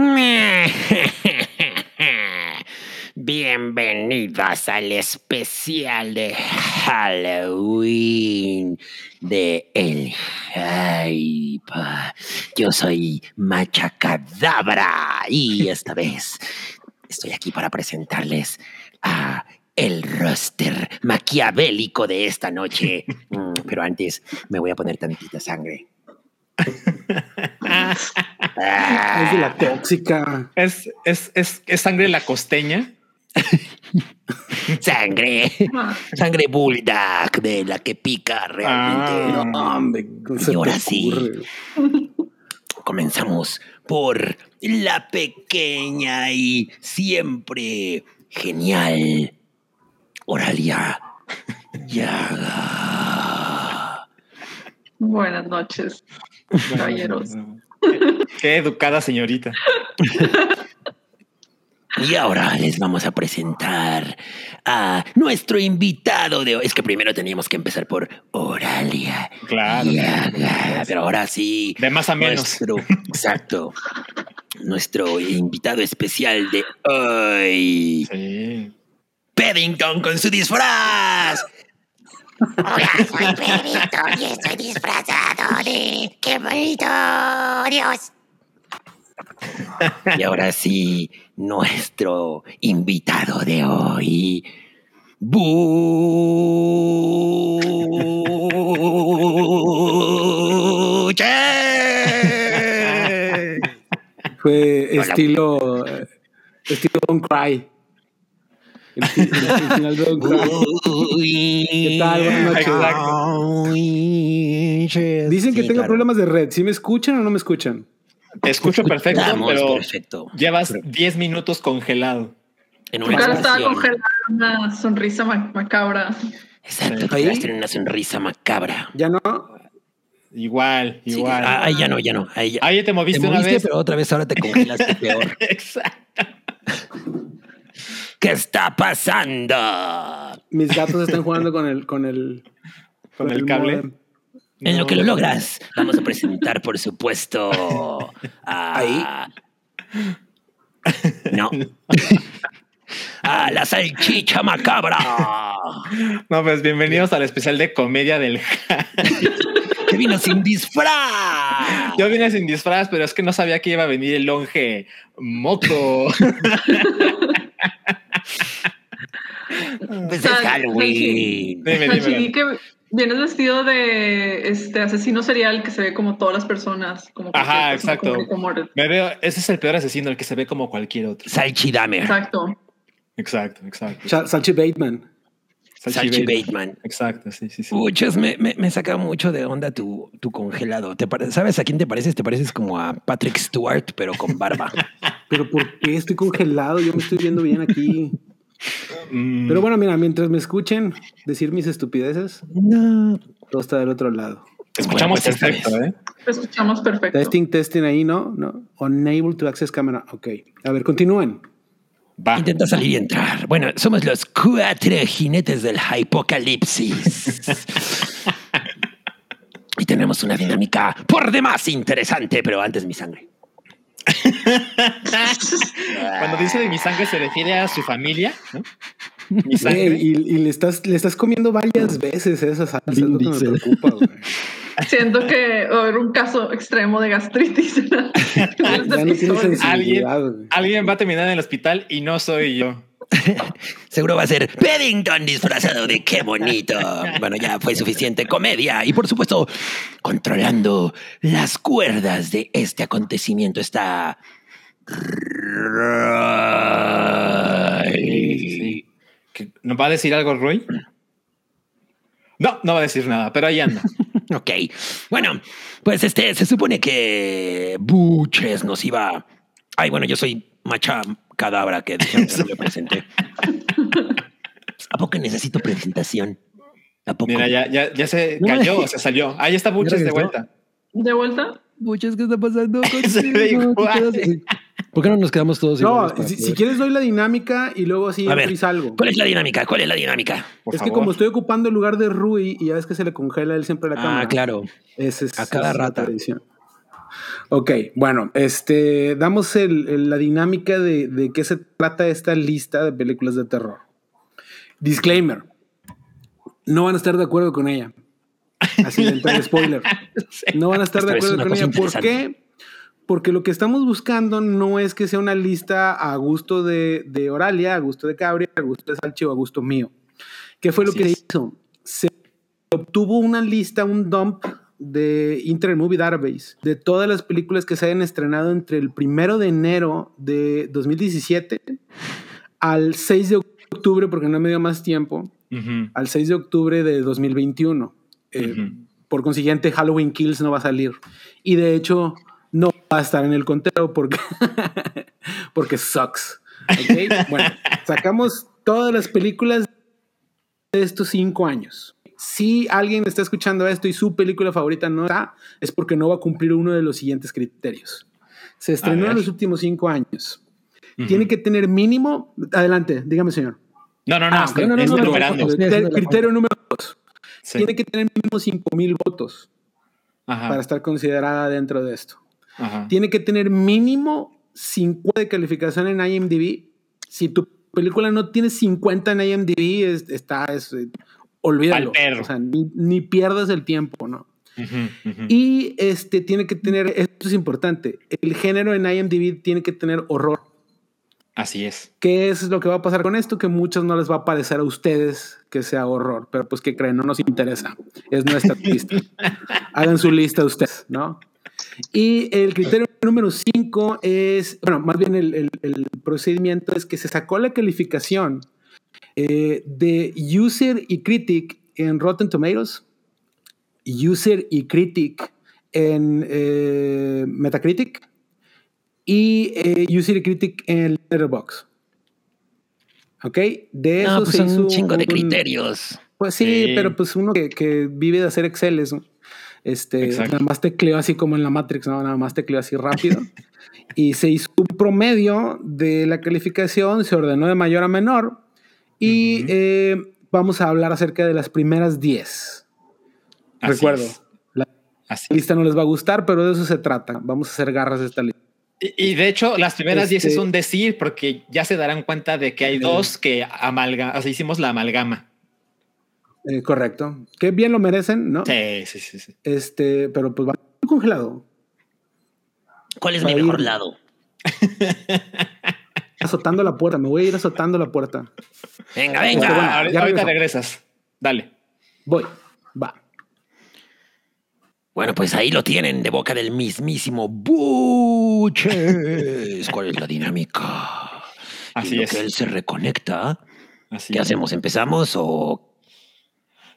Bienvenidos al especial de Halloween de El Hype. Yo soy Machacadabra y esta vez estoy aquí para presentarles a el roster maquiavélico de esta noche. Mm, Pero antes me voy a poner tantita sangre. Es de la tóxica. Es, es, es, es sangre la costeña. Sangre, sangre bulldog de la que pica realmente. Ah. No, hombre, ¿cómo se Y ahora sí. Comenzamos por la pequeña y siempre genial Oralia Yaga. Buenas noches, caballeros. Qué educada señorita. Y ahora les vamos a presentar a nuestro invitado de hoy. Es que primero teníamos que empezar por Oralia Claro. Pero ahora sí. De más a menos. Nuestro, exacto. Nuestro invitado especial de hoy. Sí. Paddington con su disfraz. Hola, soy Pedrito y estoy disfrazado de... ¡Qué bonito! ¡Dios! Y ahora sí, nuestro invitado de hoy. Buche. Fue Hola. estilo. Estilo Don't Cry. El, fi- el final de Don't Cry. ¿Qué tal? Buenas noches. Dicen que Sí, tengo claro. problemas de red. ¿Sí me escuchan o no me escuchan? Te escucho perfecto, Estamos pero perfecto. llevas 10 minutos congelado. En una cara estaba estación. congelada, una sonrisa ma- macabra. Exacto, una sonrisa macabra. ¿Ya no? Igual, Sí, igual. ah, ahí ya no, ya no. Ahí ya. Te moviste Te una vez. pero otra vez ahora te congelaste peor. Exacto. ¿Qué está pasando? Mis gatos están jugando con el. Con el, Con el cable. modem. En lo que lo logras, vamos a presentar, por supuesto, a... Ahí. No. a la salchicha macabra. No, pues bienvenidos al especial de comedia del Que vino sin disfraz. Yo vine sin disfraz, pero es que no sabía que iba a venir el longe moco. Pues es Halloween. Dime, Salchi, dime. vi que vienes vestido de este asesino serial que se ve como todas las personas. Como Ajá, exacto. como- Me veo, ese es el peor asesino, el que se ve como cualquier otro. Salchidamer. Exacto. Exacto, exacto. Cha- Salchi Bateman. Salchi Bateman. Exacto, sí, sí, sí. Puchas, me, me, me saca mucho de onda tu, tu congelado. ¿Te pare- ¿Sabes a quién te pareces? Te pareces como a Patrick Stewart, pero con barba. Pero ¿por qué estoy congelado? Yo me estoy viendo bien aquí. Mm, Pero bueno, mira, mientras me escuchen decir mis estupideces, no. todo está del otro lado. te escuchamos Bueno, pues perfecto, ¿eh? Te escuchamos perfecto. Testing, testing ahí, ¿no? No. Unable to access camera. Ok. A ver, continúen. Va. Intenta salir y entrar. Bueno, somos los cuatro jinetes del apocalipsis. y tenemos una dinámica por demás interesante, pero antes mi sangre. Cuando dice de mi sangre se refiere a su familia, ¿no? Mi sangre. Ey, y, y le, estás, le estás comiendo varias veces esa salsa. Es lo que me Diesel. preocupa, güey. Siento que va a haber un caso extremo de gastritis. en el- en este alguien va a terminar en el hospital y no soy yo. Seguro va a ser Paddington disfrazado de qué bonito. Bueno, ya fue suficiente comedia. Y por supuesto, controlando las cuerdas de este acontecimiento está. ¿Que- ¿No va a decir algo, Roy? No, no va a decir nada, pero ahí anda. Ok. Bueno, pues este se supone que Buches nos iba. Ay, bueno, yo soy Macha Cadabra que dijeron que no me presenté. ¿A poco necesito presentación? ¿A poco? Mira, ya, ya, ya se No me- cayó o se salió. Ahí está Buches de vuelta. ¿De vuelta? Buches, ¿qué está pasando? Se ve igual. ¿Por qué no nos quedamos todos No, iguales para si, quieres doy la dinámica y luego así A ver, entro y salgo. ¿Cuál es la dinámica? ¿Cuál es la dinámica? Por es que como estoy ocupando el lugar de Rui y ya ves que se le congela él siempre la cámara. Ah, claro. Ese es, A cada es rata. tradición. Ok, bueno, este, damos el- el- la dinámica de, de qué se trata esta lista de películas de terror. Disclaimer, no van a estar de acuerdo con ella. Así de spoiler. No van a estar de Esta acuerdo con ella. ¿Por qué? Porque lo que estamos buscando no es que sea una lista a gusto de, de Oralia, a gusto de Cabri, a gusto de Salchi o a gusto mío. ¿Qué fue lo Así que se es. hizo? Se obtuvo una lista, un dump de Internet Movie Database de todas las películas que se hayan estrenado entre el primero de enero de 2017 al 6 de octubre, porque no me dio más tiempo, al 6 de octubre de 2021. Eh, Ujú. Por consiguiente, Halloween Kills no va a salir. Y de hecho, no va a estar en el conteo porque, porque sucks. Bueno, sacamos todas las películas de estos cinco años. Si alguien está escuchando esto y su película favorita no está, es porque no va a cumplir uno de los siguientes criterios. Se estrenó en los últimos cinco años. Tiene que tener mínimo. Adelante, dígame, señor. No, no, no, Ah, estoy- no, la Criterio número dos. Sí. Tiene que tener mínimo 5 mil votos Ajá, para estar considerada dentro de esto. ajá. Tiene que tener mínimo 50 de calificación en IMDb. Si tu película no tiene 50 en IMDb, es- está, es, eh, olvídalo. Perro. O sea, ni, ni pierdas el tiempo, ¿no? Y este tiene que tener, esto es importante, el género en IMDb tiene que tener horror. Así es. ¿Qué es lo que va a pasar con esto? Que a muchos no les va a parecer a ustedes que sea horror, pero pues que creen, no nos interesa. Es nuestra lista. Hagan su lista ustedes, ¿no? Y el criterio número 5 es, bueno, más bien el, el- el procedimiento es que se sacó la calificación eh, de user y critic en Rotten Tomatoes, user y critic en eh, Metacritic y eh, user y critic en Letterboxd. ¿Ok? De eso No, pues se son hizo un chingo de criterios. Pues sí, Sí. pero pues uno que, que vive de hacer Exceles, ¿no? Este, Exacto. nada más tecleó así como en la Matrix, ¿no? Nada más tecleó así rápido. y se hizo un promedio de la calificación, se ordenó de mayor a menor. Y eh, vamos a hablar acerca de las primeras 10. Así Recuerdo, es. la Así lista no les va a gustar, pero de eso se trata. Vamos a hacer garras de esta lista. Y, y de hecho, las primeras 10 es Este- un decir porque ya se darán cuenta de que hay dos que amalga, o sea, hicimos la amalgama. Eh, correcto. Que bien lo merecen, ¿no? Sí, sí, sí. sí. Este, pero pues va congelado. ¿Cuál es mi mejor ir- lado? Azotando la puerta, me voy a ir azotando la puerta. Venga, Este, venga. bueno, Ah, ahorita ya ahorita regreso. regresas. Dale. Voy, va. Bueno, pues ahí lo tienen de boca del mismísimo Buches. ¿Cuál es la dinámica? Así lo es. que él se reconecta. Así ¿Qué es. hacemos? ¿Empezamos o,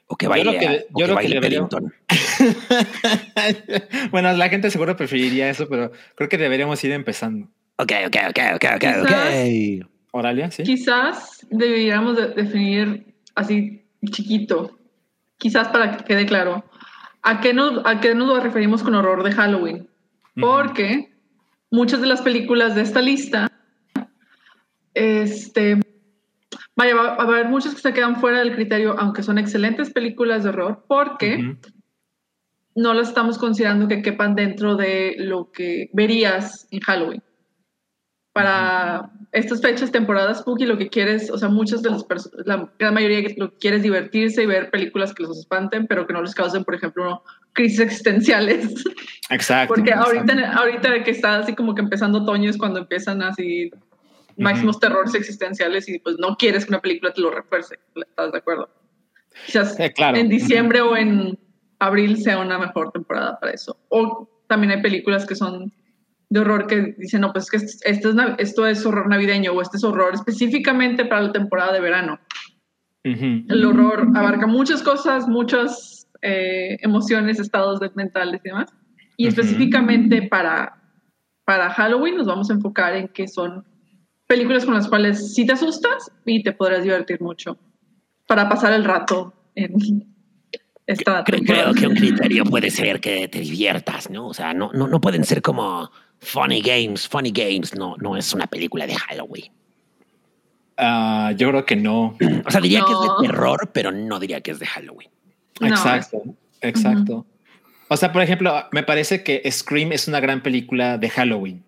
o que baile, creo que- yo o que baile bueno, la gente seguro preferiría eso, pero creo que deberíamos ir empezando. Ok, ok, ok, ok, ok, Quizás- ok. Oralia, ¿sí? Quizás deberíamos de- definir así chiquito, quizás para que quede claro, ¿a qué nos, a qué nos referimos con horror de Halloween? Porque muchas de las películas de esta lista, este, vaya, va a haber muchas que se quedan fuera del criterio, aunque son excelentes películas de horror, porque no las estamos considerando que quepan dentro de lo que verías en Halloween. Para estas fechas, temporadas spooky, lo que quieres, o sea, muchas de las personas, la gran mayoría lo que quiere es divertirse y ver películas que los espanten, pero que no les causen, por ejemplo, crisis existenciales. Exacto. Porque exacto. ahorita, ahorita que está así como que empezando otoño es cuando empiezan así máximos terrores existenciales y pues no quieres que una película te lo refuerce. ¿Estás de acuerdo? Quizás Eh, claro. en diciembre o en abril sea una mejor temporada para eso. O también hay películas que son de horror que dicen, no, pues es que esto es, esto es horror navideño o este es horror específicamente para la temporada de verano. Ujú. El horror abarca muchas cosas, muchas eh, emociones, estados de- mentales y demás. Y Ujú. específicamente para, para Halloween nos vamos a enfocar en que son películas con las cuales sí te asustas y te podrás divertir mucho para pasar el rato en esta Creo, temporada. creo que un criterio puede ser que te diviertas, ¿no? O sea, no, no, no pueden ser como funny games. Funny games no, no es una película de Halloween. Ah, yo creo que no. O sea, diría que es de terror, pero no diría que es de Halloween. No, exacto, exacto. O sea, por ejemplo, me parece que Scream es una gran película de Halloween.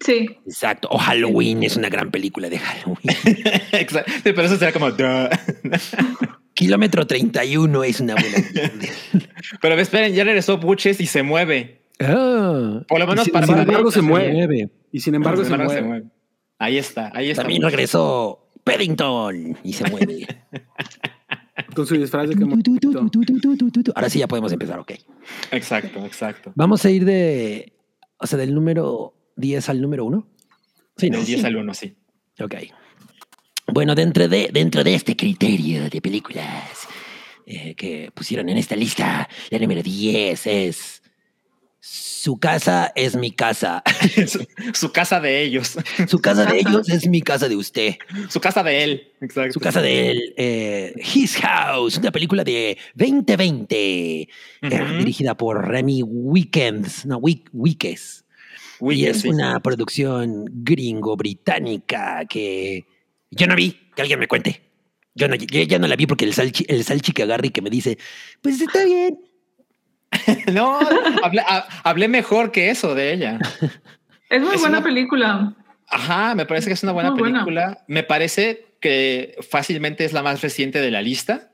Sí, Exacto. O Halloween es una gran película de Halloween. Exacto. Pero eso será como. Kilómetro 31 es una buena. Pero esperen, ya regresó Buches y se mueve. Ah, Por lo menos sin para embargo, para- se mueve. mueve. Y sin embargo, Sin se embargo, mueve. Ahí está, ahí está. También regresó Paddington y se mueve. Con su disfraz de Ahora sí ya podemos empezar, ok. Exacto, exacto. Vamos a ir de, o sea, del número 10 al número 1. Sí, ¿no? Del 10 al 1, sí. Ok. Bueno, dentro de, dentro de este criterio de películas eh, que pusieron en esta lista, la número 10 es Su casa es mi casa. su, su casa de ellos. Su casa de ellos es mi casa de usted. Su casa de él. Exacto. Su casa de él. eh, His House, una película de 2020 eh, dirigida por Remy Weekends. No, Wick, Wickes. y es sí. una producción gringo-británica que yo no vi, que alguien me cuente. Yo, no, yo ya no la vi porque el salchi, el salchi que agarra y que me dice, pues está bien. No, hablé, ha- hablé mejor que eso de ella. es muy Es buena una- película. Ajá, me parece que es una buena Muy buena. película. Me parece que fácilmente es la más reciente de la lista.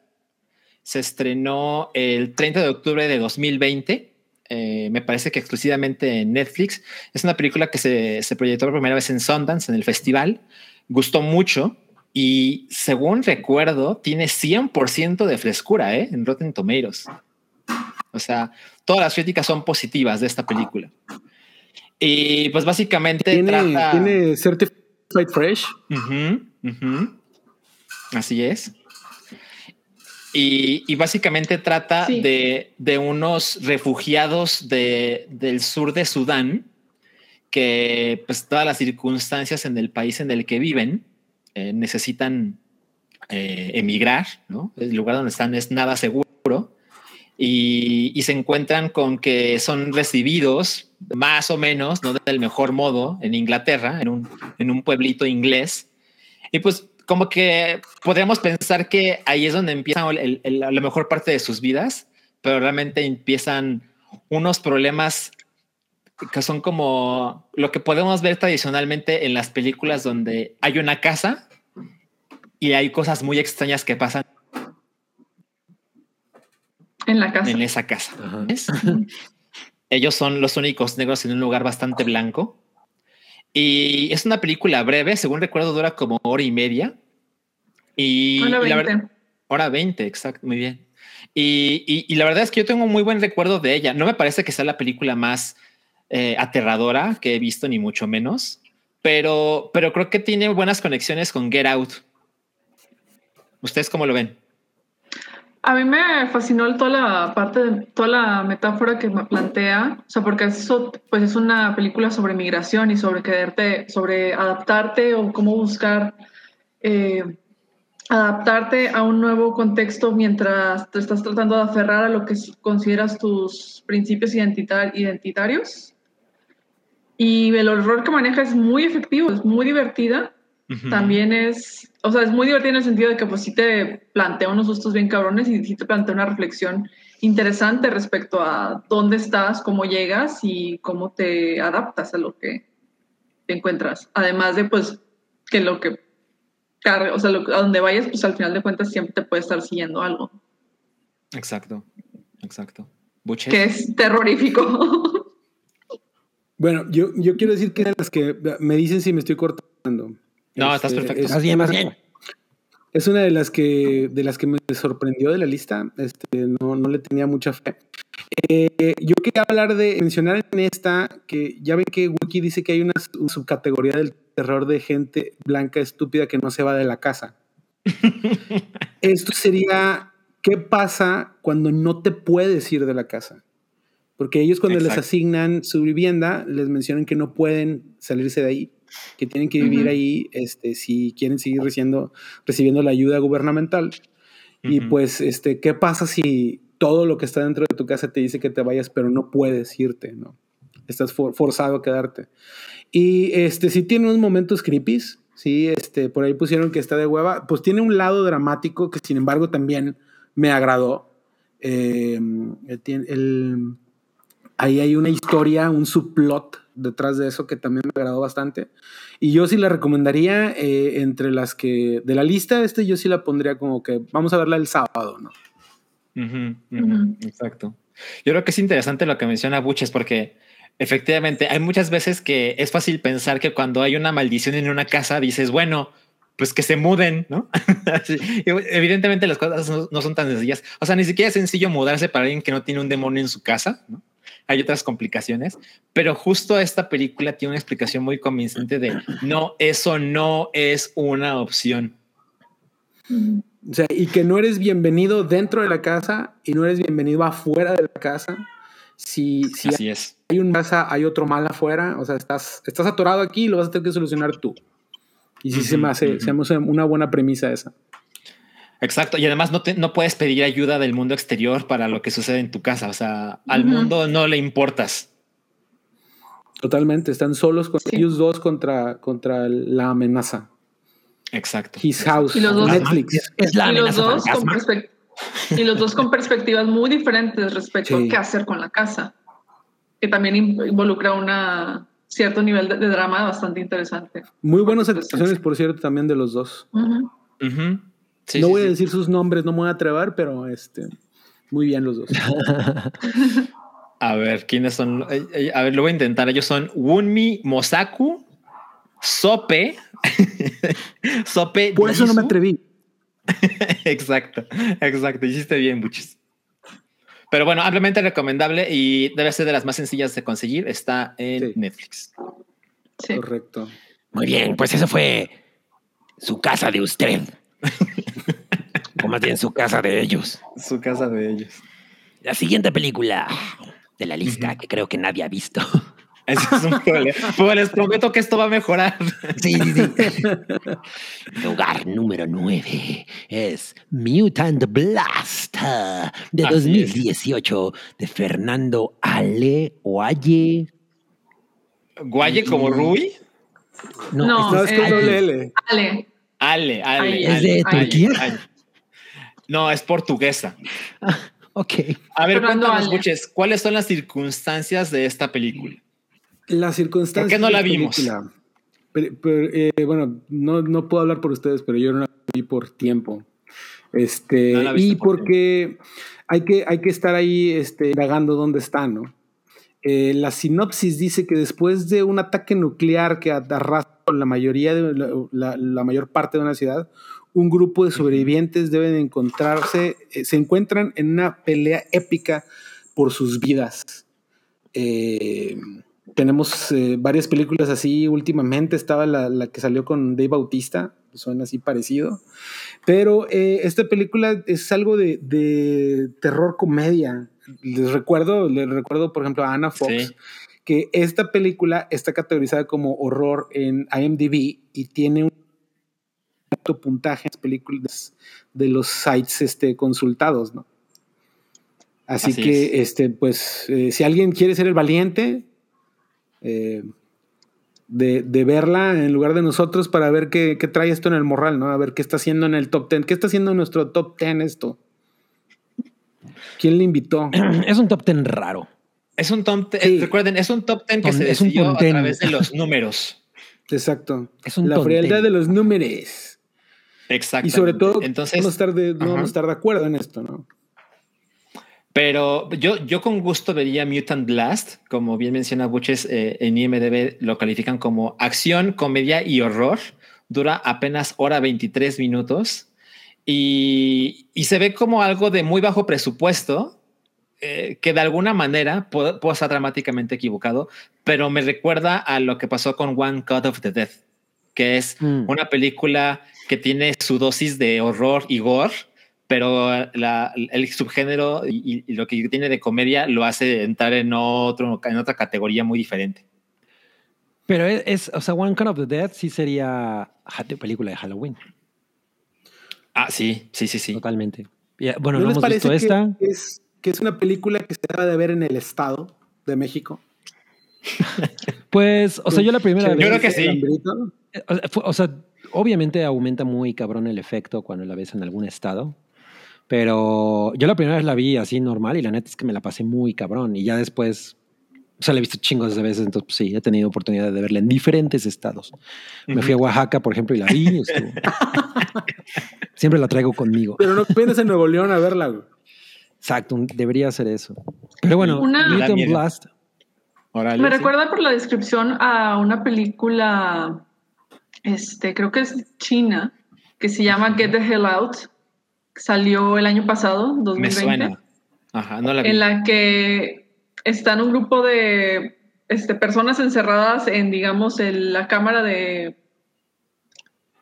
Se estrenó el 30 de octubre de 2020. Eh, me parece que exclusivamente en Netflix. Es una película que se, se proyectó por primera vez en Sundance, en el festival. Gustó mucho y según recuerdo, tiene 100% de frescura ¿eh? en Rotten Tomatoes. O sea, todas las críticas son positivas de esta película. Y pues básicamente Tiene, trata... tiene Certified Fresh. Así es. Y, y básicamente trata Sí. de, de unos refugiados de- del sur de Sudán que, pues, todas las circunstancias en el país en el que viven eh, necesitan eh, emigrar, ¿no? El lugar donde están es nada seguro y, y se encuentran con que son recibidos más o menos, no del mejor modo, en Inglaterra, en un, en un pueblito inglés. Y pues como que podríamos pensar que ahí es donde empieza el- el- la mejor parte de sus vidas, pero realmente empiezan unos problemas que son como lo que podemos ver tradicionalmente en las películas donde hay una casa y hay cosas muy extrañas que pasan En la casa. en esa casa. Ellos son los únicos negros en un lugar bastante blanco. Y es una película breve, según recuerdo, dura como hora y media. Y, la 20. verdad, hora 20, exacto, muy bien. Y, y- y la verdad es que yo tengo un muy buen recuerdo de ella. No me parece que sea la película más eh, aterradora que he visto, ni mucho menos, pero, pero creo que tiene buenas conexiones con Get Out. ¿Ustedes cómo lo ven? A mí me fascinó toda la parte, de, toda la metáfora que me plantea, o sea, porque eso pues es una película sobre migración y sobre quererte, sobre adaptarte o cómo buscar eh, adaptarte a un nuevo contexto mientras te estás tratando de aferrar a lo que consideras tus principios identitar identitarios. Y el horror que maneja es muy efectivo, es muy divertida también es, o sea, es muy divertido en el sentido de que pues sí te plantea unos sustos bien cabrones y sí te plantea una reflexión interesante respecto a dónde estás, cómo llegas y cómo te adaptas a lo que te encuentras. Además de pues que lo que cargue, o sea, lo, a donde vayas, pues al final de cuentas siempre te puede estar siguiendo algo, Exacto, exacto. Buches. que es terrorífico. Bueno, yo, yo quiero decir que de las que me dicen si me estoy cortando. No, estás perfecto. Es, Más bien, más bien. es una de las que de las que me sorprendió de la lista. Este, no, no le tenía mucha fe. Eh, yo quería hablar de mencionar en esta que ya ven que Wiki dice que hay una, una subcategoría del terror de gente blanca estúpida que no se va de la casa. Esto sería qué pasa cuando no te puedes ir de la casa. Porque ellos cuando les asignan su vivienda, les mencionan que no pueden salirse de ahí, que tienen que vivir Ujú. ahí este, si quieren seguir recibiendo, recibiendo la ayuda gubernamental. Y pues, este, ¿qué pasa si todo lo que está dentro de tu casa te dice que te vayas, pero no puedes irte, ¿no? Estás for- forzado a quedarte. Y este, sí tiene unos momentos creepy, sí, este, por ahí pusieron que está de hueva. Pues tiene un lado dramático que, sin embargo, también me agradó. Eh, tiene- el, ahí hay una historia, un subplot detrás de eso que también me agradó bastante. Y yo sí la recomendaría eh, entre las que de la lista, este yo sí la pondría como que vamos a verla el sábado, ¿no? Exacto. Yo creo que es interesante lo que menciona Buches porque efectivamente hay muchas veces que es fácil pensar que cuando hay una maldición en una casa dices, bueno, pues que se muden, ¿no? Evidentemente las cosas no, no son tan sencillas. O sea, ni siquiera es sencillo mudarse para alguien que no tiene un demonio en su casa, ¿no? Hay otras complicaciones, pero justo esta película tiene una explicación muy convincente de no, eso no es una opción. O sea, y que no eres bienvenido dentro de la casa y no eres bienvenido afuera de la casa. Si, si Así es. hay una casa, hay otro mal afuera. O sea, estás, estás atorado aquí y lo vas a tener que solucionar tú. Y sí se me Ujú, hace, ujú. se me hace una buena premisa esa. Exacto. Y además no, te- no puedes pedir ayuda del mundo exterior para lo que sucede en tu casa. O sea, al mundo no le importas. Totalmente. Están solos con Sí. ellos dos contra, contra la amenaza. Exacto. His House. Y los dos- Netflix. Es la y, los dos con y los dos con perspectivas muy diferentes respecto Sí. a qué hacer con la casa, que también in- involucra una cierto nivel de, de drama bastante interesante. Muy buenas actuaciones, por cierto, también de los dos. Ujú. Sí, no sí, voy a decir sus nombres, no me voy a atrever, pero este, muy bien los dos. A ver, ¿quiénes son? A ver, lo voy a intentar. Ellos son Wunmi Mosaku, Sope, Sope. Por eso no me atreví. exacto, exacto. Hiciste bien, Buchis. Pero bueno, ampliamente recomendable y debe ser de las más sencillas de conseguir. Está en Sí. Netflix. Sí. Correcto. Muy bien, pues eso fue su casa de usted. Más bien su casa de ellos. Su casa de ellos. La siguiente película de la lista que creo que nadie ha visto. Ese es un problema. Pues les prometo que esto va a mejorar. Sí, sí, sí. Lugar número 9 es Mutant Blast ah, de Así 2018 de Fernando Ale o Aye. Guaye como Rui. No, No, No, es con doble L. Ale, Ale, Ale. ¿Es de Ale, Turquía? Ale. No, es portuguesa. ok. A ver, Fernando cuéntanos, Ale. Buches, ¿cuáles son las circunstancias de esta película? Las circunstancias. ¿Por qué no de la vimos? película. Pero- pero, eh, bueno, no, no puedo hablar por ustedes, pero yo no la vi por tiempo. Este, No la viste y por porque hay que, hay que estar ahí este, indagando dónde está, ¿no? Eh, la sinopsis dice que después de un ataque nuclear que arrasó la mayoría de la, la- la mayor parte de una ciudad, un grupo de sobrevivientes deben encontrarse, eh, se encuentran en una pelea épica por sus vidas. Eh, tenemos eh, varias películas así últimamente. Estaba la, la que salió con Dave Bautista, suena así parecido. Pero esta película es algo de, de terror comedia. Les recuerdo, les recuerdo, por ejemplo, a Anna Fox, Sí. que esta película está categorizada como horror en IMDb y tiene un alto puntaje en las películas de los sites este, consultados, ¿no? Así, Así que, es. este, pues, eh, si alguien quiere ser el valiente eh, de, de verla en lugar de nosotros para ver qué, qué trae esto en el morral, ¿no? A ver qué está haciendo en el top 10. ¿Qué está haciendo en nuestro top 10 esto? ¿Quién le invitó? Es un top ten raro. Es un top ten- Sí. recuerden, es un top ten que Ton- se es un decidió a ten. través de los números. Exacto. Es un La frialdad 10. de los números. Exacto. Y sobre todo, entonces, vamos a estar de, no Ajá. vamos a estar de acuerdo en esto, ¿no? Pero yo, yo con gusto vería Mutant Blast, como bien menciona Buches, eh, en IMDB lo califican como acción, comedia y horror. Dura apenas hora 23 minutos y, y se ve como algo de muy bajo presupuesto, eh, que de alguna manera puedo, puedo estar dramáticamente equivocado, pero me recuerda a lo que pasó con One Cut of the Dead, que es Mm. una película que tiene su dosis de horror y gore, pero la- el subgénero y, y lo que tiene de comedia lo hace entrar en, otro, en otra categoría muy diferente. Pero es, es- o sea, One Cut of the Dead sí sería película de Halloween, Ah, sí, sí, sí, sí. totalmente. Y, bueno, ¿No no, les hemos parece visto que esta. es, que es una película que se debe de ver en el Estado de México? Pues, o sea, yo la primera Yo vez. creo que sí. O sea, obviamente aumenta muy cabrón el efecto cuando la ves en algún estado. Pero yo la primera vez la vi así normal y la neta es que me la pasé muy cabrón. Y ya después O sea, la he visto chingos de veces, entonces pues, sí, he tenido oportunidad de verla en diferentes estados. Me fui a Oaxaca, por ejemplo, y la vi. Siempre la traigo conmigo. Pero no vienes en Nuevo León a verla, güey. Exacto, debería hacer eso. Pero bueno, Una-. Blast. Me sí. recuerda por la descripción a una película, este, creo que es china, que se llama Get the Hell Out. Salió el año pasado, 2020. Me suena. Ajá, no la vi. en la que están un grupo de este, personas encerradas en, digamos, el- la Cámara de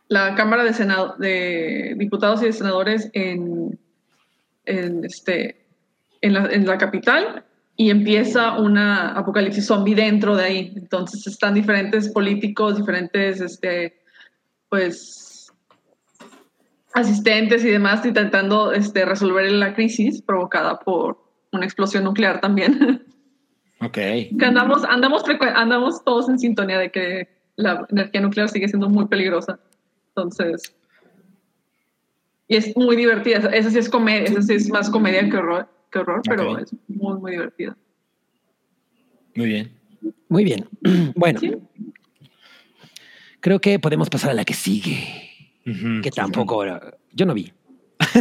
la Cámara de, Senado, de Diputados y de Senadores en, en, este, en, la, en la capital y empieza una apocalipsis zombie dentro de ahí. Entonces están diferentes políticos, diferentes, este, pues, asistentes y demás intentando este, resolver la crisis provocada por una explosión nuclear también. Ok. que andamos, andamos, andamos todos en sintonía de que la energía nuclear sigue siendo muy peligrosa. Entonces, y es muy divertida. Esa sí es comedia, esa sí es más comedia que horror, que horror pero es muy, muy divertida. Muy bien. Muy bien. Bueno, Sí. creo que podemos pasar a la que sigue. Que tampoco. Yo no vi.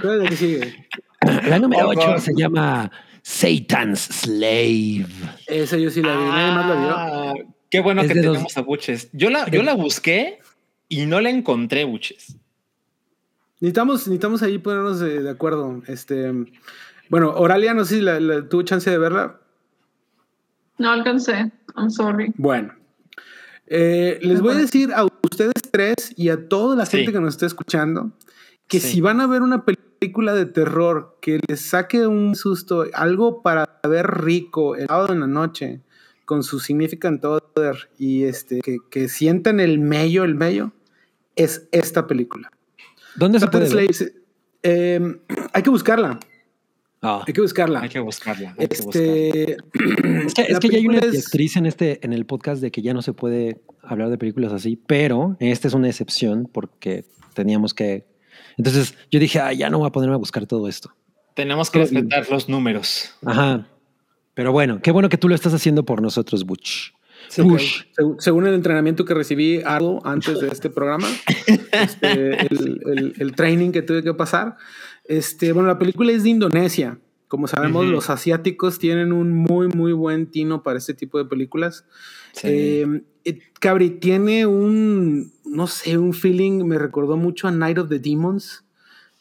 ¿Cuál es la que sigue? La número Horror. 8 se llama Satan's Slave. Esa yo sí la vi. Nadie más la vio. Ah, Qué bueno Es que dos- tenemos a Buches. Yo la, yo la busqué y no la encontré, Buches. Necesitamos, necesitamos ahí ponernos de, de acuerdo. Este, bueno, Oralia, no sé si la, la- tuvo chance de verla. No alcancé. I'm sorry. Bueno, eh, les voy a decir a ustedes tres y a toda la Sí. gente que nos está escuchando que Sí. si van a ver una película de terror que les saque un susto, algo para ver rico el sábado en la noche con su significant other y este que, que sientan el mello, el mello, es esta película. ¿Dónde se puede ver? Eh, hay que buscarla, Ah. hay que buscarla. Hay que buscarla. Hay que buscarla. Este, Es que, es que ya hay una es- actriz en este en el podcast de que ya no se puede hablar de películas así, pero esta es una excepción porque teníamos que. Entonces yo dije, ah, ya no voy a ponerme a buscar todo esto. Tenemos que respetar los números. Ajá. Pero bueno, qué bueno que tú lo estás haciendo por nosotros, Butch. Sí, Bush. que seg- según el entrenamiento que recibí Arlo antes de este programa, este, el, el- el training que tuve que pasar, este, bueno, la película es de Indonesia. Como sabemos, Ujú. los asiáticos tienen un muy, muy buen tino para este tipo de películas. Sí. Eh, Cabri, tiene un, no sé, un feeling, me recordó mucho a Night of the Demons.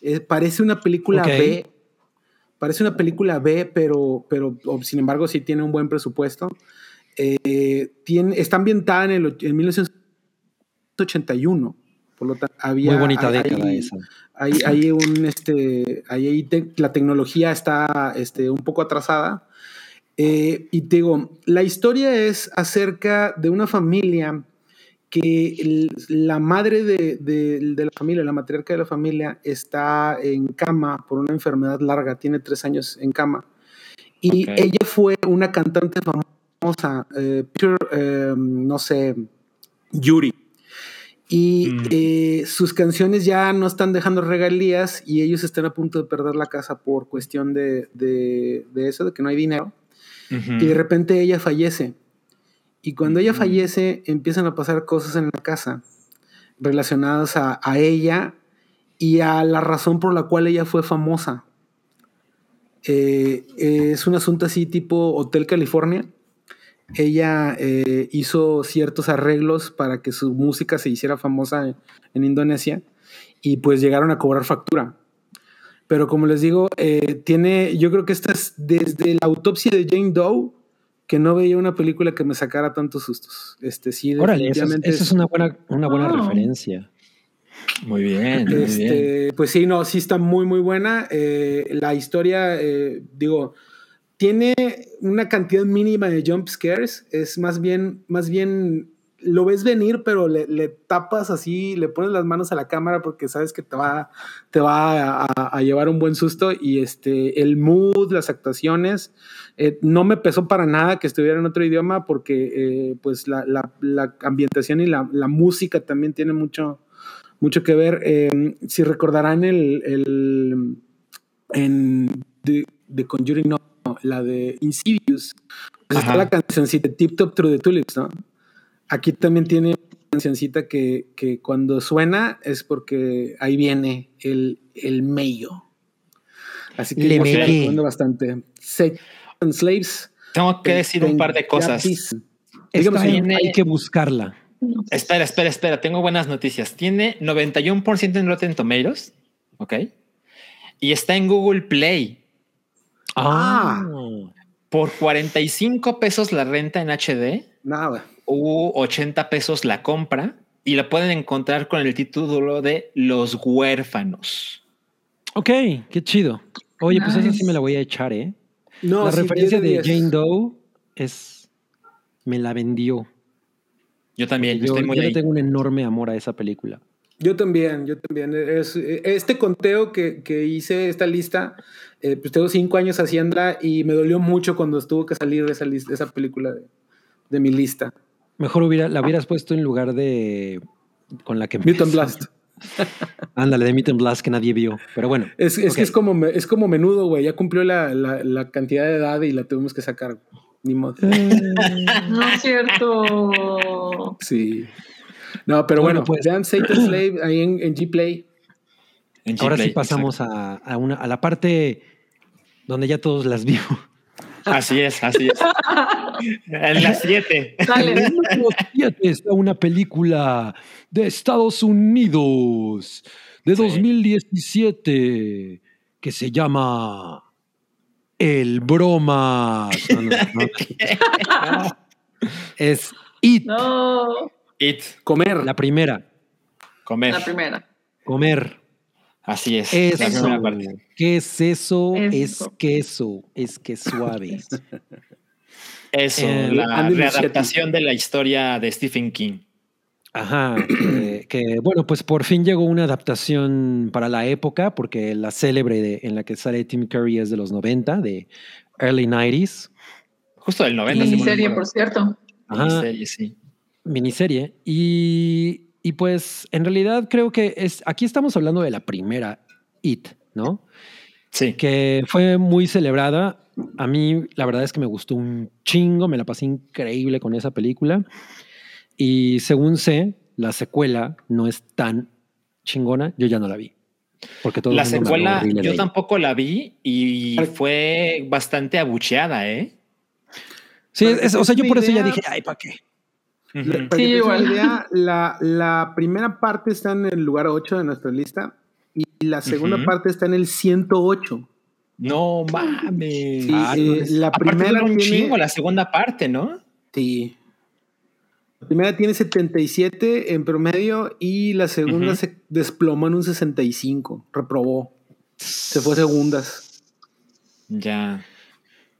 Eh, parece una película Ok. B. Parece una película B, pero, pero sin embargo sí tiene un buen presupuesto. Eh, tiene, está ambientada en, el, en 1981. Por lo tanto, había. Muy bonita hay- década hay- esa. Hay, hay un, este, te- la tecnología está este, un poco atrasada. Eh, y te digo, la historia es acerca de una familia que el- la madre de, de- de la familia, la matriarca de la familia, está en cama por una enfermedad larga, tiene tres años en cama. Y Ok. ella fue una cantante famosa, eh, Pure, eh, no sé, Yuri. Y Mm. eh, sus canciones ya no están dejando regalías y ellos están a punto de perder la casa por cuestión de, de- de eso, de que no hay dinero. Y de repente ella fallece. Y cuando ella Ujú. fallece, empiezan a pasar cosas en la casa relacionadas a, a ella y a la razón por la cual ella fue famosa. Eh, es un asunto así tipo Hotel California. Ella eh, hizo ciertos arreglos para que su música se hiciera famosa en, en Indonesia y pues llegaron a cobrar factura. Pero como les digo, eh, tiene, yo creo que esta es desde la autopsia de Jane Doe que no veía una película que me sacara tantos sustos. Este sí, Órale, esa es, es una buena, una buena Wow. referencia. Muy bien, muy bien. Este, pues sí, no, sí está muy, muy buena. Eh, la historia, digo, tiene una cantidad mínima de jump scares. Es más bien, más bien, lo ves venir, pero le, le tapas así, le pones las manos a la cámara porque sabes que te va, te va a, llevar un buen susto. Y este, el mood, las actuaciones, eh, no me pesó para nada que estuviera en otro idioma porque, eh, pues, la, la- ambientación y la, la música también tiene mucho mucho que ver. Eh, si recordarán el, el en The, The Conjuring, no, la de Insidious, pues está la cancioncita Tip Top Through the Tulips, ¿no? Aquí también tiene una cancioncita que, que cuando suena es porque ahí viene el, el mello. Así que Le recomiendo bastante. Sex and Slaves. Tengo que decir un par de cosas. Viene- hay que buscarla. Espera, espera, espera. Tengo buenas noticias. Tiene 91% en Rotten Tomatoes. Ok. Y está en Google Play. Ah. Por 45 pesos la renta en HD Nada. u 80 pesos la compra. Y la pueden encontrar con el título de Los Huérfanos. Ok, qué chido. Oye, pues esa sí me la voy a echar, ¿eh? No, la sí, referencia 10 de 10. Jane Doe es. Me la vendió. Yo también Yo, estoy muy yo le ahí. tengo un enorme amor a esa película. Yo también, yo también. Es, este conteo que, que hice, esta lista, eh, pues tengo cinco años haciéndola y me dolió mucho cuando estuvo que salir de esa, lista, esa película de, de mi lista. Mejor hubiera, la hubieras puesto en lugar de. con la que Mutant empezó. Blast. Ándale, de Meet and Blast que nadie vio. Pero bueno. Es, es que es como, me- es como menudo, güey. Ya cumplió la, la, la cantidad de edad y la tuvimos que sacar. Ni modo. No es cierto. Sí. No, pero Bueno, bueno, pues. vean Satan Slave ahí en, en G-Play. En Ahora sí pasamos a, a una, a la parte donde ya todos las vimos. Así es, así es. en las 7. Dale. Número siete está una película de Estados Unidos de Sí. 2017 que se llama El Bromas. No, no, no. Es It, No, It, Comer. la primera. comer. la primera. Comer. Así es. la Eso. parte. ¿Qué es eso? Es Eso. queso. Es que suave. Eso, Eh, la readaptación de la historia de Stephen King. Ajá, que, que, bueno, pues por fin llegó una adaptación para la época, porque la célebre de- en la que sale Tim Curry es de los 90, de early 90s. Justo del 90. Y según serie, recuerdo. por cierto. Ajá. Miniserie, sí. miniserie. Y, y pues en realidad creo que es, aquí estamos hablando de la primera It, ¿no? Sí. Que fue muy celebrada. A mí la verdad es que me gustó un chingo, me la pasé increíble con esa película. Y según sé, la secuela no es tan chingona, yo ya no la vi. Porque todo el La secuela yo tampoco la vi y fue bastante abucheada, ¿eh? Sí, es- o sea, yo por eso ya dije, ay, ¿para qué? Para que Sí, una igual. idea, la, la primera parte está en el lugar 8 de nuestra lista y la segunda Ujú. parte está en el 108. No mames. Sí, Ah, eh, no la Aparte primera un tiene, chingo la segunda parte, ¿no? sí. La primera tiene 77 en promedio y la segunda Ujú. se desplomó en un 65. Reprobó. Se fue a segundas. Ya.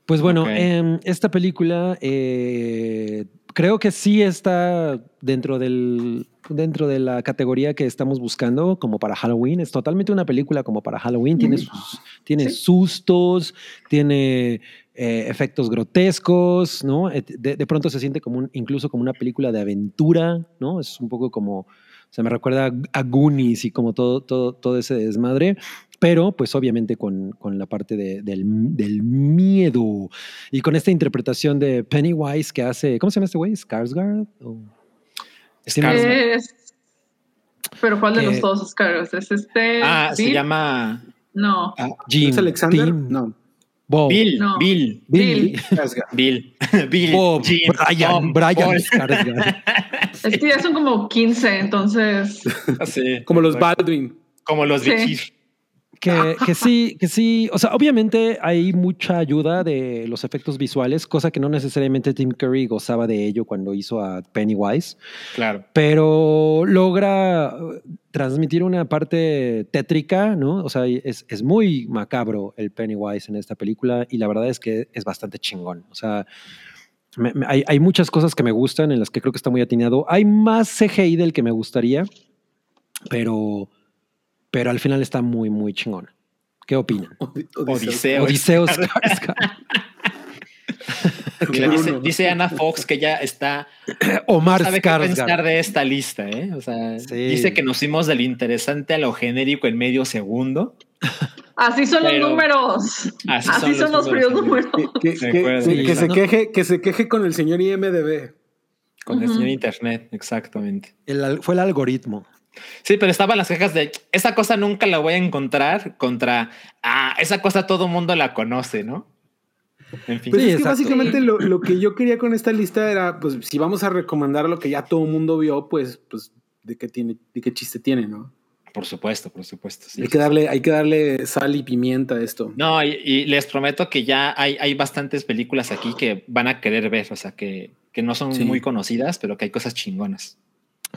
Pues bueno, Ok. em, esta película eh, creo que sí está dentro del dentro de la categoría que estamos buscando como para Halloween. Es totalmente una película como para Halloween. Tiene, sus, tiene Sí. sustos, tiene eh, efectos grotescos, ¿no? Et- De, de pronto se siente como un- incluso como una película de aventura, ¿no? Es un poco como, se me recuerda a- a Goonies y como todo, todo, todo ese desmadre pero pues obviamente con, con la parte de- del, del miedo y con esta interpretación de Pennywise que hace, ¿cómo se llama este güey? ¿Skarsgård? ¿O- Tiene- Skarsgård. Es... Pero ¿cuál de los dos Oscars? ¿Es este? Ah, se llama No. Jim, ¿Es Alexander? Tim, No. Bob, Bill, No. Bill, Bill, Bill. Skarsgård. Bill, Bill, Bob, Jim, Brian, Tom, Brian Paul. Skarsgård. Es que ya son como 15, entonces. Sí, Como los. Baldwin. Como los Sí. Bichir. Que, que sí, que sí. O sea, obviamente hay mucha ayuda de los efectos visuales, cosa que no necesariamente Tim Curry gozaba de ello cuando hizo a Pennywise. Claro. pero logra transmitir una parte tétrica, ¿no? O sea, es, es muy macabro el Pennywise en esta película y la verdad es que es bastante chingón. O sea, me- me- hay, hay muchas cosas que me gustan en las que creo que está muy atinado. Hay más CGI del que me gustaría, pero, pero al final está muy, muy chingón. ¿Qué opinan? Od- Odiseo. Odiseo. Que dice, Ana Fox que ya está. Omar sabe qué pensar de esta lista, ¿eh? O sea, Sí. dice que nos fuimos del interesante a lo genérico en medio segundo. Así son Pero- los números. Así Así, son son, los fríos números, números. Que, se ¿no? queje, que se queje con el señor IMDB. Con el señor Internet, exactamente. El fue el algoritmo. Sí, pero estaban las quejas de esa cosa nunca la voy a encontrar contra ah, esa cosa todo mundo la conoce, ¿no? En fin. Pues Sí, es que básicamente lo, lo que yo quería con esta lista era, pues, si vamos a recomendar lo que ya todo el mundo vio, pues, pues, de qué tiene, de qué chiste tiene, ¿no? Por supuesto, por supuesto. sí. Hay que darle, hay que darle sal y pimienta a esto. No, y, y les prometo que ya hay, hay bastantes películas aquí que van a querer ver, o sea, que, que no son Sí. muy conocidas, pero que hay cosas chingonas.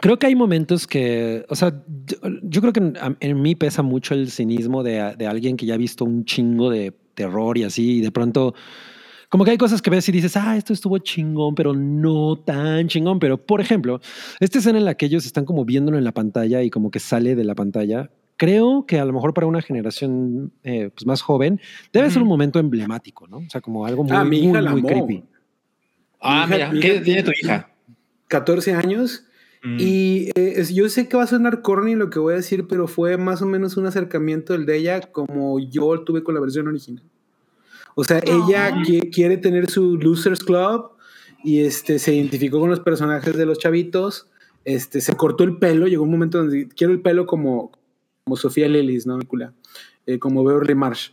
Creo que hay momentos que, o sea, yo, yo creo que en, en mí pesa mucho el cinismo de, de alguien que ya ha visto un chingo de terror y así, y de pronto, como que hay cosas que ves y dices, ah, esto estuvo chingón, pero no tan chingón. Pero, por ejemplo, esta escena en la que ellos están como viéndolo en la pantalla y como que sale de la pantalla, creo que a lo mejor para una generación eh, pues más joven debe ser un momento emblemático, ¿no? O sea, como algo muy, Ah, mi hija muy, la muy creepy. Ah, hija- mira, mi ¿qué tiene tu hija? 14 años. Mm. Y eh, yo sé que va a sonar corny lo que voy a decir, pero fue más o menos un acercamiento el de ella como yo tuve con la versión original. O sea, ella Ah. qui- quiere tener su Losers Club y este, se identificó con los personajes de los chavitos. Este, se cortó el pelo, llegó un momento donde quiero el pelo como, como Sofía Lillis, ¿no? Eh, como Beverly Marsh.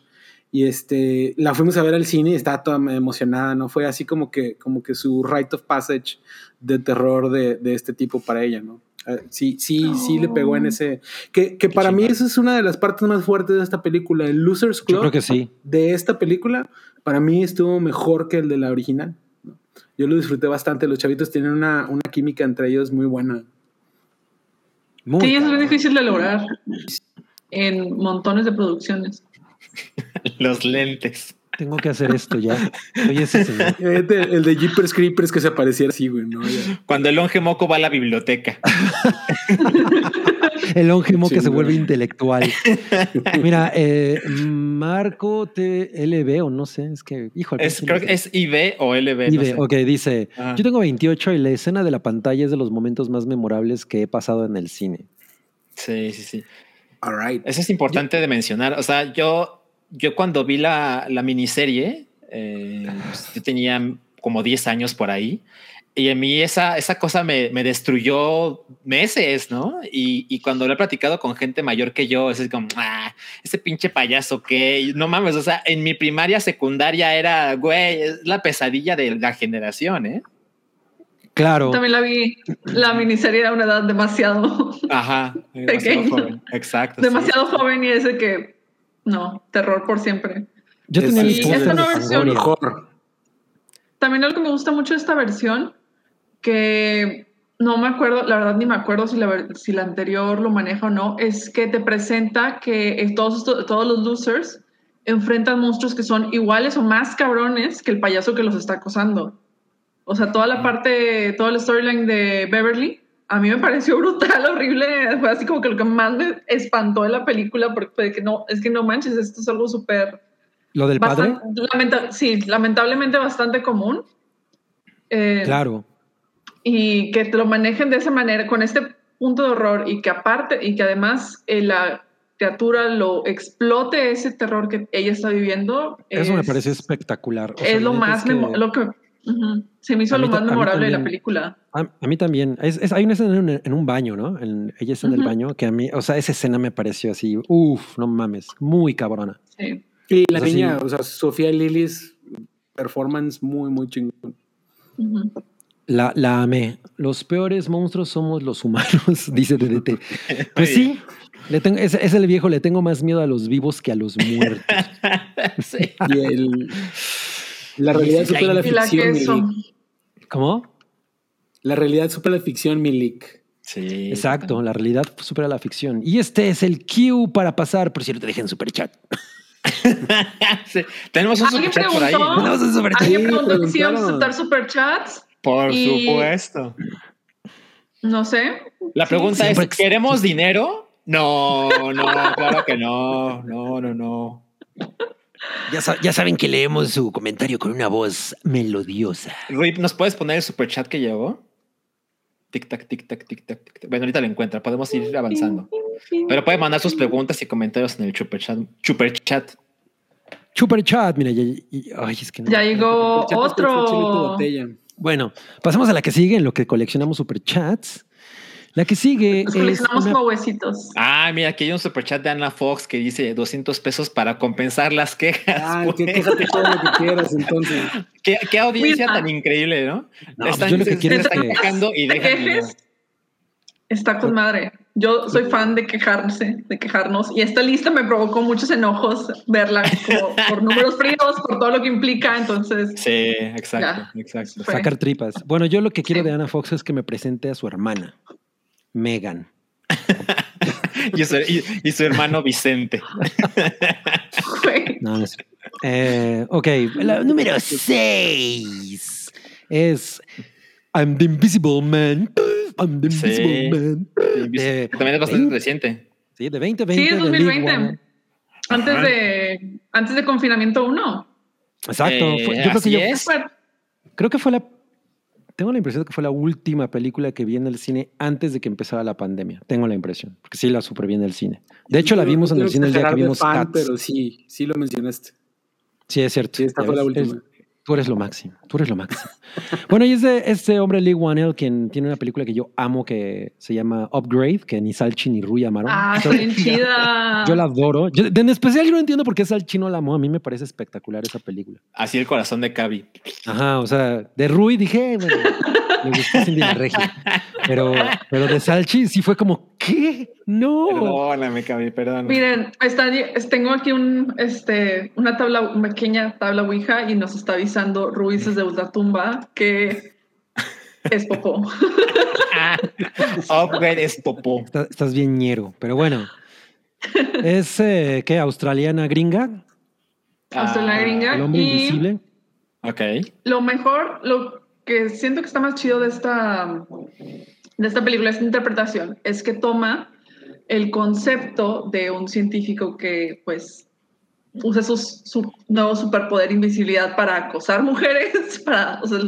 Y este, la fuimos a ver al cine y estaba toda emocionada, ¿no? Fue así como que, como que su rite of passage de terror de, de este tipo para ella, ¿no? Eh, Sí, sí, sí le pegó en ese... Que, que para mí esa es una de las partes más fuertes de esta película. El Losers Yo Club creo que sí. de esta película, para mí estuvo mejor que el de la original. ¿no? Yo lo disfruté bastante. Los chavitos tienen una, una química entre ellos muy buena. Muy Sí, es difícil de lograr en montones de producciones. Los lentes. Tengo que hacer esto ya. Soy ese señor. Imagínate El de Jeepers Creepers que se pareciera así, güey, ¿no? Ya. Cuando el longe moco va a la biblioteca. El que Sí, se no. vuelve intelectual. Mira, eh, Marco TLB o no sé, es que, hijo, Es, creo que es IB o LB. no sé. Ok, dice, yo tengo 28 y la escena de la pantalla es de los momentos más memorables que he pasado en el cine. Sí, sí, sí. All right. Eso es importante de mencionar. O sea, yo, yo cuando vi la, la miniserie, eh, pues, yo tenía como 10 años por ahí. Y a mí esa, esa cosa me, me destruyó meses, ¿no? Y, y cuando lo he platicado con gente mayor que yo, es como, ah, ese pinche payaso que no mames, o sea, en mi primaria, secundaria era, güey, es la pesadilla de la generación, ¿eh? Claro, También la vi, la miniserie era una edad demasiado, Ajá. demasiado Pequeño. joven. Exacto. sí. demasiado joven y ese que, no, terror por siempre. yo tenía Sí, mis nueva versión-. Mejor. También algo que me gusta mucho de esta versión, que no me acuerdo, la verdad ni me acuerdo si la, ver- si la anterior lo maneja o no, es que te presenta que eh, todos, estos- todos los losers enfrentan monstruos que son iguales o más cabrones que el payaso que los está acosando. O sea, toda la parte, todo el storyline de Beverly, a mí me pareció brutal, horrible. Fue así como que lo que más me espantó de la película, porque fue que no, es que no manches, esto es algo súper Lo del padre, Bastan- lamenta- sí, lamentablemente bastante común. Eh, claro. Y que te lo manejen de esa manera, con este punto de horror, y que aparte, y que además eh, la criatura lo explote ese terror que ella está viviendo. Eso me es- pareció espectacular. O sea, Es lo más es que- lo que se me hizo A lo más memorable de la película. A, a mí también. Es, es- hay una escena en, en un baño, ¿no? En- ella está en el baño, que a mí, o sea, esa escena me pareció así, uff, no mames, muy cabrona. Sí. Y la O sea, sí. niña, o sea, Sofía Lillis, performance muy, muy chingón. La, la amé. Los peores monstruos somos los humanos, dice DDT. Pues sí, le tengo, es, es el viejo, le tengo más miedo a los vivos que a los muertos. sí. Y el, la realidad supera la ficción. Milik. ¿Cómo? La realidad supera la ficción, Milik. Sí. Exacto, la realidad supera la ficción. Y este es el cue para pasar, por cierto, dejen super chat. Sí. Tenemos un ¿Alguien superchat por ahí. Tenemos un superchat. Alguien preguntó si íbamos a aceptar superchats. Por Y- supuesto. No sé. La pregunta es, ex- ¿queremos dinero? No, no, claro que no. No, no, no. Ya, ya saben que leemos su comentario con una voz melodiosa. Rip, ¿nos puedes poner el superchat que llegó? Tic tac, tic tac, tic tac, tic tac. Bueno, ahorita lo encuentra. Podemos ir avanzando. Pero puede mandar sus preguntas y comentarios en el super chat. Super chat. Super chat, mira, ya, ya- ay, es que no. Ya llegó otro. Bueno, pasamos a la que sigue en lo que coleccionamos superchats. La que sigue Nos coleccionamos una- como huesitos. Ah, mira, aquí hay un super chat de Ana Fox que dice 200 pesos para compensar las quejas. Ah, que güey. quéjate todo lo que quieras, entonces. ¿Qué, qué audiencia Mira. tan increíble, ¿no? No, pues yo lo que quiero es están que- quejando y ¿Te dejan? Está con madre. Yo soy fan de quejarse, de quejarnos. Y esta lista me provocó muchos enojos verla como por números fríos, por todo lo que implica. Entonces, Sí, exacto, Ya. exacto. Fue. sacar tripas. Bueno, yo lo que quiero Sí. de Ana Fox es que me presente a su hermana, Megan. Y su, y- y su hermano Vicente. No, no sé. Eh, ok, la número 6 es I'm the Invisible Man. I'm the Sí. Invisible Man. De También es bastante 20, reciente. Sí, de 2020. sí, es de Lee 2020. Warner. Antes Ajá. de, antes de confinamiento 1. Exacto. Eh, fue- yo creo así que yo, creo que fue la. Tengo la impresión de que fue la última película que vi en el cine antes de que empezara la pandemia. Tengo la impresión, porque sí la super vi en el cine. De hecho, la vimos en el cine el día que vimos Cats. Pero sí, sí lo mencionaste. Sí, es cierto. Sí, esta fue la última. Tú eres lo máximo. Tú eres lo máximo. bueno, y es de este hombre Lee Wanell, quien tiene una película que yo amo que se llama Upgrade, que ni Salchi ni Rui amaron. Ah, bien chida. Yo la adoro. Yo- en especial yo no entiendo por qué Salchi no la amó. A mí me parece espectacular esa película. Así el corazón de Cavi. Ajá, o sea, de Rui dije, "Eh, bueno, me gustó Cindy la Regia. Pero, pero de Salchi sí fue como, ¿qué? No. Perdóname, Cavi, perdón. Miren, está, es- tengo aquí un, este, una tabla, una pequeña tabla Ouija y nos está avisando Ruiz desde Ultratumba que es popó. Upgrade es popó. Está- estás bien ñero, pero bueno. Es, eh, ¿qué? Australiana gringa, Australia gringa. el hombre y invisible. Ok. lo mejor, lo que siento que está más chido de esta, de esta película, esta interpretación, es que toma el concepto de un científico que pues usa sus- su nuevo superpoder invisibilidad para acosar mujeres, para, o sea,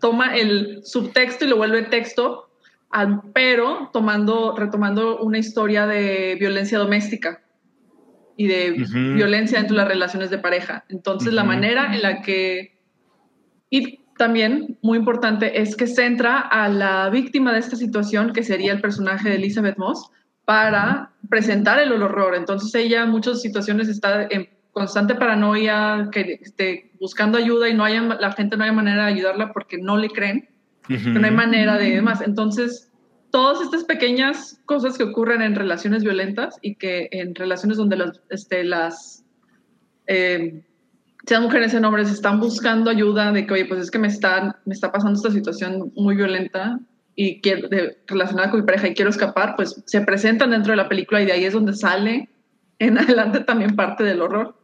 toma el subtexto y lo vuelve texto, pero tomando, retomando una historia de violencia doméstica y de Ujú. violencia dentro de las relaciones de pareja. Entonces, la Ujú. manera en la que... Y también, muy importante, es que centra a la víctima de esta situación, que sería el personaje de Elizabeth Moss, para presentar el horror. Entonces ella en muchas situaciones está en constante paranoia, que esté buscando ayuda y no haya, la gente no hay manera de ayudarla porque no le creen, que no hay manera de demás. Entonces, todas estas pequeñas cosas que ocurren en relaciones violentas y que en relaciones donde las, este, las eh, sean mujeres sean hombres, están buscando ayuda de que, oye, pues es que me, están, me está pasando esta situación muy violenta y quiero, de, relacionada con mi pareja y quiero escapar, pues se presentan dentro de la película y de ahí es donde sale en adelante también parte del horror.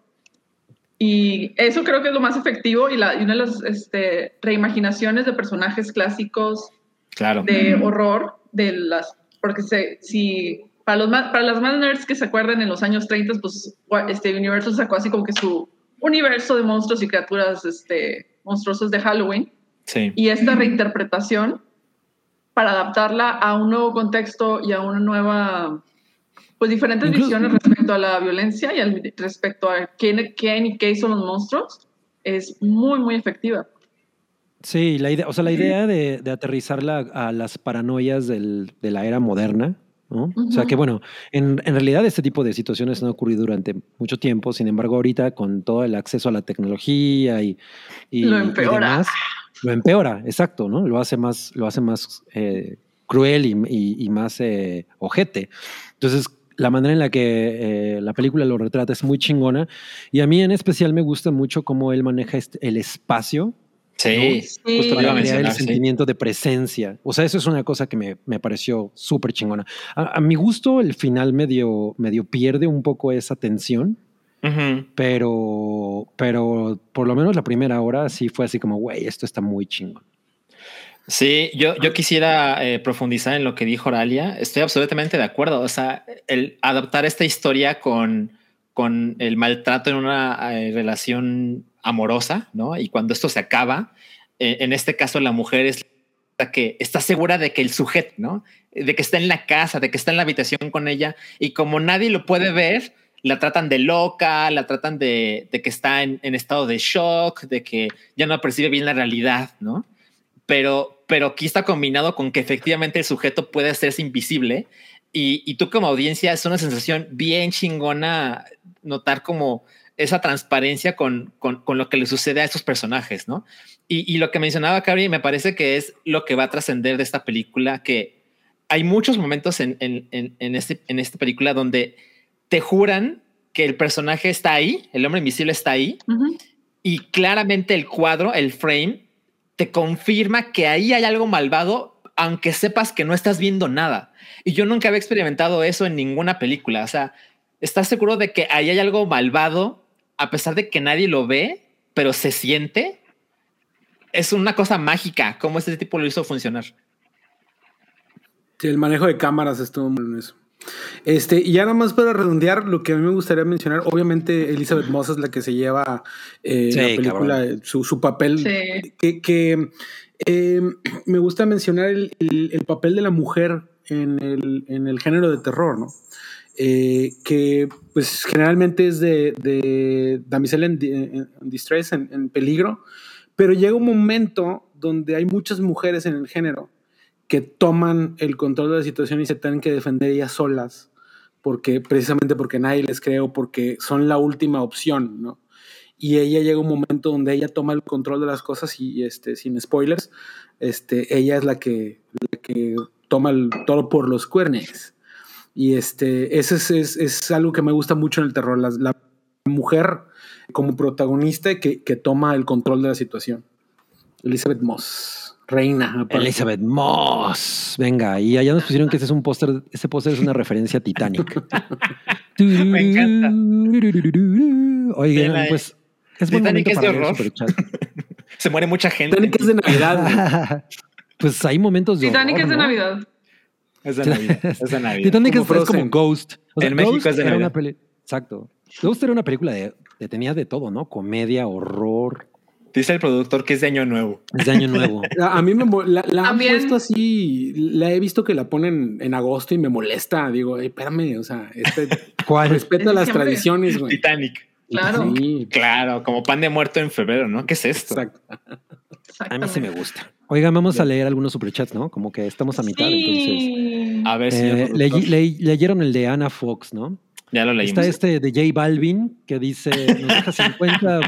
Y eso creo que es lo más efectivo y, la, y una de las este, reimaginaciones de personajes clásicos Claro. de horror de las porque se, si para los más, para las más nerds que se acuerdan en los años 30 pues este Universal sacó así como que su universo de monstruos y criaturas este monstruosas de Halloween. Sí. y esta reinterpretación para adaptarla a un nuevo contexto y a una nueva pues diferentes Incluso- visiones respecto a la violencia y al, respecto a quién, quién y qué son los monstruos es muy muy efectiva. Sí, la idea, o sea, la idea de, de aterrizarla a las paranoias del- de la era moderna, ¿no? O sea que bueno, en, en realidad este tipo de situaciones han ocurrido durante mucho tiempo, sin embargo ahorita con todo el acceso a la tecnología y, y- Lo y empeora. demás, lo empeora, exacto, ¿no? Lo hace más, lo hace más eh, cruel y, y- y más eh, ojete. Entonces, la manera en la que eh, la película lo retrata es muy chingona y a mí en especial me gusta mucho cómo él maneja este- el espacio Sí. Sí. Justo lo iba a para crear el sí. sentimiento de presencia. O sea, eso es una cosa que me, me pareció súper chingona. A, a mi gusto, el final medio, medio pierde un poco esa tensión, pero, pero por lo menos la primera hora sí fue así como, güey, esto está muy chingón. Sí, yo, yo quisiera eh, profundizar en lo que dijo Oralia. Estoy absolutamente de acuerdo. O sea, el adaptar esta historia con, con el maltrato en una eh, relación amorosa, ¿no? Y cuando esto se acaba, eh, en este caso la mujer es que está segura de que el sujeto, ¿no? De que está en la casa, de que está en la habitación con ella y como nadie lo puede ver, la tratan de loca, la tratan de, de que está en, en, estado de shock, de que ya no percibe bien la realidad, ¿no? Pero, pero aquí está combinado con que efectivamente el sujeto puede hacerse invisible y, y tú como audiencia es una sensación bien chingona notar como esa transparencia con, con, con, lo que le sucede a estos personajes, ¿no? Y, y lo que mencionaba Carrie me parece que es lo que va a trascender de esta película, que hay muchos momentos en, en, en, este, en esta película donde te juran que el personaje está ahí, el hombre invisible está ahí, uh -huh. y claramente el cuadro, el frame, te confirma que ahí hay algo malvado, aunque sepas que no estás viendo nada. Y yo nunca había experimentado eso en ninguna película. O sea, estás seguro de que ahí hay algo malvado, a pesar de que nadie lo ve, pero se siente. Es una cosa mágica cómo este tipo lo hizo funcionar. Sí, el manejo de cámaras estuvo muy en eso. Este, y ya nada más para redondear, lo que a mí me gustaría mencionar, obviamente Elizabeth Moss es la que se lleva eh, sí, la película, su, su, papel, sí. que, que eh, me gusta mencionar el, el, el, papel de la mujer en el, en el género de terror, ¿no? Eh, que pues generalmente es de, de damisela en, distress, en, peligro, pero llega un momento donde hay muchas mujeres en el género que toman el control de la situación y se tienen que defender ellas solas, porque precisamente porque nadie les cree o porque son la última opción, ¿no? Y ella llega un momento donde ella toma el control de las cosas y, este, sin spoilers, este, ella es la que, que toma el toro por los cuernos. Y este, eso es, es, es, algo que me gusta mucho en el terror, la, la mujer como protagonista que, que toma el control de la situación. Elizabeth Moss reina. Aparte. Elizabeth Moss. Venga, y allá nos pusieron que ese es un póster, ese póster es una referencia a Titanic. Me encanta. Oigan, pues es Titanic es de horror. Se muere mucha gente. Titanic es de Navidad. pues hay momentos de Titanic horror, es de ¿no? Navidad. Es de Navidad. Es de Navidad. Titanic es, es, como Ghost. O sea, en México es de era Navidad. Una peli Exacto. Ghost era una película de, de tenía de todo, ¿no? Comedia, horror, Dice el productor que es de año nuevo. Es de año nuevo. a mí me la, la han puesto así, la he visto que la ponen en agosto y me molesta. Digo, hey, espérame, o sea, este, ¿Cuál? respeta las tradiciones, güey. Titanic. Claro. Sí. Claro, como pan de muerto en febrero, ¿no? ¿Qué es esto? Exacto. A mí sí me gusta. Oigan, vamos a leer algunos superchats, ¿no? Como que estamos a mitad, sí. entonces. A ver si. Eh, le, le, leyeron el de Ana Fox, ¿no? Ya lo leímos. Está este de J Balvin que dice, nos deja 50,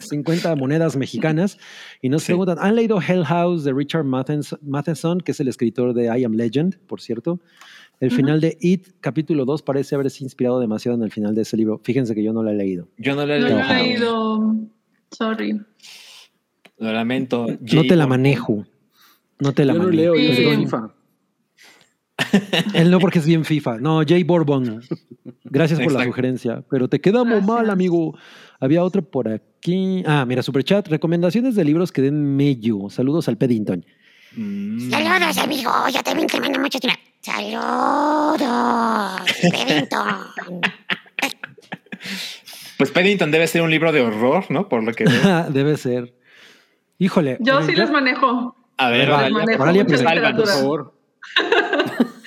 50 monedas mexicanas y nos sí. preguntan, ¿han leído Hell House de Richard Matheson, que es el escritor de I Am Legend, por cierto? El uh -huh. final de It, capítulo 2, parece haberse inspirado demasiado en el final de ese libro. Fíjense que yo no lo he leído. Yo no lo he leído. No lo he leído. Sorry. Lo lamento. No te la manejo. No te la yo manejo. No leo, yo soy FIFA. Él no porque es bien FIFA. No, Jay Bourbon. Gracias por Exacto. la sugerencia. Pero te quedamos Gracias. mal, amigo. Había otro por aquí. Ah, mira, Superchat. Recomendaciones de libros que den mello. Saludos al Peddington. Mm. Saludos, amigo. Yo también te mando muchos Saludos, Peddington. pues Peddington debe ser un libro de horror, ¿no? Por lo que debe ser. Híjole. Yo sí les manejo. A ver, Oralia, por por favor.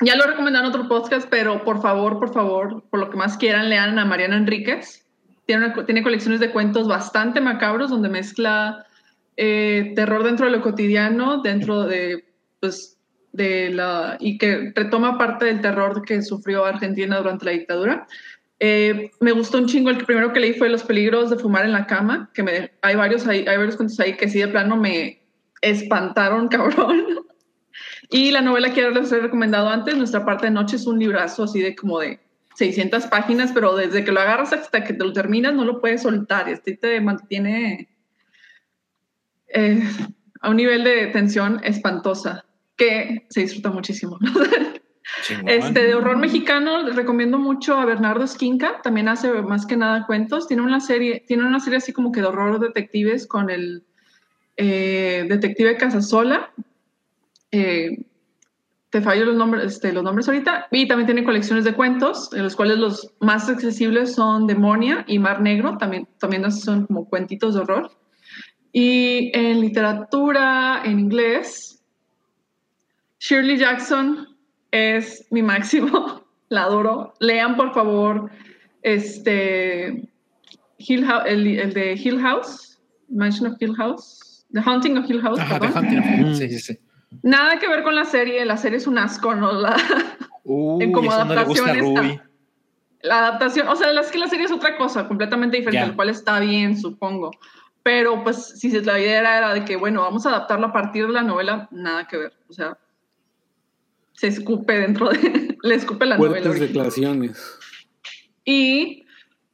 ya lo recomendaron en otro podcast, pero por favor, por favor, por lo que más quieran, lean a Mariana Enríquez. Tiene, una, tiene colecciones de cuentos bastante macabros donde mezcla eh, terror dentro de lo cotidiano, dentro de, pues, de la. y que retoma parte del terror que sufrió Argentina durante la dictadura. Eh, me gustó un chingo. El primero que leí fue Los peligros de fumar en la cama, que hay, varios, hay, hay varios cuentos ahí que sí de plano me espantaron, cabrón. Y la novela que les he recomendado antes, Nuestra parte de noche, es un librazo así de como de 600 páginas, pero desde que lo agarras hasta que te lo terminas no lo puedes soltar. Este te mantiene eh, a un nivel de tensión espantosa que se disfruta muchísimo. Este, de horror mexicano, les recomiendo mucho a Bernardo Esquinca, también hace más que nada cuentos. Tiene una serie, tiene una serie así como que de horror detectives con el eh, detective Casasola. Eh, te fallo los nombres, este, los nombres ahorita. Y también tiene colecciones de cuentos, en los cuales los más accesibles son Demonia y Mar Negro, también, también son como cuentitos de horror. Y en literatura, en inglés, Shirley Jackson es mi máximo, la adoro. Lean, por favor, este, Hill House, el, el de Hill House, Mansion of Hill House, The Haunting of Hill House. Ajá, de perdón. Hunting of Hill. Mm. Sí, sí, sí. Nada que ver con la serie, la serie es un asco, ¿no? La, Uy, como eso no le gusta a adaptación está- la adaptación, o sea, es que la serie es otra cosa, completamente diferente, Ya. lo cual está bien, supongo. Pero pues si la idea era, era de que, bueno, vamos a adaptarlo a partir de la novela, nada que ver. O sea, se escupe dentro de, le escupe la novela. Fuertes original. declaraciones. Y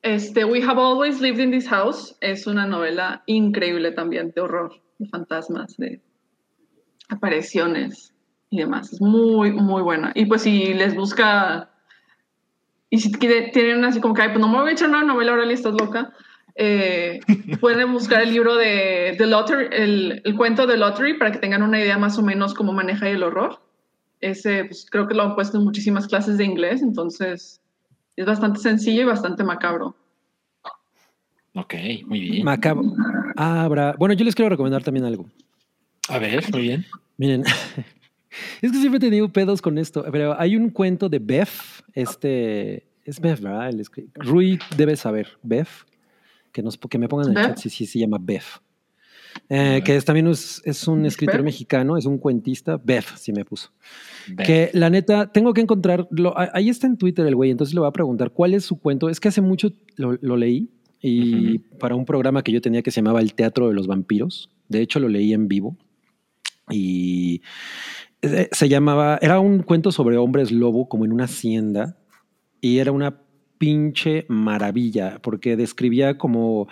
este, We Have Always Lived in This House es una novela increíble también de horror, de fantasmas, de apariciones y demás. Es muy, muy buena. Y pues si les busca, y si tienen así como que, pues no me voy a echar una novela, Aurelia, estás loca. eh, pueden buscar el libro de The Lottery, el, el cuento de Lottery para que tengan una idea más o menos cómo maneja el horror. Ese, pues, creo que lo han puesto en muchísimas clases de inglés, entonces es bastante sencillo y bastante macabro. Ok, muy bien. Macabro. Abra. Bueno, yo les quiero recomendar también algo. A ver, muy bien. Miren, es que siempre he tenido pedos con esto, pero hay un cuento de Beth, este, es Beth, ¿verdad? El Rui debe saber, Beth, que, nos, que me pongan en el chat si sí se llama Beth. Eh, que es, también es, es un escritor mexicano, es un cuentista, Beth, sí me puso. Que la neta, tengo que encontrar, lo- a- ahí está en Twitter el güey, entonces le voy a preguntar cuál es su cuento. Es que hace mucho lo, lo leí y para un programa que yo tenía que se llamaba El Teatro de los Vampiros. De hecho, lo leí en vivo y eh, se llamaba, era un cuento sobre hombres lobo como en una hacienda y era una pinche maravilla porque describía como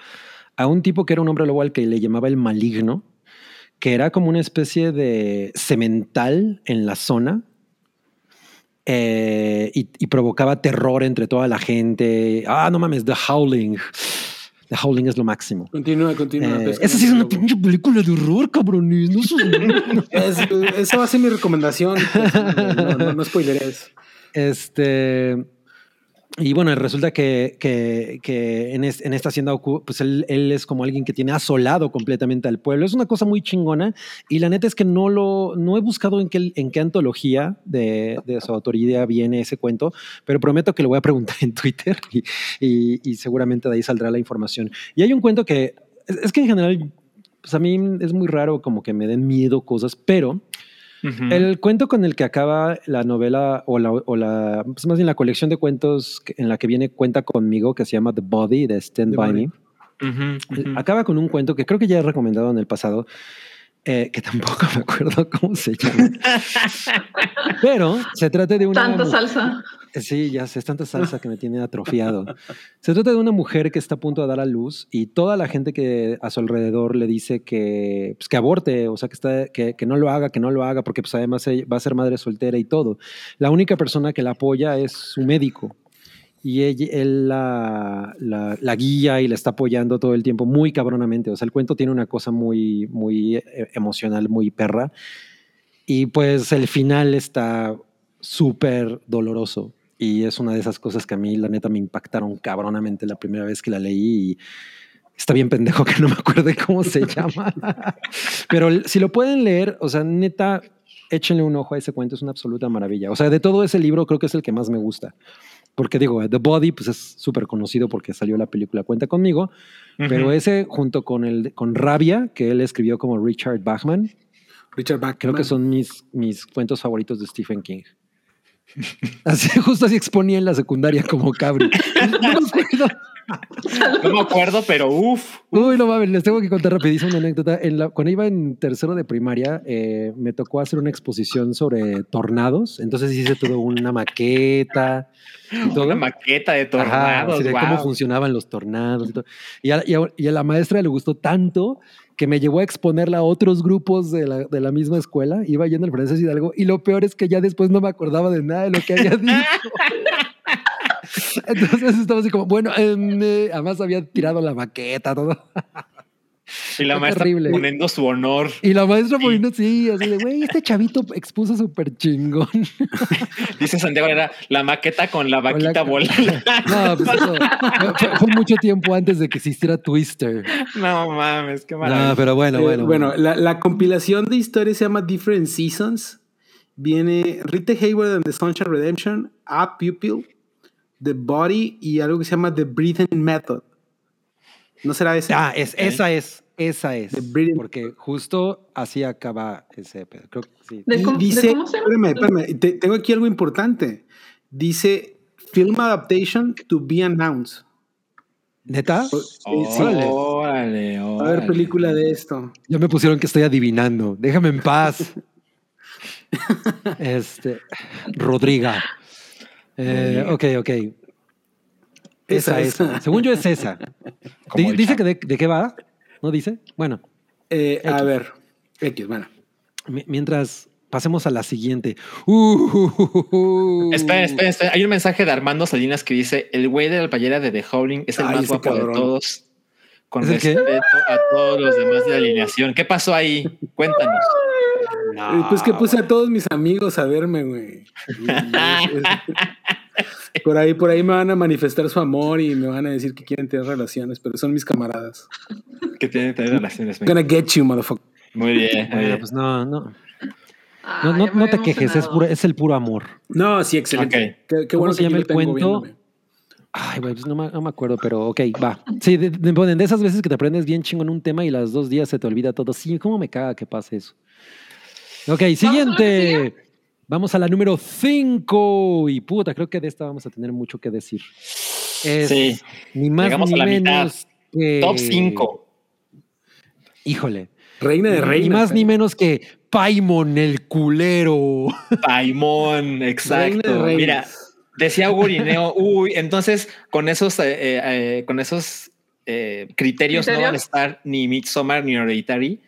a un tipo que era un hombre lobo al que le llamaba el maligno, que era como una especie de cemental en la zona eh, y, y provocaba terror entre toda la gente. Ah, no mames, The Howling. The Howling es lo máximo. Continúa, continúa. Eh, esa sí es una pinche película de horror, cabrones. No Es- esa va a ser mi recomendación. pues, no, no, no spoileres. Este. Y bueno, resulta que, que, que en, es- en esta hacienda, pues él, él es como alguien que tiene asolado completamente al pueblo. Es una cosa muy chingona. Y la neta es que no lo no he buscado en qué, en qué antología de, de su autoría viene ese cuento, pero prometo que lo voy a preguntar en Twitter y, y- y seguramente de ahí saldrá la información. Y hay un cuento que es, es que en general, pues a mí es muy raro como que me den miedo cosas, pero El cuento con el que acaba la novela o la, o la pues más bien la colección de cuentos en la que viene Cuenta conmigo, que se llama The Body de Stand The By Body. Me, acaba con un cuento que creo que ya he recomendado en el pasado, eh, que tampoco me acuerdo cómo se llama. Pero se trata de una. Tanta salsa. Sí, ya sé, es tanta salsa que me tiene atrofiado. Se trata de una mujer que está a punto de dar a luz y toda la gente que a su alrededor le dice que, pues, que aborte, o sea, que, está, que, que no lo haga, que no lo haga, porque pues además ella va a ser madre soltera y todo. La única persona que la apoya es su médico. Y él la, la, la guía y la está apoyando todo el tiempo muy cabronamente. O sea, el cuento tiene una cosa muy, muy eh, emocional, muy perra. Y pues el final está súper doloroso. Y es una de esas cosas que a mí, la neta, me impactaron cabronamente la primera vez que la leí. Y está bien pendejo que no me acuerde cómo se llama. Pero si lo pueden leer, o sea, neta, échenle un ojo a ese cuento. Es una absoluta maravilla. O sea, de todo ese libro, creo que es el que más me gusta. Porque digo, The Body, pues es súper conocido porque salió la película Cuenta conmigo. Pero ese, junto con, el, con Rabia, que él escribió como Richard Bachman, Richard Bachman. Creo que son mis, mis cuentos favoritos de Stephen King. Así, justo así exponía en la secundaria como cabri. No me acuerdo. No me acuerdo, pero uff. Uy, no mames, les tengo que contar rapidísimo una anécdota. En la, cuando iba en tercero de primaria, eh, me tocó hacer una exposición sobre tornados. Entonces hice todo una maqueta y todo. Una maqueta de tornados. de cómo funcionaban los tornados y todo. Y a, y a- y a la maestra le gustó tanto que me llevó a exponerla a otros grupos de la, de la misma escuela. Iba yendo al francés Hidalgo y lo peor es que ya después no me acordaba de nada de lo que había dicho. Entonces estaba así como, bueno, em, eh, además había tirado la maqueta, todo. Y la Qué maestra terrible. poniendo su honor. Y la maestra poniendo sí, así de, güey, este chavito expuso súper chingón. Dice Santiago era la maqueta con la Con la vaquita volando. No, pues eso fue, fue- fue mucho tiempo antes de que existiera Twister. No mames, qué maravilla. No, pero bueno, Eh, bueno. bueno, la, la compilación de historias se llama Different Seasons. Viene Rita Hayward and the Sunshine Redemption, A Pupil, The Body y algo que se llama The Breathing Method. ¿No será ese? Ah, es, esa es, esa es. The Brilliant- Porque justo así acaba ese pedo. Creo que sí. ¿De cómo, de dice, cómo se llama? espérame, espérame, te- tengo aquí algo importante. Dice Film Adaptation to be announced. ¿Neta? Sí, sí. Órale. Órale, a haber película de esto. Ya me pusieron que estoy adivinando. Déjame en paz. este, Rodriga. Eh, ok, ok. Esa, esa. Según yo es esa. Dice que de, de qué va. ¿No dice? Bueno, Eh, a ver, X, bueno. mi- mientras pasemos a la siguiente. Uh, Espera, espera, espera. Hay un mensaje de Armando Salinas que dice: El güey de la playera de The Howling es el Ay, más guapo de todos. Con ¿Es qué? respeto a todos los demás de la alineación. ¿Qué pasó ahí? Cuéntanos. Eh, pues que puse a todos mis amigos a verme, güey. Por ahí, por ahí me van a manifestar su amor y me van a decir que quieren tener relaciones, pero son mis camaradas. que tiene que tener relaciones. I'm gonna get you, motherfucker. Muy bien. muy Bueno, bien. pues no, no. No, Ah, te quejes, es, emocionado. puro- es el puro amor. No, sí, excelente. Qué, qué ¿Cómo bueno se que llama el cuento? viéndome. Ay, güey, pues no, me- no me acuerdo, pero ok, va. Sí, de, de- de esas veces que te aprendes bien chingo en un tema y las dos días se te olvida todo. Sí, ¿cómo me caga que pase eso? Ok, siguiente. Vamos a la número 5. Y puta, creo que de esta vamos a tener mucho que decir. Es Sí. ni más Llegamos ni a la mitad. menos que. Top 5. Híjole. Reina de Ni reinas. más ni menos que Paimon el culero. De exacto. reinas. Mira, decía Gurineo, uy, entonces con esos, eh, eh, con esos eh, criterios, no van a estar ni Midsommar ni Hereditary.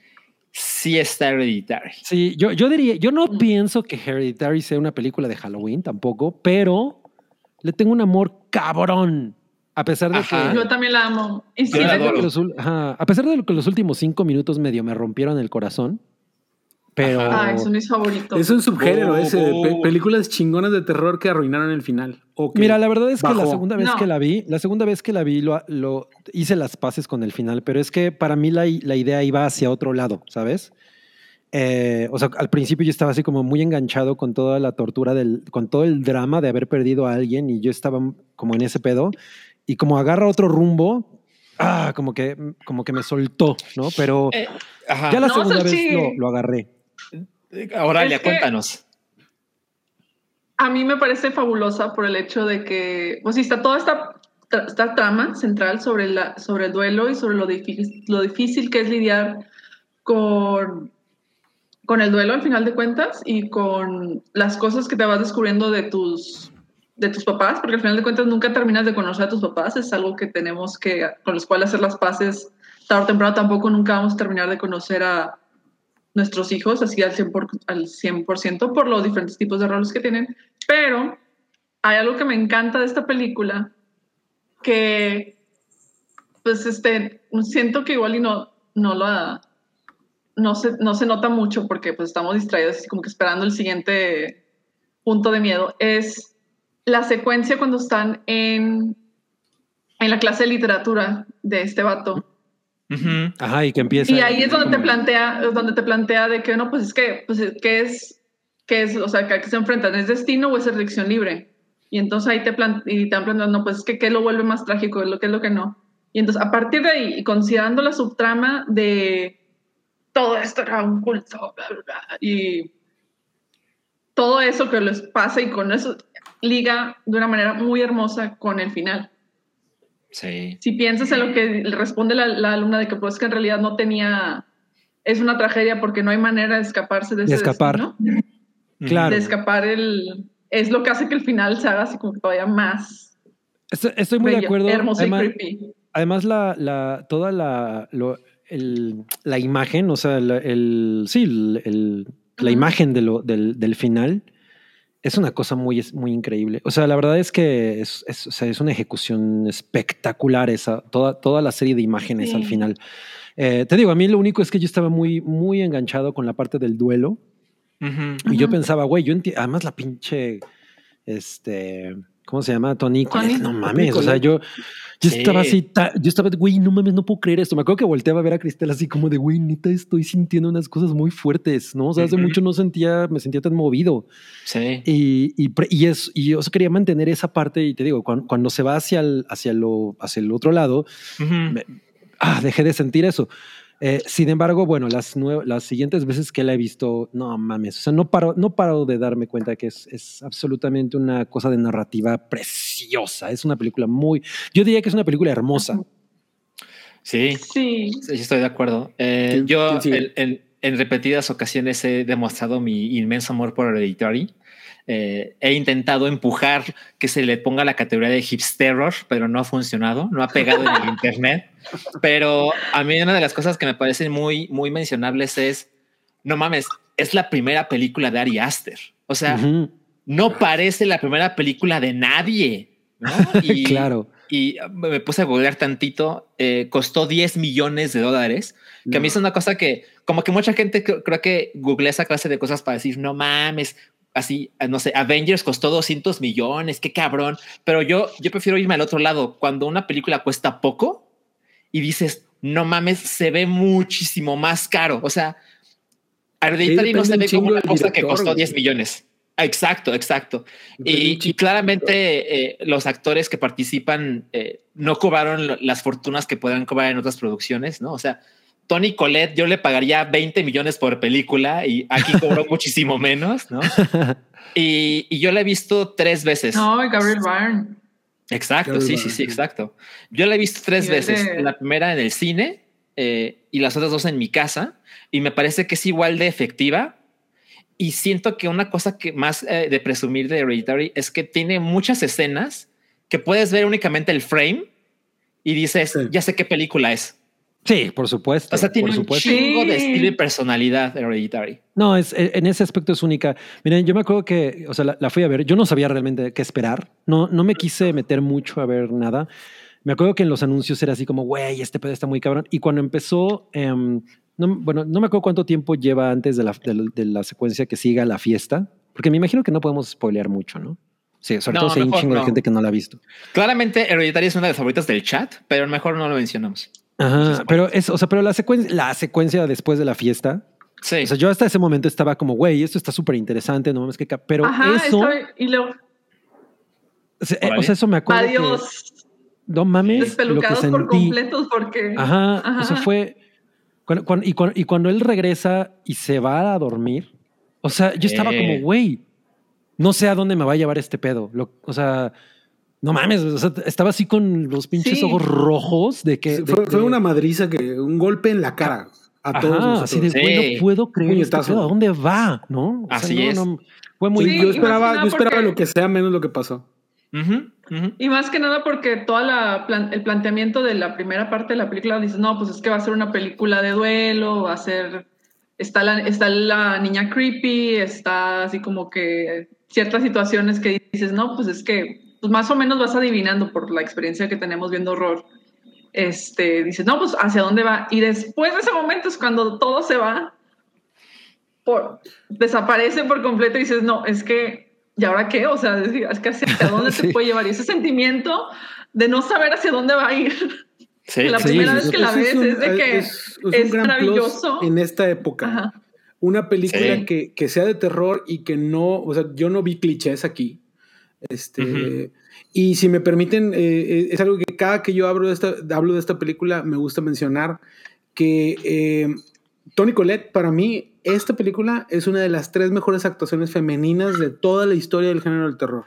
Sí está Hereditary. Sí, yo, yo diría, yo no Mm. pienso que Hereditary sea una película de Halloween tampoco, pero le tengo un amor cabrón. A pesar de Ajá. que. Yo también la amo. Y sí, Yo la le- adoro. que los ul- ajá, a pesar de que los últimos cinco minutos medio me rompieron el corazón, pero. Ay, son mis favoritos. Es un subgénero Oh, ese de pe- oh. películas chingonas de terror que arruinaron el final. O que mira, la verdad es que la segunda vez No. que la vi, la segunda vez que la vi lo, lo- hice las paces con el final, pero es que para mí la, la idea iba hacia otro lado, ¿sabes? Eh, o sea, al principio yo estaba así como muy enganchado con toda la tortura del, con todo el drama de haber perdido a alguien y yo estaba como en ese pedo y como agarra otro rumbo, ah, como que, como que me soltó, ¿no? Pero Eh, ya la No, segunda vez lo agarré. Auralia, Es que- cuéntanos. A mí me parece fabulosa por el hecho de que, pues sí, está toda esta, esta trama central sobre, la, sobre el duelo y sobre lo difícil, lo difícil que es lidiar con, con el duelo al final de cuentas y con las cosas que te vas descubriendo de tus, de tus papás, porque al final de cuentas nunca terminas de conocer a tus papás, es algo que tenemos que, con los cuales hacer las paces tarde o temprano, tampoco nunca vamos a terminar de conocer a nuestros hijos así al 100%, por, al 100% por los diferentes tipos de roles que tienen, pero hay algo que me encanta de esta película que pues este siento que igual y no no lo no se, no se nota mucho porque pues estamos distraídos como que esperando el siguiente punto de miedo es la secuencia cuando están en en la clase de literatura de este vato Ajá, y que empieza. y ahí es donde te plantea, es donde te plantea de que no, pues es que, pues ¿qué es, qué es, o sea, que, a qué se enfrentan, ¿es destino o es elección libre? Y entonces ahí te, plan, y te han planteado, no, pues es que qué lo vuelve más trágico, lo que es lo que no. Y entonces a partir de ahí, y considerando la subtrama de todo esto era un culto, bla, bla, bla, y todo eso que les pasa y con eso liga de una manera muy hermosa con el final Sí. si piensas en lo que le responde la, la alumna de que pues que en realidad no tenía, es una tragedia porque no hay manera de escaparse de De ese escapar. destino, Claro. de escapar el, es lo que hace que el final se haga así como que todavía más Estoy, estoy muy de acuerdo. hermoso Además, y creepy. además la, la, toda la, lo- el- la imagen, o sea, la- el, sí, el- el- la imagen de lo, del, del final es una cosa muy, es muy increíble. O sea, la verdad es que es, es, o sea, es una ejecución espectacular esa, toda, toda la serie de imágenes Sí. al final. Eh, te digo, a mí lo único es que yo estaba muy, muy enganchado con la parte del duelo. Y yo pensaba, güey, yo entiendo, además la pinche, este, ¿cómo se llama? Tony Tony. no Tony mames, o sea, yo, yo Sí. estaba así, ta- yo estaba, güey, no mames, no puedo creer esto. Me acuerdo que volteaba a ver a Cristel así como de, güey, neta, estoy sintiendo unas cosas muy fuertes, ¿no? O sea, hace mucho no sentía, me sentía tan movido. Sí. Y, y, y, es, y yo quería mantener esa parte y te digo, cuando, cuando se va hacia el, hacia, lo, hacia el otro lado, me- ah, dejé de sentir eso. Eh, sin embargo, bueno, las, las siguientes veces que la he visto, no mames, o sea, no paro, no paro de darme cuenta que es, es absolutamente una cosa de narrativa preciosa. Es una película muy, yo diría que es una película hermosa. Sí. Sí. Sí, estoy de acuerdo. Eh, ¿Quién- yo en- en repetidas ocasiones he demostrado mi inmenso amor por Hereditary. Eh, he intentado empujar que se le ponga la categoría de hipsterror, pero no ha funcionado, no ha pegado en el internet. Pero a mí una de las cosas que me parecen muy, muy mencionables es, no mames, es la primera película de Ari Aster. O sea, Ujú, no parece la primera película de nadie. ¿no? Y, claro. y me puse a googlear tantito, eh, costó 10 millones de dólares, que a mí es una cosa que como que mucha gente cre- creo que googlea esa clase de cosas para decir, no mames, así, no sé, Avengers costó 200 millones, qué cabrón, pero yo, yo prefiero irme al otro lado, cuando una película cuesta poco y dices, no mames, se ve muchísimo más caro, o sea, Hereditary no se ve como una cosa que costó güey. 10 millones. Exacto, exacto. Y, claramente eh, los actores que participan eh, no cobraron las fortunas que puedan cobrar en otras producciones, ¿no? O sea, Tony Colette, yo le pagaría 20 millones por película y aquí cobró muchísimo menos, ¿no? Y, y yo la he visto tres veces. No, y Gabriel Byrne. Exacto, Gabriel sí, Byrne, sí, sí, exacto. Yo la he visto tres veces. de- La primera en el cine eh, y las otras dos en mi casa. Y me parece que es igual de efectiva. Y siento que una cosa que más eh, de presumir de Hereditary es que tiene muchas escenas que puedes ver únicamente el frame y dices, Sí. ya sé qué película es. Sí, por supuesto. O sea, tiene por un supuesto. chingo de estilo y personalidad Hereditary. No, es, e, en ese aspecto es única. Miren, yo me acuerdo que, o sea, la, la fui a ver. Yo no sabía realmente qué esperar. No, no me quise meter mucho a ver nada. Me acuerdo que en los anuncios era así como, güey, este pedo está muy cabrón. Y cuando empezó, em, no, bueno, no me acuerdo cuánto tiempo lleva antes de la, de, la- de la secuencia que siga la fiesta, porque me imagino que no podemos spoilear mucho, ¿no? Sí, sobre No, todo si hay un chingo de gente que no la ha visto. Claramente Hereditary es una de las favoritas del chat, pero mejor no lo mencionamos. Ajá, pero es, o sea, pero la secuencia, la secuencia después de la fiesta, Sí. o sea, yo hasta ese momento estaba como, güey, esto está súper interesante, no mames que, ca-". pero Ajá, eso, estoy- y luego, o sea, eh, o sea, eso me acuerdo. que- adiós, no mames, lo que despelucados por completos porque... Ajá, o sea, Ajá. fue. cuando- cuando- y, cuando, y cuando él regresa y se va a dormir, o sea, yo estaba Eh. como, güey, no sé a dónde me va a llevar este pedo. Lo- o sea, no mames, o sea, estaba así con los pinches Sí. ojos rojos de que. Sí, de- fue, una madriza que un golpe en la cara a todos Ajá, así de, güey, Sí. no puedo creer este pedo, ¿a dónde va? ¿No? O sea, Así no, es. no, fue muy. Sí, yo y esperaba, más que nada yo esperaba porque- lo que sea menos lo que pasó. Y más que nada porque toda la plan- el planteamiento de la primera parte de la película dices, no, pues es que va a ser una película de duelo, va a ser, está la, está la niña creepy, está así como que ciertas situaciones que dices, no, pues es que pues más o menos vas adivinando por la experiencia que tenemos viendo horror. Este, dices, no, pues hacia dónde va. Y después de ese momento es cuando todo se va, por, desaparece por completo y dices, no, es que ¿y ahora qué? O sea, es que hacia dónde Sí. te puede llevar. Y ese sentimiento de no saber hacia dónde va a ir. Sí, La sí, primera sí, vez que la ves un- es de que es, es un gran plus maravilloso. en esta época. Ajá. Una película Sí. que, que sea de terror y que no, o sea, yo no vi clichés aquí. Este. Y si me permiten, eh, es algo que cada que yo hablo de esta, hablo de esta película me gusta mencionar que eh, Tony Collette, para mí, esta película es una de las tres mejores actuaciones femeninas de toda la historia del género del terror.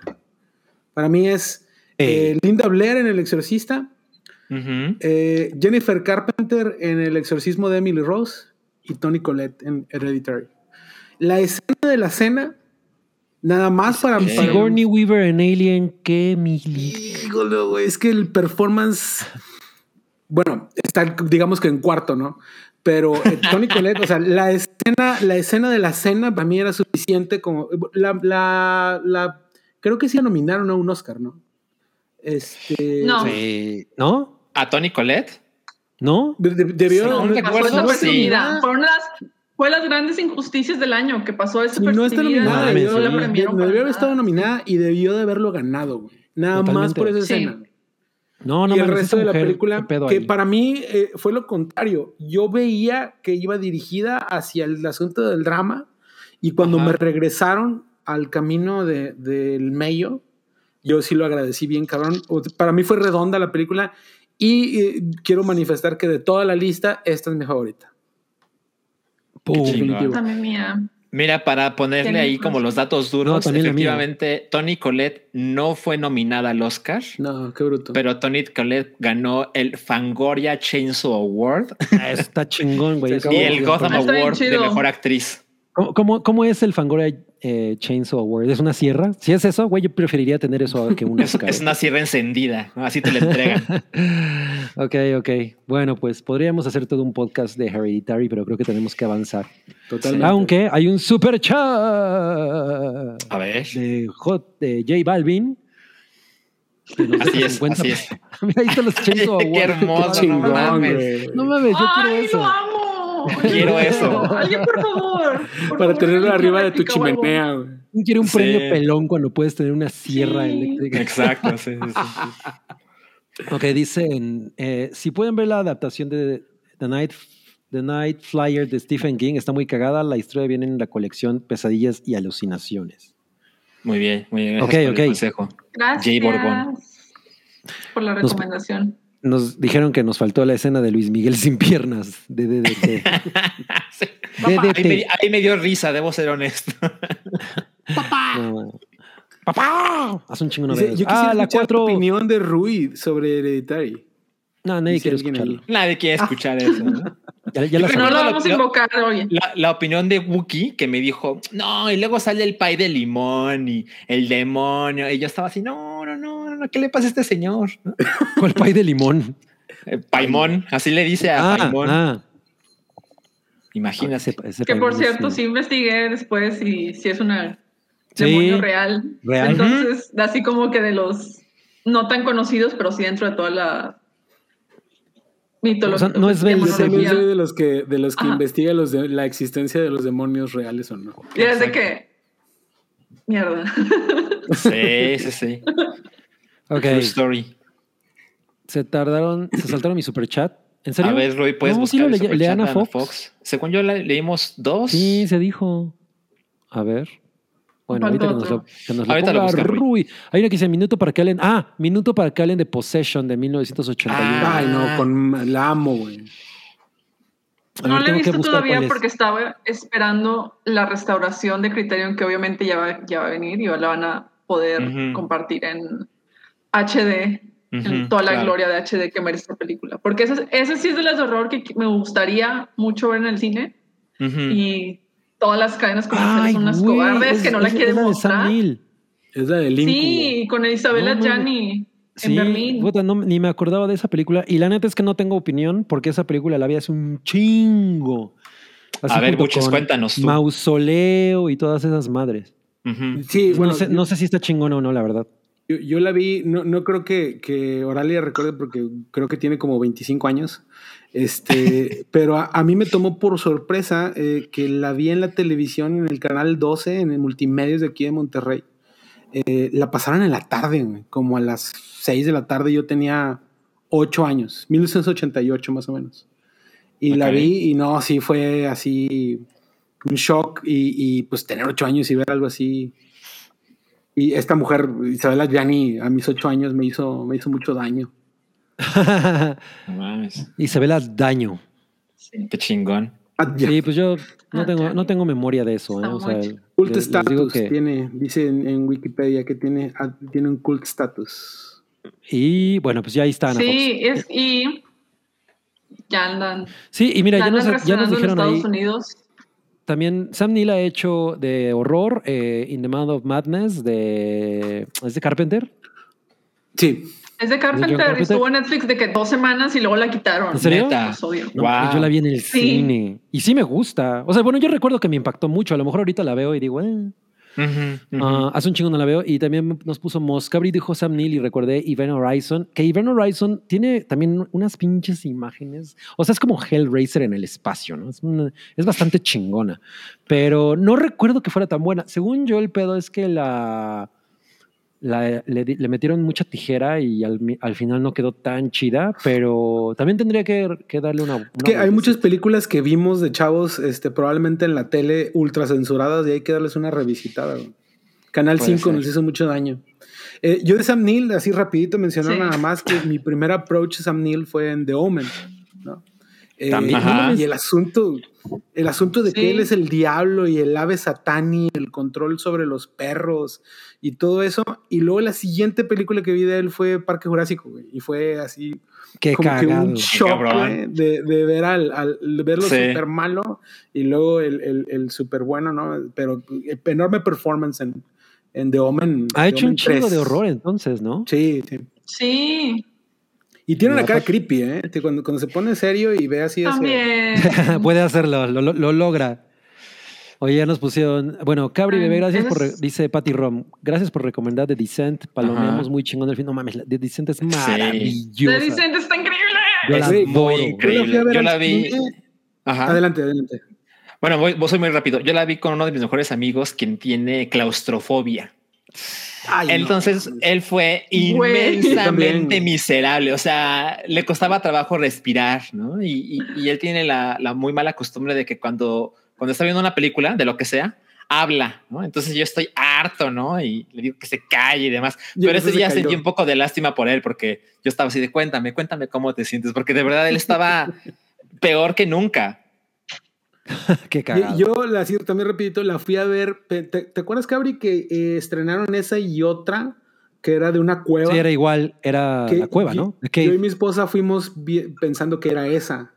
Para mí es Eh. Linda Blair en El Exorcista, eh, Jennifer Carpenter en El exorcismo de Emily Rose y Tony Collette en Hereditary. La escena de la cena, nada más para... Para- Sigourney Weaver en Alien, qué. Híjole, güey, es que el performance, bueno, está digamos que en cuarto, ¿no? Pero eh, Tony Collette, o sea, la escena, la escena de la cena para mí era suficiente como la, la, la- creo que sí la nominaron a un Oscar, ¿no? Este, No. Sí. ¿No? ¿A Tony Colette? ¿No? De- de- debió, Según no- recuerdo, sí. Fue las grandes injusticias del año que pasó si no está nominada, debió, la sí. premiaron no debió haber estado nominada y debió de haberlo ganado, güey. Nada más por esa Sí. escena. No, no y el resto de la mujer, película, ¿qué pedo que ahí? para mí eh, fue lo contrario. Yo veía que iba dirigida hacia el asunto del drama y cuando Ajá. me regresaron al camino de- del medio, yo sí lo agradecí bien, cabrón. Para mí fue redonda la película y eh, quiero manifestar que de toda la lista, esta es mi favorita. Pum. Qué chingón. Definitivo. También mía. Mira, para ponerle ahí como los datos duros, efectivamente, Tony Collette no fue nominada al Oscar, No, qué bruto. pero Tony Collette ganó el Fangoria Chainsaw Award Ah, Está chingón, güey. Y el Gotham Award de. Mejor Actriz. ¿Cómo, cómo, cómo es el Fangoria eh, Chainsaw Award? ¿Es una sierra? Si es eso, güey, yo preferiría tener eso que un Es, Oscar. es una sierra encendida, ¿no? así te la entregan. ok, ok. Bueno, pues podríamos hacer todo un podcast de Hereditary, pero creo que tenemos que avanzar. Totalmente. Aunque hay un super chat A ver. de, J, de J Balvin. Así es, 50 así es. Mira, ahí están los Chainsaw Awards. Qué hermoso, no mames. No mames, yo quiero ¡Ay, eso. Quiero eso. Alguien, por favor. por Para favor, tenerlo arriba de tu chimenea. ¿Quién quiere un Sí. premio pelón cuando puedes tener una sierra Sí. eléctrica? Exacto, sí, sí, sí. Ok, dicen, eh, si pueden ver la adaptación de The Night, The Night Flyer de Stephen King, está muy cagada, la historia viene en la colección Pesadillas y Alucinaciones. Muy bien, muy bien. Ok, gracias por ok. el consejo. Gracias Jay Borbón. por la recomendación. Nos dijeron que nos faltó la escena de Luis Miguel sin piernas, de DDT. Sí. Ahí me, DDT. ahí me dio risa, debo ser honesto. No. ¡Papá! Haz un chingo veas. yo quisiera Ah, la cuatro. opinión de Rui sobre Hereditary. No, nadie quiere escucharlo. ahí. Nadie quiere escuchar eso. ¿no? Ya, ya la No lo vamos a invocar hoy. La, la opinión de Wookie que me dijo, no, y luego sale el pay de limón y el demonio. Y yo estaba así, no, no, no, no, ¿qué le pasa a este señor? ¿Cuál pay de limón? Eh, Paimón, así le dice a Ah, Paimón. ah. Imagínate. Ese- ese Que por cierto, sí. sí investigué después y si es una Sí, demonio real. real. Entonces, así como que de los no tan conocidos, pero sí dentro de toda la. O sea, no es Bel- Yo también soy de los que, de los que Ajá. investiga los de- la existencia de los demonios reales o no. Y es de que. Mierda. Sí, sí, sí. Ok, True story. se tardaron, se saltaron mi super chat. ¿En serio? A ver, Roy, ¿puedes No, sí buscar lo el le- Ana Fox. Según yo la- leímos dos. Sí, se dijo. A ver. Bueno, ahorita que nos lo, que nos lo Ahorita lo ponga busca Rui. Rui. Hay una que dice minuto para que hablen. Ah, minuto para que hablen de Possession de 1981. Ah. Ay, no, con la amo, güey. A No ver, la he visto todavía porque estaba esperando la restauración de Criterion, que obviamente ya va, ya va a venir y la van a poder Ujú. compartir en HD, en Ujú, toda la claro. gloria de HD que merece esta película. Porque esa, esa sí es de las de horror que me gustaría mucho ver en el cine Ujú. y todas las cadenas comerciales Ay, son unas güey, cobardes es- que no la es- quieren de mostrar. Es la del Incubo. Sí, con Isabela No, no, Gianni en Sí, Berlín. puta, no, ni me acordaba de esa película. Y la neta es que no tengo opinión porque esa película la vi hace un chingo. Así A ver, Buches, cuéntanos tú. Mausoleo y todas esas madres. Ujú. Sí, no, bueno, sé, no sé si está chingón o no, la verdad. Yo, yo la vi, no, no creo que, que Oralia recuerde porque creo que tiene como 25 años. Este, pero a, a mí me tomó por sorpresa eh, que la vi en la televisión, en el canal 12, en el multimedios de aquí de Monterrey. Eh, la pasaron en la tarde, como a las 6 de la tarde. Yo tenía 8 años, 1988 más o menos. Y la vi y no, sí fue así un shock y, y, pues tener 8 años y ver algo así. Y esta mujer, Isabela Gianni, a mis 8 años me hizo, me hizo mucho daño. No mames. y se ve las daño. Sí. Qué chingón. Ah. Sí, pues yo no Ah, tengo, no tengo memoria de eso. ¿eh? O sea, Cult status que- tiene, dice en, en Wikipedia que tiene, ah, tiene un cult status. Y bueno, pues ya ahí está Ana Fox. Sí, es, y ya andan, Sí, y mira, ya ya nos, ya nos reaccionando en dijeron Estados ahí. Unidos. También Sam Neill ha hecho de horror eh, In the Mouth of Madness de. ¿Es de Carpenter? Sí, Es de Carpenter, Carpenter? estuvo en Netflix de que dos semanas y luego la quitaron. ¿En serio? Neta. Los odio. No, Wow. Yo la vi en el Sí. cine. Y sí me gusta. O sea, bueno, yo recuerdo que me impactó mucho. A lo mejor ahorita la veo y digo, eh. Ah, hace un chingo no la veo. Y también nos puso Moss. Cabri dijo Sam Neill y recordé Event Horizon. Que Event Horizon tiene también unas pinches imágenes. O sea, es como Hellraiser en el espacio, ¿no? Es, una- es bastante chingona. Pero no recuerdo que fuera tan buena. Según yo, el pedo es que la. La- le, metieron mucha tijera y al, final no quedó tan chida, pero también tendría que, que darle una. una Que hay muchas películas que vimos de chavos, este, probablemente en la tele ultra censuradas y hay que darles una revisitada. güey. Canal Puede 5 ser. nos hizo mucho daño. Eh, yo de Sam Neill, así rapidito mencionar Sí. nada más que mi primer approach a Sam Neill fue en The Omen, ¿no? Eh, y el asunto, el asunto de que él es el diablo y el ave satani, el control sobre los perros y todo eso. Y luego la siguiente película que vi de él fue Parque Jurásico, güey, y fue así Qué como que un shock de, de ver al, al de verlo Sí. súper malo y luego el, el, el súper bueno, ¿no? Pero enorme performance en, en The Omen. Ha The hecho un chingo 3. de horror entonces, ¿no? Sí, sí. Sí, Y tiene una cara pa- creepy, ¿eh? Que Cuando, cuando se pone serio y ve así ese-. Puede hacerlo, lo, lo- lo logra. Oye, ya nos pusieron. Bueno, Cabri Ah, Bebé, gracias ese por. re- es- dice Patty Rom. Gracias por recomendar The Descent. Palomeamos muy chingón el film. No mames, The Descent es maravillosa. The Descent está increíble. Yo la adoro. muy increíble. Yo la vi-. Ajá. Adelante, adelante. Bueno, voy, voy- soy muy rápido. Yo la vi con uno de mis mejores amigos, quien tiene claustrofobia. Ay, no. Entonces, él fue inmensamente miserable. O sea, le costaba trabajo respirar, ¿no? Y, y- y él tiene la, la muy mala costumbre de que cuando, cuando está viendo una película, de lo que sea, habla, ¿no? Entonces yo estoy harto, ¿no? Y le digo que se calle y demás. Y Pero ese día se sentí un poco de lástima por él, porque yo estaba así de cuéntame, cuéntame cómo te sientes, porque de verdad él estaba peor que nunca. Qué cagado. Yo la cierto, también repito, la fui a ver. ¿Te, te acuerdas, Cabri, que eh, estrenaron esa y otra que era de una cueva? Sí, era igual, era que la cueva, yo- ¿no? The Yo y mi esposa fuimos pensando que era esa.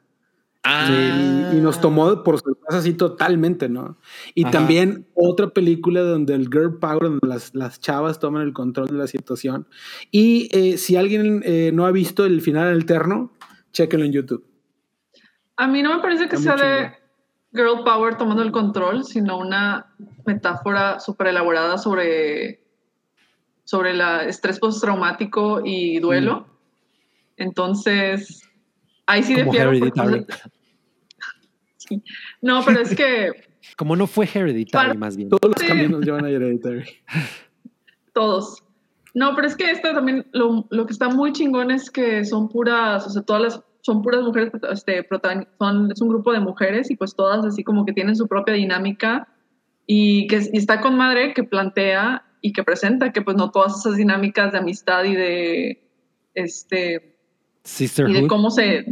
Ah, Y, y nos tomó por sorpresa así totalmente, ¿no? Y Ajá. también otra película donde el girl power, donde las, las chavas toman el control de la situación. Y eh, si alguien eh, no ha visto el final alterno, chéquenlo en YouTube. A mí no me parece que Está sea de. Girl power tomando el control, sino una metáfora súper elaborada sobre, sobre el estrés postraumático y duelo. Entonces, ahí sí. Sí. No, pero es que Como no fue Hereditary, Para- más bien. Todos los Sí. caminos nos llevan a Hereditary. todos. No, pero es que esta también, lo, lo que está muy chingón es que son puras, o sea, todas las, son puras mujeres, este, son, es un grupo de mujeres y pues todas así como que tienen su propia dinámica y que y está con madre que plantea y que presenta que pues no todas esas dinámicas de amistad y de, este, y de Sisterhood. cómo se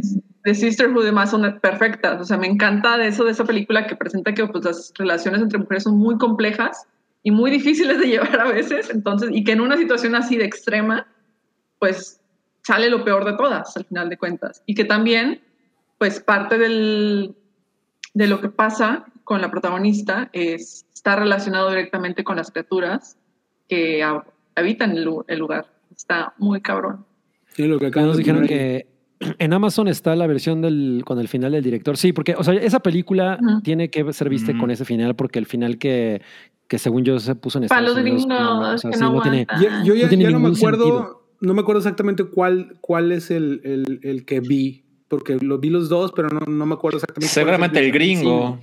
de sisterhood y demás son perfectas o sea me encanta de eso de esa película que presenta que pues las relaciones entre mujeres son muy complejas y muy difíciles de llevar a veces entonces y que en una situación así de extrema pues sale lo peor de todas al final de cuentas y que también pues parte del de lo que pasa con la protagonista es está relacionado directamente con las criaturas que ha- habitan el, el lugar está muy cabrón Sí, lo que acaban nos de dijeron que en Amazon está la versión del con el final del director. Sí, porque, o sea, esa película Ujú. tiene que ser vista Ujú. con ese final, porque el final que, que según yo se puso en Estados los Unidos. gringos no, o sea, que sí, no no tiene-. Yo, yo ya, No tiene ya no me acuerdo, sentido. No me acuerdo exactamente cuál, cuál es el, el, el que vi, porque lo vi los dos, pero no, no me acuerdo exactamente. cuál es seguramente el gringo.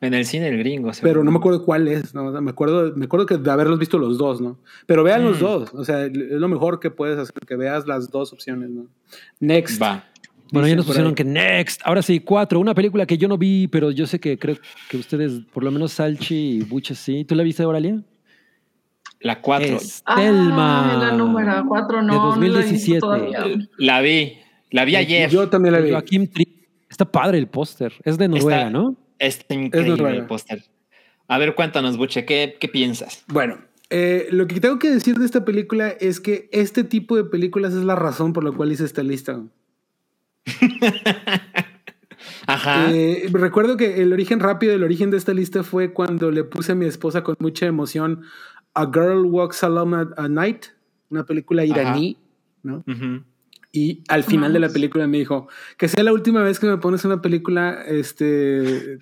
En el cine el gringo. Pero no me acuerdo cuál es, ¿no? O sea, me acuerdo, me acuerdo que de haberlos visto los dos, ¿no? Pero vean los Mm. dos, o sea, es lo mejor que puedes hacer, que veas las dos opciones, ¿no? Next. Va. Bueno, ya nos pusieron que next. Ahora sí, cuatro. Una película que yo no vi, pero yo sé que creo que ustedes, por lo menos Salchi y Buche, sí. ¿Tú la viste, Oralia? La 4. Estelma. Ah, la número 4, no. De no la he visto 2017. todavía. La vi. La vi ayer. Yo también la vi. Joaquim Tri. Está padre el póster. Es de Noruega, Está- ¿no? Está increíble Noruega. el póster. A ver, cuéntanos, Buche, ¿qué, qué piensas? Bueno, eh, lo que tengo que decir de esta película es que este tipo de películas es la razón por la cual hice esta lista. Ajá. Eh, recuerdo que el origen rápido, el origen de esta lista fue cuando le puse a mi esposa con mucha emoción A Girl Walks Alone at a Night, una película iraní, ¿no? Ujú. Y al final de la película me dijo que sea la última vez que me pones una película este,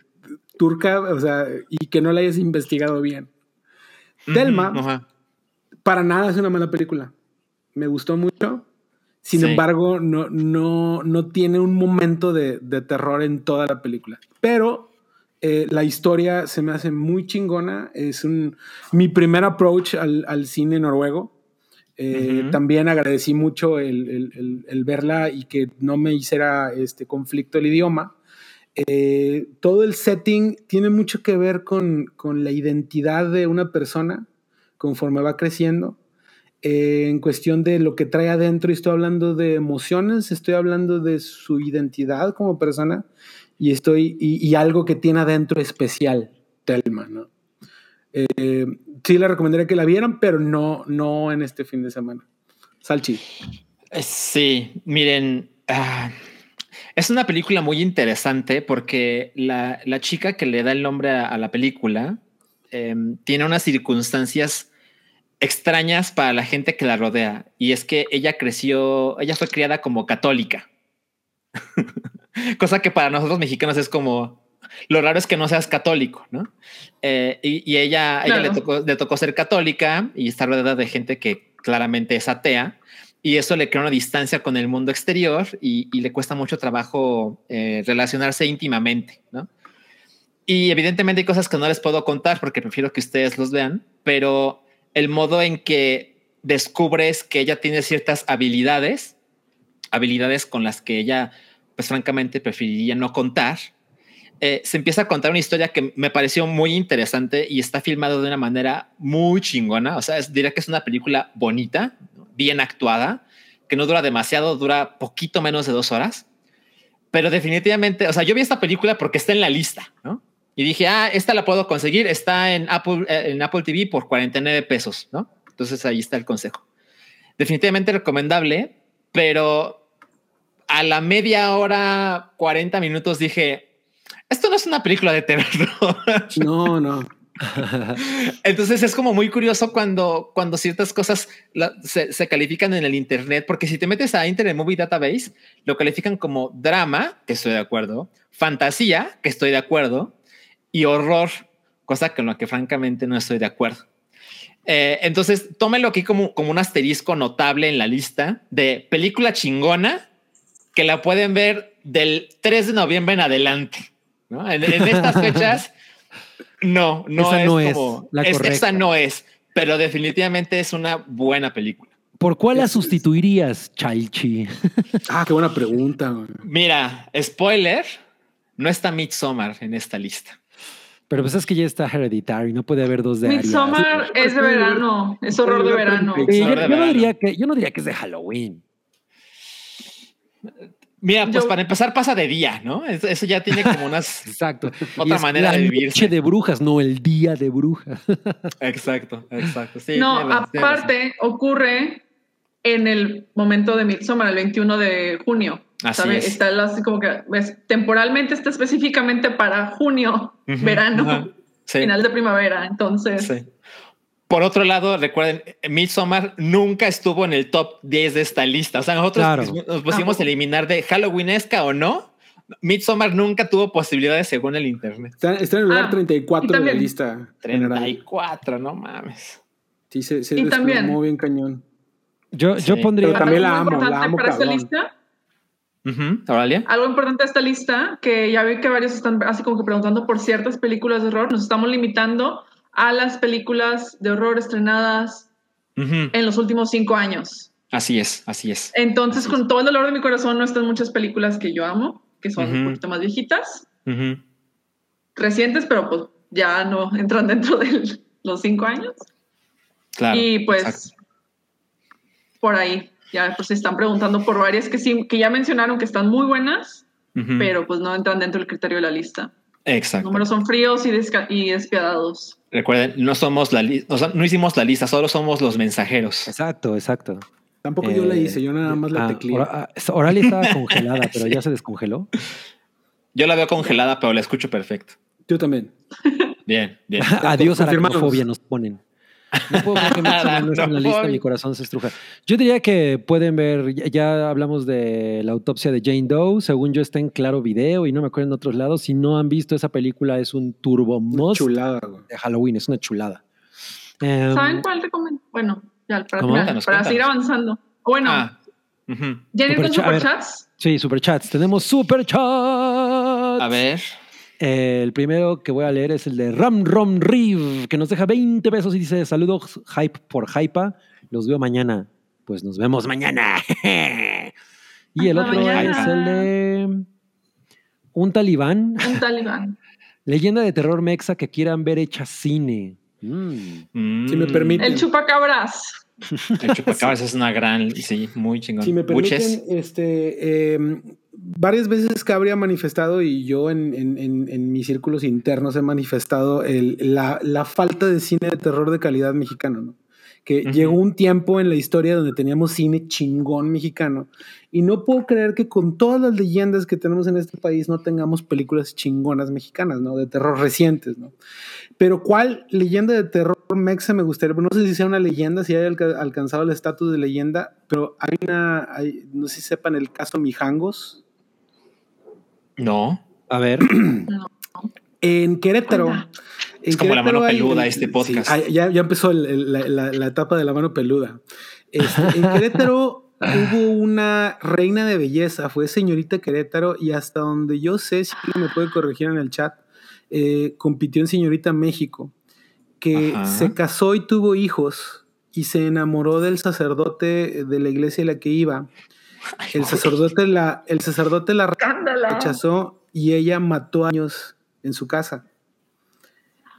turca, o sea, y que no la hayas investigado bien. Ajá. para nada es una mala película. Me gustó mucho. Sin Sí. embargo, no, no, no tiene un momento de, de terror en toda la película. Pero eh, la historia se me hace muy chingona. Es un, mi primer approach al, al cine noruego. Eh, Ujú. También agradecí mucho el, el- el- el verla y que no me hiciera este conflicto el idioma. Eh, todo el setting tiene mucho que ver con, con la identidad de una persona conforme va creciendo. Eh, en cuestión de lo que trae adentro, y estoy hablando de emociones, estoy hablando de su identidad como persona y, estoy, y, algo que tiene adentro especial, Telma. ¿no? Eh, sí, le recomendaría que la vieran, pero no, no en este fin de semana. Salchi. Eh, Sí, miren, ah, es una película muy interesante porque la, la chica que le da el nombre a, a la película em, tiene unas circunstancias extrañas para la gente que la rodea. Y es que ella creció, ella fue criada como católica. Cosa que para nosotros mexicanos es como, lo raro es que no seas católico, ¿no? Eh, y, y ella, a ella le, Claro. tocó, le tocó ser católica y está rodeada de gente que claramente es atea. Y eso le crea una distancia con el mundo exterior y, y le cuesta mucho trabajo eh, relacionarse íntimamente, ¿no? Y evidentemente hay cosas que no les puedo contar porque prefiero que ustedes los vean, pero el modo en que descubres que ella tiene ciertas habilidades, habilidades con las que ella, pues francamente, preferiría no contar, eh, se empieza a contar una historia que me pareció muy interesante y está filmado de una manera muy chingona. O sea, es, diría que es una película bonita, bien actuada, que no dura demasiado, dura poquito menos de dos horas. Pero definitivamente, o sea, yo vi esta película porque está en la lista, ¿no? Y dije, ah, esta la puedo conseguir, está en Apple, eh, en Apple TV por 49 pesos, ¿no? Entonces ahí está el consejo. Definitivamente recomendable, pero a la media hora, 40 minutos dije, esto no es una película de terror. No, no. Entonces es como muy curioso cuando, cuando ciertas cosas la- se, se califican en el Internet, porque si te metes a Internet Movie Database, lo califican como drama, que estoy de acuerdo, fantasía, que estoy de acuerdo, y horror, cosa con la que francamente no estoy de acuerdo. Eh, entonces, tómelo aquí como, como un asterisco notable en la lista de película chingona que la pueden ver del 3 de noviembre en adelante. ¿no? En, en estas fechas, no, no Esa es no es como la es- correcta. esa no es, pero definitivamente es una buena película. ¿Por cuál la sustituirías, Chalchi? Ah, qué buena pregunta. güey. Mira, spoiler, no está Midsommar en esta lista. Pero pues es que ya está Hereditary, no puede haber dos de Arias. Midsommar es de verano, es horror de verano. Sí, yo, yo no diría que, yo no diría que es de Halloween. Mira, pues Yo- para empezar pasa de día, ¿no? Eso, eso ya tiene como unas... Exacto. Otra es manera la de noche de brujas, no el día de brujas. exacto, exacto. Sí, No, aparte ocurre en el momento de Midsommar, el 21 de junio. Así ¿sabes? es. Está así como que ves, temporalmente está específicamente para junio, verano. Sí, final de primavera. Entonces, sí. Por otro lado, recuerden, Midsommar nunca estuvo en el top 10 de esta lista. O sea, nosotros Claro. nos pusimos a eliminar de Halloweenesca o no. Midsommar nunca tuvo posibilidades según el internet. Está, está en el lugar Ah, 34 y de la lista. general. 34, no mames. Sí, se, se Y también- desplomó bien cañón. Yo, yo pondría. Pero también la algo amo, la importante amo para esta cabrón. lista, Ujú, ¿Oralia? algo importante de esta lista, que ya vi que varios están así como que preguntando por ciertas películas de horror, nos estamos limitando a las películas de horror estrenadas Ujú. en los últimos cinco años. Así es, así es. Entonces, Así con todo el dolor de mi corazón, no están muchas películas que yo amo, que son un poquito más viejitas, recientes, pero pues ya no entran dentro de los cinco años. Claro. y pues, exacto. por ahí, ya pues se están preguntando por varias que sí, que ya mencionaron que están muy buenas, pero pues no entran dentro del criterio de la lista. Los Exacto. números son fríos y, y despiadados. Recuerden, no somos la lista, no hicimos la lista, solo somos los mensajeros. Exacto, exacto. Tampoco yo la Eh, hice, yo nada más la ah, tecleé. Ora- ah, Oralia estaba congelada, pero ya se descongeló. Yo la veo congelada, pero la escucho perfecto. Yo también. Bien, bien. Adiós a la nos ponen. No puedo creer que no esté en la lista, mi corazón se estruja. Yo diría que pueden ver, ya, ya hablamos de la autopsia de Jane Doe, según yo está en Claro Video y no me acuerdo en otros lados. Si no han visto esa película, es un turbo Una must Chulada, güey. de Halloween, es una chulada. Em, ¿Saben cuál recomiendo? Bueno, ya para, ¿Cómo? final, Cuéntanos, para cuéntanos. seguir avanzando. Bueno, Ah, ujú. ¿ya con Supercha- a ver. superchats? Sí, superchats. Tenemos superchats. A ver. Eh, el primero que voy a leer es el de Ram Rom Riv, que nos deja 20 pesos y dice: Saludos, hype por hypa. Los veo mañana. Pues nos vemos mañana. y el Hasta otro mañana. es el de un talibán, Un talibán. leyenda de terror mexa que quieran ver hecha cine. Mm. Si me Mm, permite. El chupacabras. El chupacabras es una gran, sí, muy chingón. Si me permiten, Buches. este, eh, varias veces Cabri ha manifestado y yo en, en- en- en mis círculos internos he manifestado el- la, la falta de cine de terror de calidad mexicano, ¿no? Que llegó un tiempo en la historia donde teníamos cine chingón mexicano y no puedo creer que con todas las leyendas que tenemos en este país no tengamos películas chingonas mexicanas, ¿no? De terror recientes, ¿no? Pero ¿cuál leyenda de terror mexa me gustaría? No sé si sea una leyenda, si haya alca- alcanzado el estatus de leyenda, pero hay una, hay- no sé si sepan el caso Mijangos. No. A ver, En Querétaro. En Es como la mano hay- peluda este podcast. sí, ah, ya, ya empezó el- el- la, la- la etapa de la mano peluda. Este, en Querétaro hubo una reina de belleza, fue señorita Querétaro, y hasta donde yo sé, si me puede corregir en el chat, eh, compitió en señorita México, que Ajá. se casó y tuvo hijos y se enamoró del sacerdote de la iglesia a la que iba. El sacerdote la, el sacerdote la rechazó y ella mató años en su casa.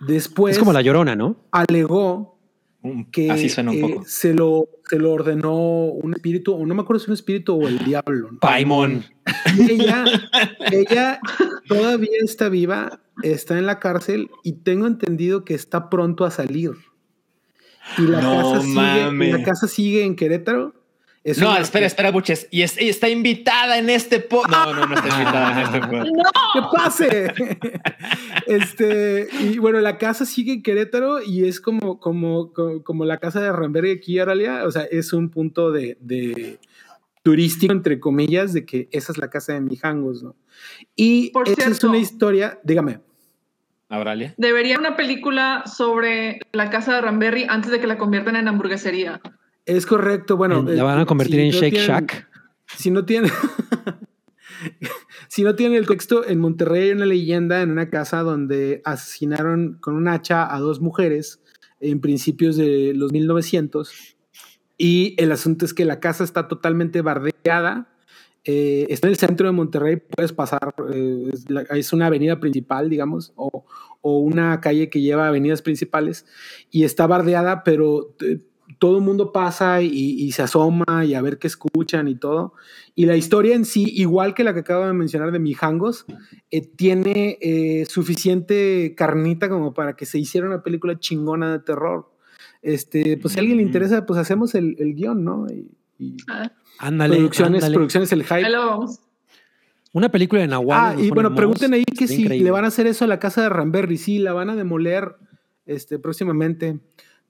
Después es como la llorona, ¿no? alegó Un- que Así suena un eh, poco. se, lo, se lo ordenó un espíritu, o no me acuerdo si un espíritu o el diablo. ¿no? Paimon. Ella, ella todavía está viva, está en la cárcel y tengo entendido que está pronto a salir. Y la, No casa, sigue, la casa sigue en Querétaro. Es No, una- espera, espera, Buches. Y, es- y está invitada en este po. No, no, no está invitada en este po. ¡Que pase! este, y bueno, la casa sigue en Querétaro y es como, como, como, como la casa de Ramberg aquí, Aralia. O sea, es un punto de, de turístico, entre comillas, de que esa es la casa de Mijangos, ¿no? Y Por esa es una historia, dígame. Auralia. Debería una película sobre la casa de Ramberry antes de que la conviertan en hamburguesería. Es correcto, bueno. la van a eh, convertir si en no Shake tienen- Shack. Si no tiene. si no tiene el texto, en Monterrey hay una leyenda en una casa donde asesinaron con un hacha a dos mujeres en principios de los 1900. Y el asunto es que la casa está totalmente bardeada. eh, está en el centro de Monterrey, puedes pasar, eh, es, la- es una avenida principal, digamos, o, o una calle que lleva avenidas principales, y está bardeada, pero eh, todo el mundo pasa y, y se asoma y a ver qué escuchan y todo. Y la historia en sí, igual que la que acabo de mencionar de Mijangos, eh, tiene eh, suficiente carnita como para que se hiciera una película chingona de terror. Este, pues si a alguien le interesa, pues hacemos el, el guion, ¿no? Y, y Ah, Ándale, producciones, ándale. producciones el hype. Una película de Nahual. Ah, y bueno, pregunten ahí que si le van a hacer eso a la casa de Ramberry. Sí, la van a demoler este, próximamente.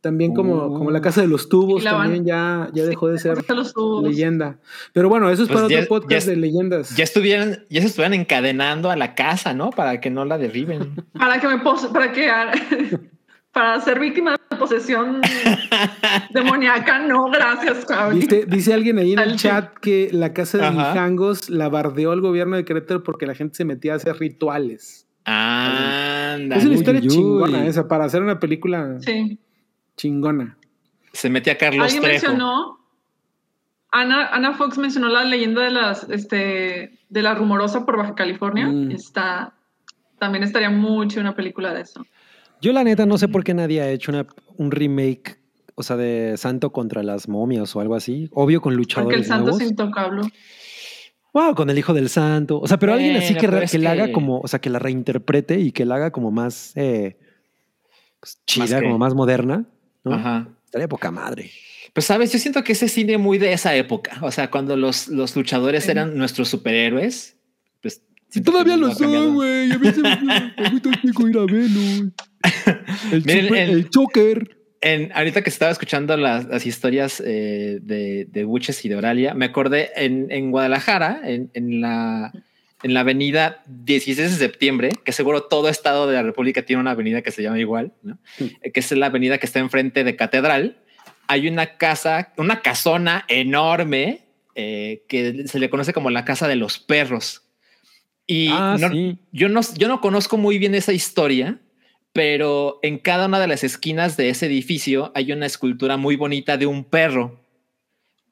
También como, Oh. como la casa de los tubos, también ya, ya dejó de ser Hasta los tubos. leyenda. Pero bueno, eso es Pues para ya- otro podcast ya- de leyendas. Ya estuvieran, ya se estuvieran encadenando a la casa, ¿no? Para que no la derriben. Para que me pose, para que para ser víctima de posesión demoníaca, no, gracias, Cabri. Dice, dice alguien ahí en el chat que la casa de. Mijangos la bardeó el gobierno de Querétaro porque la gente se metía a hacer rituales. Anda. es una historia uy, uy. chingona esa, para hacer una película Sí. Chingona. Se mete a Carlos Alguien Trejo. mencionó, Ana, Ana Fox mencionó la leyenda de las, este, de la rumorosa por Baja California. Mm. Está, también estaría mucho una película de eso. Yo la neta no sé por qué nadie ha hecho una, un remake, o sea, de Santo contra las momias o algo así. Obvio con Porque el luchadores santo nuevos. es intocable. Wow, con el hijo del santo. O sea, pero alguien así que, la haga como, o sea, que la reinterprete y que la haga como más eh, pues, chida, que- como más moderna. ¿No? Ajá. Estaría poca madre. Pues sabes, yo siento que ese cine muy de esa época, o sea, cuando los, los luchadores Sí. eran nuestros superhéroes, pues... Si todavía lo son, güey. A mí se me me gusta el pico ir a verlo. El, Miren, super- el- el choker. En, ahorita que estaba escuchando las, las historias eh, de, de Buches y de Oralia, me acordé en, en Guadalajara, en, en la, en la avenida 16 de septiembre, que seguro todo estado de la República tiene una avenida que se llama igual, ¿no? Eh, que es la avenida que está enfrente de Catedral. Hay una casa, una casona enorme eh, que se le conoce como la casa de los perros. Y Ah, no- sí. yo, no, yo no conozco muy bien esa historia, pero en cada una de las esquinas de ese edificio hay una escultura muy bonita de un perro.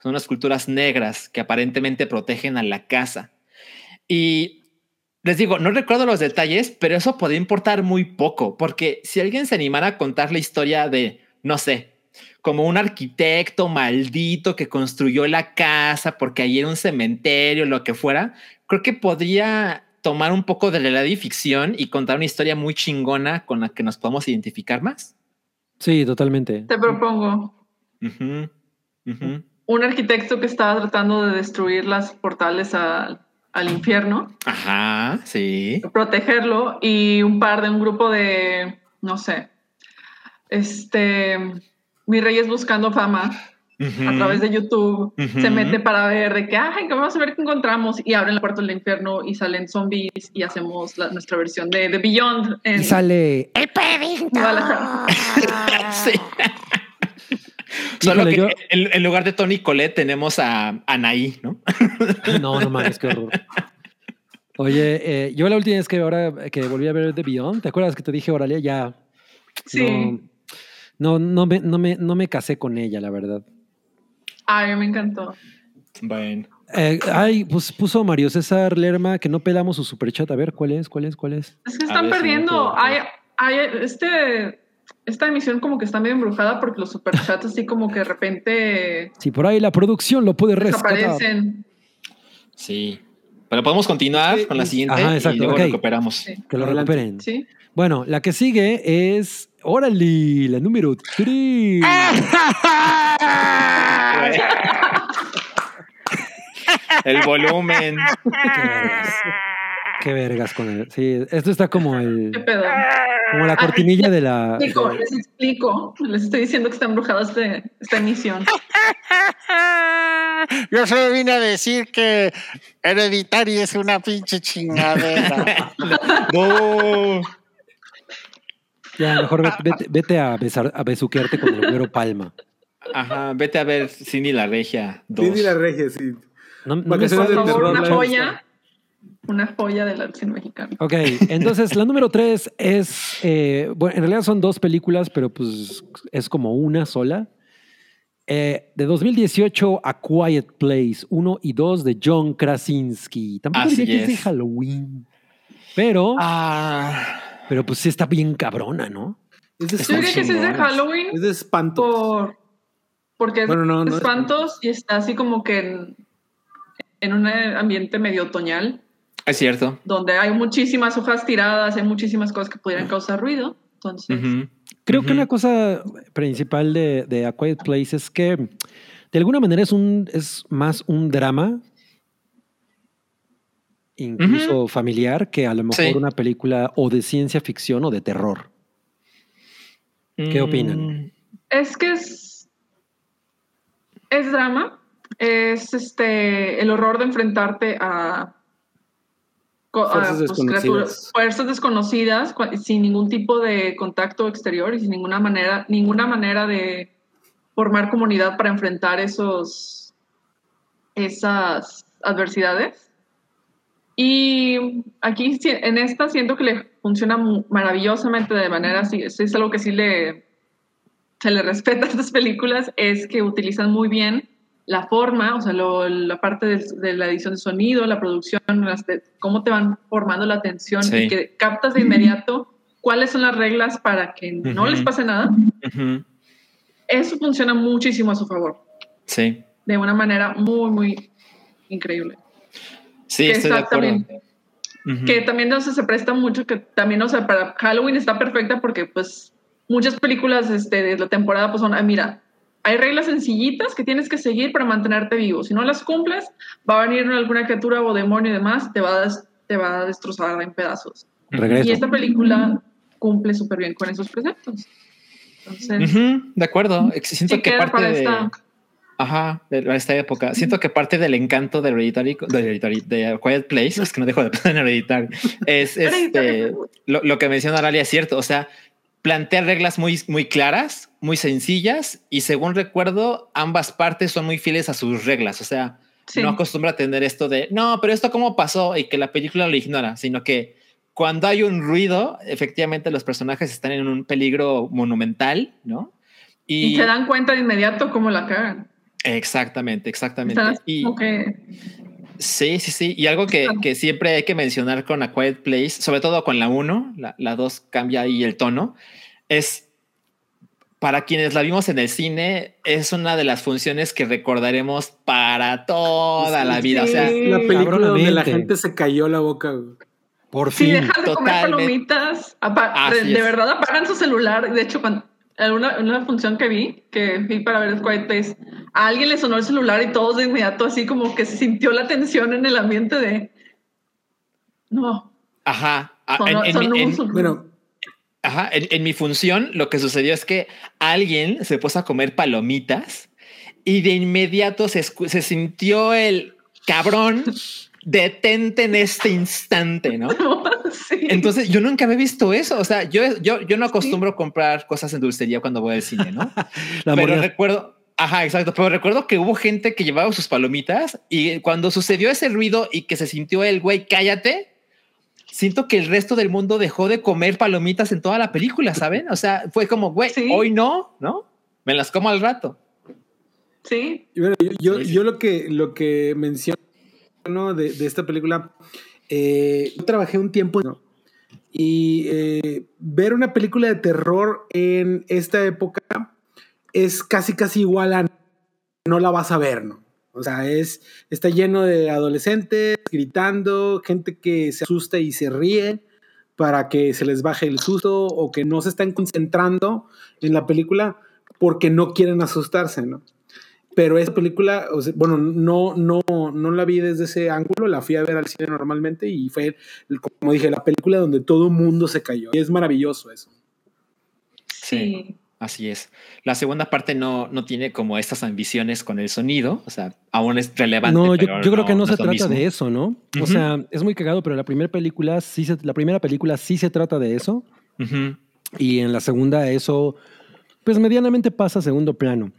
Son esculturas negras que aparentemente protegen a la casa. Y les digo, no recuerdo los detalles, pero eso podría importar muy poco, porque si alguien se animara a contar la historia de, no sé, como un arquitecto maldito que construyó la casa porque ahí era un cementerio, lo que fuera, creo que podría tomar un poco de y ficción y contar una historia muy chingona con la que nos podamos identificar más. Sí, totalmente. Te propongo un arquitecto que estaba tratando de destruir las portales al- al infierno, Ajá, sí. protegerlo y un par de un grupo de, no sé, este, mi rey es buscando fama a través de YouTube, se mete para ver de que, ay, que vamos a ver qué encontramos y abren la puerta del infierno y salen zombies y hacemos la- nuestra versión de, de Beyond en Y sale. El. Sí. Solo Híjole, que yo- en, en lugar de Tony Colette tenemos a Anaí, ¿no? No, no mames, qué horror. Oye, eh, yo la última vez que ahora que volví a ver The Beyond, ¿te acuerdas que te dije, Oralia? Ya. Sí, No, no, no, me, no, me, no me casé con ella, la verdad. ay, me encantó. Bueno. Eh, ay, pues puso Mario César Lerma que no pelamos su superchat. A ver, ¿cuál es? ¿Cuál es? ¿Cuál es? Es que están ver si no perdiendo. Hay, hay este, esta emisión como que está medio embrujada porque los superchats así como que de repente Si por ahí la producción lo puede rescatar. desaparecen. Sí. Pero podemos continuar Sí, con la siguiente Ajá, y exacto, luego ok. recuperamos. Sí. Que lo Adelante. recuperen. Sí. Bueno, la que sigue es. Órale, la número 3. El volumen. Qué vergas. Qué con él. Sí, esto está como ¿Qué el. pedo? Como la cortinilla de la. Les explico, de- les explico. Les estoy diciendo que está embrujada este, esta emisión. Yo solo vine a decir que Hereditary es una pinche chingadera. No. Ya, mejor vete, vete- a, besar, a besuquearte con el güero Palma. Ajá, vete a ver Cindy la Regia 2. Cindy la regia, sí. No, no me Por favor, una la joya. Una joya del arte mexicano. Ok, entonces la número tres es, eh, bueno, en realidad son dos películas, pero pues es como una sola. Eh, de 2018 a Quiet Place 1 y 2 de John Krasinski. Tampoco Así diría que es de. Halloween, pero, Ah, pero pues sí está bien cabrona, ¿no? Es de, Yo diría que sí es de. Halloween es de espanto. por, porque es Bueno, no, no es- espantos y está así como que en, en un ambiente medio otoñal. Es cierto. donde hay muchísimas hojas tiradas, hay muchísimas cosas que pudieran causar ruido. Entonces. Creo que una cosa principal de, de A Quiet Place es que de alguna manera es, un, es más un drama, incluso familiar, que a lo mejor Sí. una película o de ciencia ficción o de terror. ¿Qué opinan? Mm, es que es, es drama, es este el horror de enfrentarte a, co- a, Fuerzas pues, desconocidas. fuerzas desconocidas, cua- sin ningún tipo de contacto exterior y sin ninguna manera, ninguna manera de formar comunidad para enfrentar esos esas adversidades. Y aquí en esta siento que le funciona maravillosamente de manera así, es, es algo que sí le se le respeta a estas películas, es que utilizan muy bien la forma, o sea, lo- la parte de, la edición de sonido, la producción, las de- cómo te van formando la atención Sí. y que captas de inmediato cuáles son las reglas para que no les pase nada. Eso funciona muchísimo a su favor, Sí. de una manera muy, muy increíble. Sí, Que estoy de acuerdo. que también no sé, se presta mucho, que también, o sea, para Halloween está perfecta porque pues muchas películas este, de la temporada pues son, ah, mira, hay reglas sencillitas que tienes que seguir para mantenerte vivo. Si no las cumples, va a venir alguna criatura o demonio y demás, te va a, te va a destrozar en pedazos. Regreso. Y esta película cumple súper bien con esos preceptos. Entonces, Ujú, De acuerdo. Siento sí que parte para de. esta... Ajá, de esta época. Siento que parte del encanto de Hereditary, de, Hereditary, de Quiet Place, es que no dejo de pensar en Hereditary, es este, lo, lo que menciona Aralia es cierto. O sea, plantea reglas muy, muy claras, muy sencillas y según recuerdo, ambas partes son muy fieles a sus reglas. O sea, Sí. no acostumbra a tener esto de no, pero esto cómo pasó y que la película lo ignora, sino que cuando hay un ruido, efectivamente los personajes están en un peligro monumental, ¿no? Y se dan cuenta de inmediato cómo la cagan. Exactamente, exactamente. Y, sí, sí, sí. Y algo que, que siempre hay que mencionar con A Quiet Place, sobre todo con la 1, la, la 2 cambia ahí el tono, es para quienes la vimos en el cine, es una de las funciones que recordaremos para toda la vida. O sea, Sí. La película donde la gente se cayó la boca. güey. Por si fin. dejan de comer totalmente. palomitas, apa- Así de, de verdad apagan su celular. De hecho, cuando en una, en función que vi, que fui para ver Quiet Place, a alguien le sonó el celular y todos de inmediato así como que se sintió la tensión en el ambiente de no, ajá. a- son, en- en son mi- en-. Bueno, Ajá, en, en mi función lo que sucedió es que alguien se puso a comer palomitas y de inmediato se, escu- se sintió el cabrón, detente en este instante, ¿no? Sí. Entonces yo nunca había visto eso, o sea, yo, yo, yo no acostumbro comprar cosas en dulcería cuando voy al cine, ¿no? La pero recuerdo, ajá, exacto, pero recuerdo que hubo gente que llevaba sus palomitas y cuando sucedió ese ruido y que se sintió el güey, cállate, siento que el resto del mundo dejó de comer palomitas en toda la película, ¿saben? O sea, fue como, güey, Sí. hoy no, ¿no? Me las como al rato. sí, Y bueno, yo, yo, Sí, sí. yo lo que lo que menciono de, de esta película, eh, yo trabajé un tiempo ¿no? y eh, ver una película de terror en esta época es casi casi igual a no la vas a ver, ¿no? O sea, es, está lleno de adolescentes gritando, gente que se asusta y se ríe para que se les baje el susto o que no se están concentrando en la película porque no quieren asustarse, ¿no? Pero esa película, o sea, bueno, no, no, no la vi desde ese ángulo, la fui a ver al cine normalmente y fue, como dije, la película donde todo el mundo se cayó. Y es maravilloso eso. sí. Así es. La segunda parte no, no tiene como estas ambiciones con el sonido, o sea, aún es relevante. No, yo, pero yo creo que no, se trata mismo. de eso, ¿no? O sea, es muy cagado, pero la primera película sí se, la primera película sí se trata de eso. Y en la segunda eso, pues medianamente pasa a segundo plano.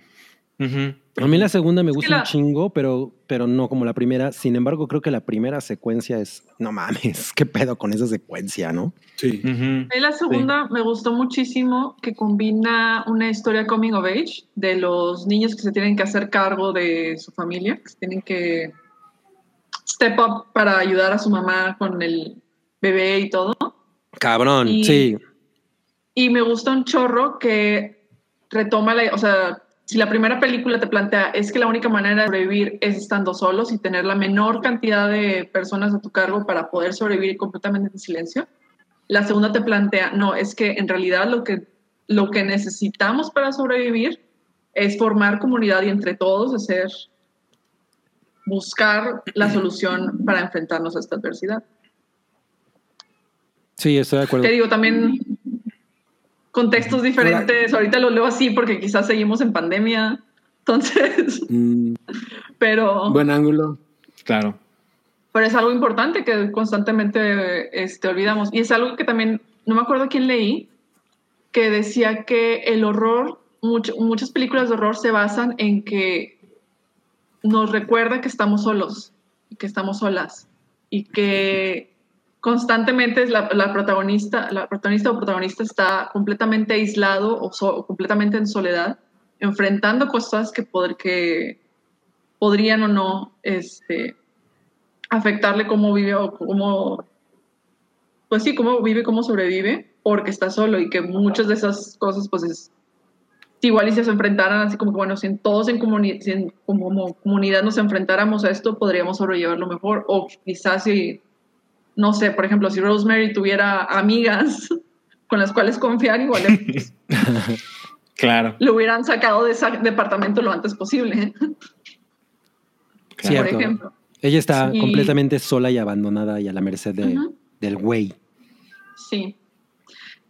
ujú. A mí la segunda me gusta la- un chingo, pero, pero no como la primera. Sin embargo, creo que la primera secuencia es, no mames, qué pedo con esa secuencia, ¿no? Sí. A mí la segunda me gustó muchísimo que combina una historia coming of age de los niños que se tienen que hacer cargo de su familia, que se tienen que step up para ayudar a su mamá con el bebé y todo. Cabrón, Y- sí. Y me gusta un chorro que retoma la, o sea, si la primera película te plantea es que la única manera de sobrevivir es estando solos y tener la menor cantidad de personas a tu cargo para poder sobrevivir completamente en silencio. La segunda te plantea, no, es que en realidad lo que, lo que necesitamos para sobrevivir es formar comunidad y entre todos hacer, buscar la solución para enfrentarnos a esta adversidad. Sí, estoy de acuerdo. Te digo, también contextos diferentes. Ahorita lo leo así porque quizás seguimos en pandemia. Entonces, Mm, pero, buen ángulo. Claro. pero es algo importante que constantemente este, olvidamos. Y es algo que también, no me acuerdo quién leí, que decía que el horror, mucho- muchas películas de horror se basan en que nos recuerda que estamos solos, que estamos solas, y que constantemente es la, protagonista, la protagonista o protagonista está completamente aislado o, completamente en soledad, enfrentando cosas que, pod- que podrían o no este, afectarle cómo vive o cómo, pues sí, cómo vive, cómo sobrevive, porque está solo y que muchas de esas cosas, pues es, igual y si se enfrentaran así como bueno, si en todos en, comuni- en como comunidad nos enfrentáramos a esto, podríamos sobrellevarlo mejor, o quizás si, no sé, por ejemplo, si Rosemary tuviera amigas con las cuales confiar, igual le, Claro. le hubieran sacado de ese departamento lo antes posible, ¿eh? por Cierto. ejemplo. Ella está Sí. completamente sola y abandonada y a la merced de- del güey. Sí.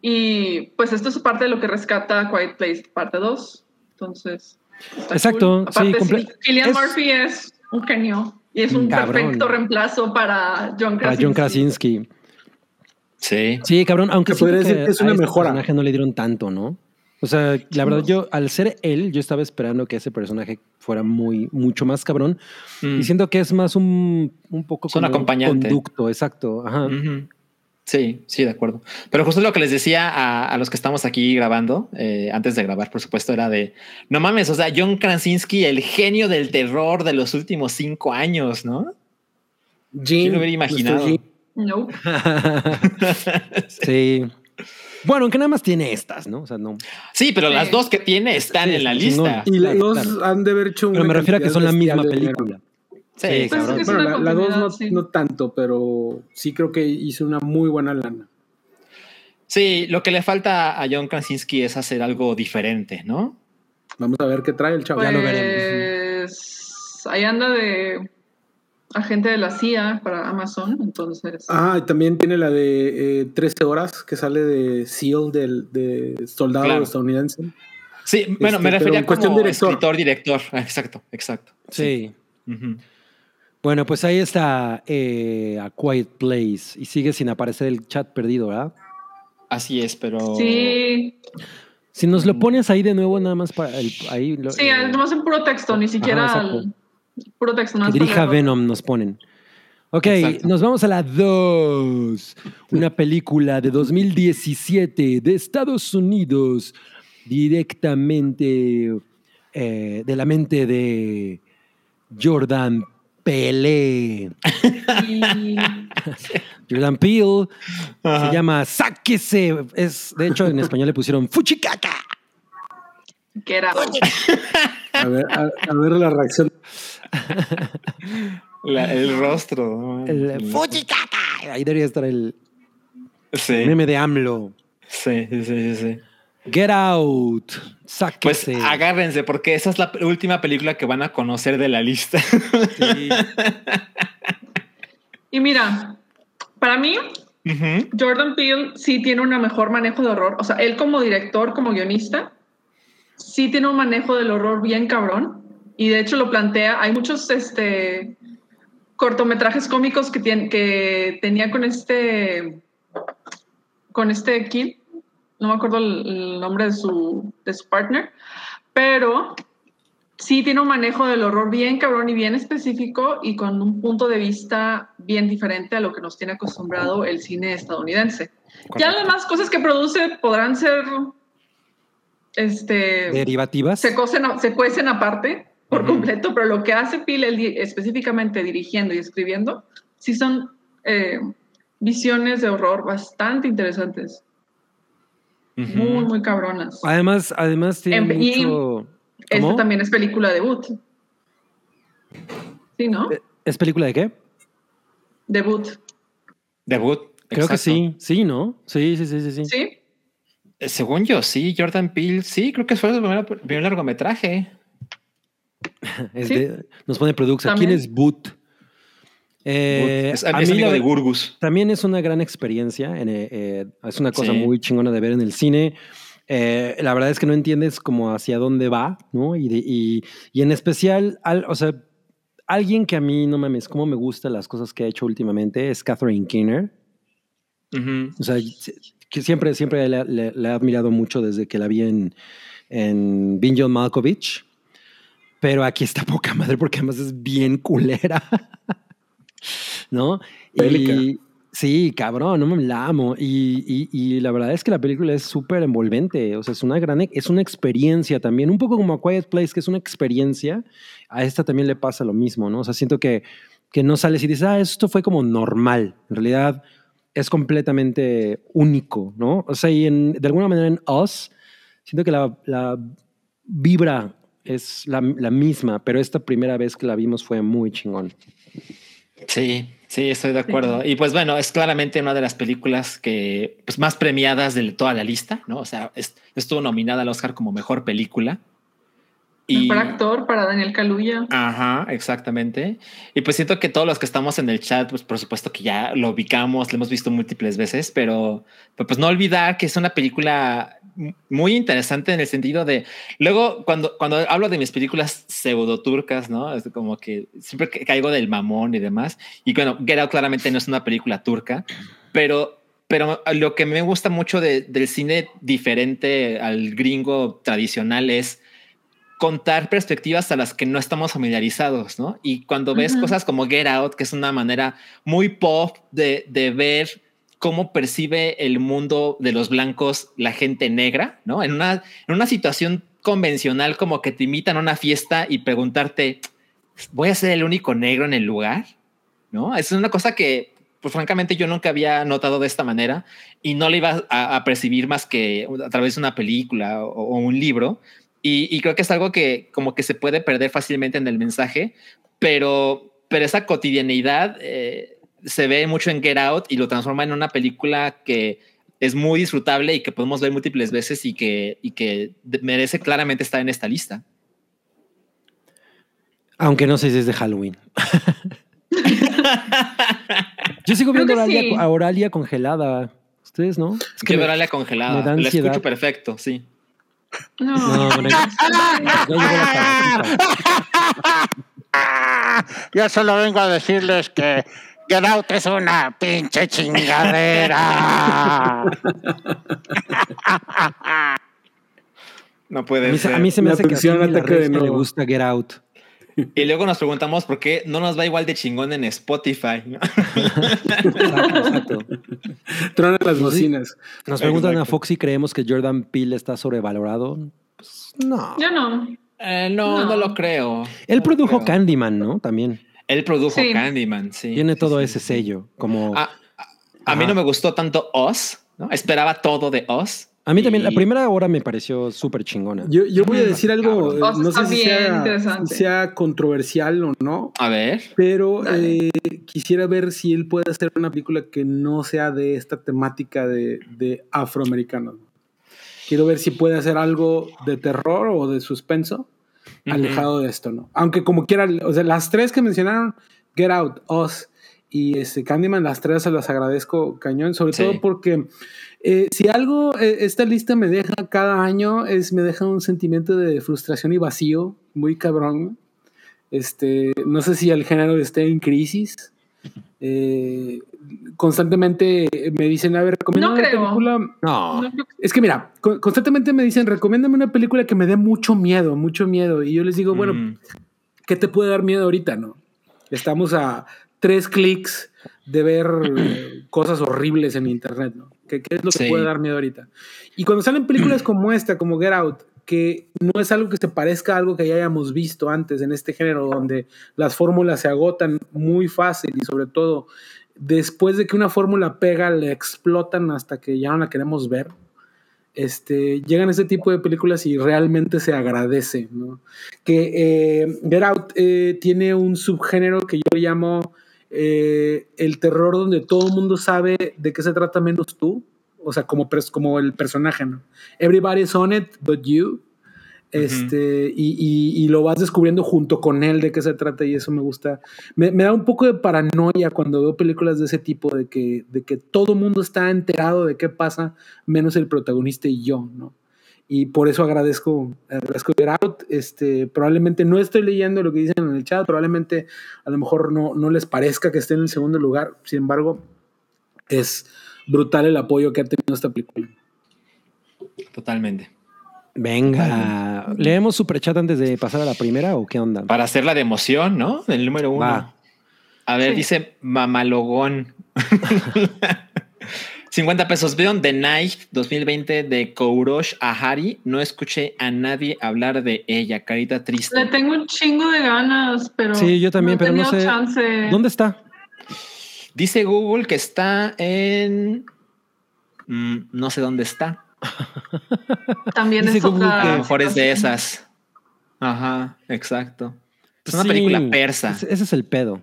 Y pues esto es parte de lo que rescata Quiet Place, parte 2. Entonces, Exacto, cool. Aparte, sí, Cillian es- Murphy es un genio y es un Cabrón. perfecto reemplazo para John Para Krasinski. John Krasinski. Sí. Sí, cabrón, aunque podría decir que es una a este mejora. personaje no le dieron tanto, ¿no? O sea, la verdad, yo, al ser él, yo estaba esperando que ese personaje fuera muy, mucho más cabrón. Mm. Y siento que es más un, un poco Es un como acompañante. conducto, exacto. Ajá. Sí, sí, de acuerdo. Pero justo lo que les decía a, a los que estamos aquí grabando, eh, antes de grabar, por supuesto, era de no mames, o sea, John Krasinski, el genio del terror de los últimos cinco años, ¿no? Jean, lo hubiera imaginado? No. sí. Bueno, aunque nada más tiene estas, ¿no? O sea, no. Sí, pero Sí. las dos que tiene están Sí, en la lista. Y Claro, los claro. han de haber hecho Pero una me refiero a que son la misma dinero. Sí, Sí, Pues es cabrón. que es Bueno, una la, la dos no, sí. tanto, pero sí creo que hizo una muy buena lana. Sí, lo que le falta a John Krasinski es hacer algo diferente, ¿no? Vamos a ver qué trae el chavo. Ya lo Pues ahí anda de agente de la CIA para Amazon, entonces. Ah, y también tiene la de eh, 13 horas que sale de SEAL del de soldado Claro. estadounidense. Sí, bueno, Este, me pero refería como director. escritor, director. Ah, Exacto, exacto. Sí. Ujú. Bueno, pues ahí está eh, A Quiet Place y sigue sin aparecer el chat perdido, ¿verdad? Así es, pero. Sí, Si nos lo pones ahí de nuevo, nada más para el, ahí. lo- sí, eh, nomás en puro texto, ni siquiera al- puro texto. que nomás dirija. Venom, nos ponen. Ok, Exacto. nos vamos a la 2. Una película de 2017 de Estados Unidos, directamente eh, de la mente de Jordan Pelé. Y- Jordan Peele Ajá. se llama Sáquese. Es, de hecho, en español le pusieron Fuchicaca. Get out. A ver, a, a ver la reacción. La- el rostro. El Fuchicaca. Ahí debería estar el Sí, meme de AMLO. sí, sí, sí, sí. Get out. Pues Sáquese. agárrense, porque esa es la última película que van a conocer de la lista. Sí. Y mira, para mí. Jordan Peele sí tiene un mejor manejo de horror. O sea, él como director, como guionista, sí tiene un manejo del horror bien cabrón. Y de hecho lo plantea. Hay muchos este, cortometrajes cómicos que, tien- que tenía con este, con este kid. No me acuerdo el, el nombre de su, de su partner. Pero sí tiene un manejo del horror bien cabrón y bien específico y con un punto de vista bien diferente a lo que nos tiene acostumbrado el cine estadounidense. Ya las demás cosas que produce podrán ser, este, Derivativas. se, cocen, se cuecen aparte por completo, pero lo que hace Pil él di- específicamente dirigiendo y escribiendo, sí son eh, visiones de horror bastante interesantes, Muy, muy cabronas. Además, además tiene En- y- mucho. Esta también es película debut. Sí, ¿no? Eh, ¿Es película de qué? Debut. Debut. Creo que exacto. sí. Sí, ¿no? Sí, sí, sí, sí. sí. ¿Sí? Eh, Según yo, sí, Jordan Peele, sí, creo que fue su primer, primer largometraje. Es Sí. de- nos pone producción. ¿Quién es Boot? Eh, es, a es mí amigo la- de Gurgus. También es una gran experiencia. en, eh, eh, es una cosa Sí. muy chingona de ver en el cine. Eh, la verdad es que no entiendes como hacia dónde va, ¿no? Y, de- y, y en especial, al- o sea, alguien que a mí, no mames, cómo me gustan las cosas que ha hecho últimamente es Catherine Keener. Ujú. O sea, que siempre, siempre le, le- le he admirado mucho desde que la vi en, en John Malkovich. Pero aquí está poca madre porque además es bien culera. ¿No? Bélica. Y sí, cabrón, no me la amo. Y, y- y la verdad es que la película es súper envolvente. O sea, es una gran, es una experiencia también. Un poco como A Quiet Place, que es una experiencia. A esta también le pasa lo mismo, ¿no? O sea, siento que, que no sales y dices, ah, esto fue como normal. En realidad es completamente único, ¿no? O sea, y en- de alguna manera en Us, siento que la, la vibra es la, la misma, pero esta primera vez que la vimos fue muy chingón. Sí, sí, estoy de acuerdo. Y pues bueno, es claramente una de las películas que pues, más premiadas de toda la lista, ¿no? O sea, es- estuvo nominada al Oscar como mejor película. Y, Mejor actor para Daniel Kaluuya. Ajá, exactamente. Y pues siento que todos los que estamos en el chat, pues por supuesto que ya lo ubicamos, lo hemos visto múltiples veces, pero, pero pues no olvidar que es una película muy interesante en el sentido de, luego cuando, cuando hablo de mis películas pseudo turcas, ¿no? Es como que siempre caigo del mamón y demás. Y bueno, Get Out claramente no es una película turca, pero pero lo que me gusta mucho de- del cine diferente al gringo tradicional es contar perspectivas a las que no estamos familiarizados, ¿no? Y cuando ves Ujú. cosas como Get Out, que es una manera muy pop de, de ver cómo percibe el mundo de los blancos la gente negra, ¿no? En una, en una situación convencional como que te invitan a una fiesta y preguntarte, ¿voy a ser el único negro en el lugar? ¿No? Es una cosa que, pues francamente, yo nunca había notado de esta manera y no le iba a, a percibir más que a través de una película o, o un libro. Y, y creo que es algo que como que se puede perder fácilmente en el mensaje, pero, pero esa cotidianidad eh, se ve mucho en Get Out y lo transforma en una película que es muy disfrutable y que podemos ver múltiples veces y que, y que merece claramente estar en esta lista. Aunque no sé si es de Halloween. Yo sigo viendo Oralia, sí. a Oralia congelada. Ustedes, ¿no? Es que me- verá la congelada. me da La ansiedad. escucho perfecto, sí. No. No. Yo solo vengo a decirles que Get Out es una pinche chingadera. No A puede mí, se- ser. a mí se me La hace que a presión Cindy la ataque de Regia le gusta Get Out. Y luego nos preguntamos por qué no nos va igual de chingón en Spotify. ¿no? Exacto, exacto. Tronan las Sí. bocinas. Nos preguntan a. Fox si creemos que Jordan Peele está sobrevalorado. Pues, no. Yo no. Eh, no, no, No. lo creo. Él No produjo creo. Candyman, ¿no? También. Él produjo Sí. Candyman, sí. Tiene todo sí, ese sí. sello. Como A, a- a mí no me gustó tanto Oz, ¿no? Esperaba todo de Oz. A mí también, la primera hora me pareció súper chingona. Yo, yo voy a decir algo, eh, no sé si sea, sea controversial o no, A ver. pero eh, quisiera ver si él puede hacer una película que no sea de esta temática de, de afroamericanos. Quiero ver si puede hacer algo de terror o de suspenso alejado de esto, ¿no? Aunque como quiera, o sea, las tres que mencionaron, Get Out, Us y este Candyman, las tres se las agradezco cañón, sobre Sí. todo porque eh, si algo eh, esta lista me deja cada año es me deja un sentimiento de frustración y vacío muy cabrón. Este, no sé si el género esté en crisis. Eh, constantemente me dicen, a ver, recomienda No una creo. película. No. Es que mira, con- constantemente me dicen, recomiéndame una película que me dé mucho miedo, mucho miedo. Y yo les digo, bueno, Mm. ¿qué te puede dar miedo ahorita, no? Estamos a tres clics de ver eh, cosas horribles en internet, ¿no? ¿Qué, qué es lo que Sí. puede dar miedo ahorita? Y cuando salen películas como esta, como Get Out, que no es algo que se parezca a algo que ya hayamos visto antes en este género, donde las fórmulas se agotan muy fácil y sobre todo después de que una fórmula pega, le explotan hasta que ya no la queremos ver. Este, llegan ese tipo de películas y realmente se agradece, ¿no? Que eh, Get Out eh, tiene un subgénero que yo llamo eh, el terror donde todo el mundo sabe de qué se trata menos tú, o sea, como, como el personaje, ¿no? Everybody's on it but you. Este, y, y- y lo vas descubriendo junto con él de qué se trata y eso me gusta. Me, me da un poco de paranoia cuando veo películas de ese tipo, de que, de que todo el mundo está enterado de qué pasa, menos el protagonista y yo, ¿no? Y por eso agradezco, agradezco Get Out. Este, probablemente no estoy leyendo lo que dicen en el chat, probablemente a lo mejor no, no les parezca que esté en el segundo lugar. Sin embargo, es brutal el apoyo que ha tenido esta película. Totalmente. Venga. ¿Leemos superchat antes de pasar a la primera o qué onda? Para hacerla de emoción, ¿no? El número uno. Va. A ver, Sí. dice Mamalogón. 50 pesos. Veo The Night 2020 de Kourosh Ahari. No escuché a nadie hablar de ella. Carita triste. Le tengo un chingo de ganas, pero. Sí, yo también, he pero no sé. chance. ¿Dónde está? Dice Google que está en. Mm, no sé dónde está. También Dice es Google otra. A que- lo mejor es de esas. Ajá, exacto. Es una Sí. película persa. Ese es el pedo.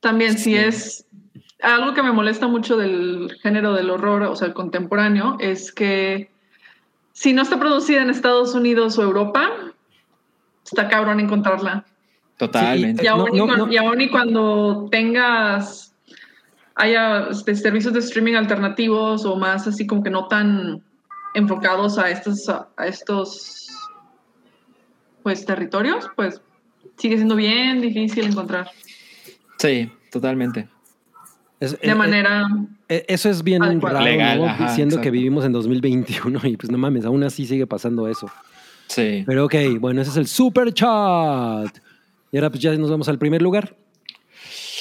También sí Sí. es algo que me molesta mucho del género del horror, o sea, el contemporáneo, es que si no está producida en Estados Unidos o Europa, está cabrón encontrarla. Totalmente. Y aún, No, y, no, cuan- no. y aún y cuando tengas, haya este, servicios de streaming alternativos o más así como que no tan enfocados a estos, a estos pues territorios, pues sigue siendo bien difícil encontrar Sí, totalmente. Es- de eh, manera... eh, eso es bien adecuada. raro, Legal, ¿no? ajá, Diciendo que vivimos en 2021 y pues no mames, aún así sigue pasando eso. Sí. Pero ok, bueno, ese es el super chat. Y ahora pues ya nos vamos al primer lugar.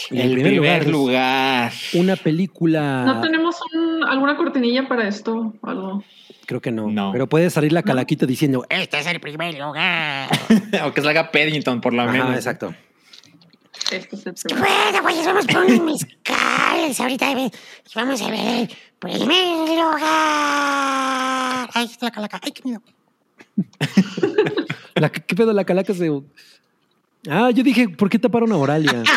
Y el primer, lugar. Una película. ¿No tenemos un- alguna cortinilla para esto? Algo. Creo que no. No. Pero puede salir la calaquita diciendo. "Eh, Este es el primer lugar. o que salga Paddington, por lo Ajá, menos. exacto. Este es el primero. Bueno, pues vamos por unos mezcales ahorita y vamos a ver el primer lugar. Ay, la calaca. Ay, qué miedo. La- ¿Qué pedo? La calaca se. Ah, yo dije, ¿por qué taparon a Oralia?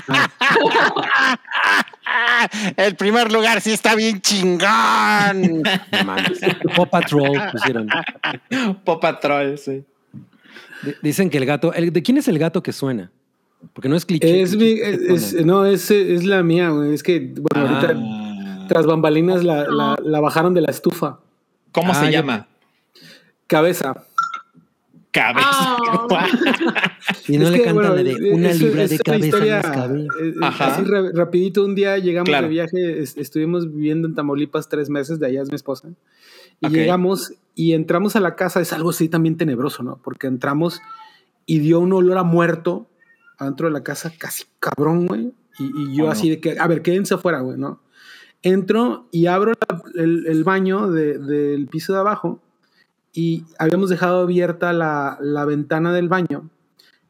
El primer lugar sí está bien chingón. Paw Patrol pusieron. Pop Patrol, sí. D- Dicen que el gato. el- ¿De quién es el gato que suena? Porque no es cliché. Es, cliché, mi- es- no, es, es la mía, güey. Es que, bueno, Ah. ahorita tras bambalinas la, la- la bajaron de la estufa. ¿Cómo Ah, se yo- llama? Cabeza. Cabeza. Ah. Y no Es le que, cantan bueno, la de una libra es de cabeza historia, eh, eh, Ajá. Así ra- rapidito, un día llegamos Claro. de viaje, es- estuvimos viviendo en Tamaulipas tres meses, de allá es mi esposa. Y llegamos y entramos a la casa, es algo así también tenebroso, ¿no? Porque entramos y dio un olor a muerto adentro de la casa, casi cabrón, güey. Y, y yo Oh, no. así de que, a ver, quédense afuera, güey, ¿no? Entro y abro la- el, el baño de- del piso de abajo y habíamos dejado abierta la, la ventana del baño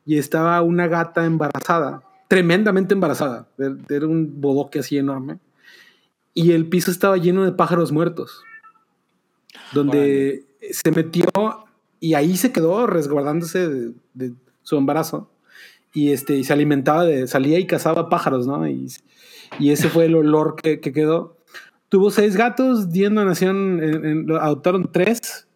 y estaba una gata embarazada, tremendamente embarazada. Era un bodoque así enorme. Y el piso estaba lleno de pájaros muertos, donde se metió y ahí se quedó resguardándose de, de su embarazo. Y, este, se alimentaba de, salía y cazaba pájaros, ¿no? Y, y ese fue el olor que, que quedó. Tuvo seis gatos, 10 nación, en- en- adoptaron tres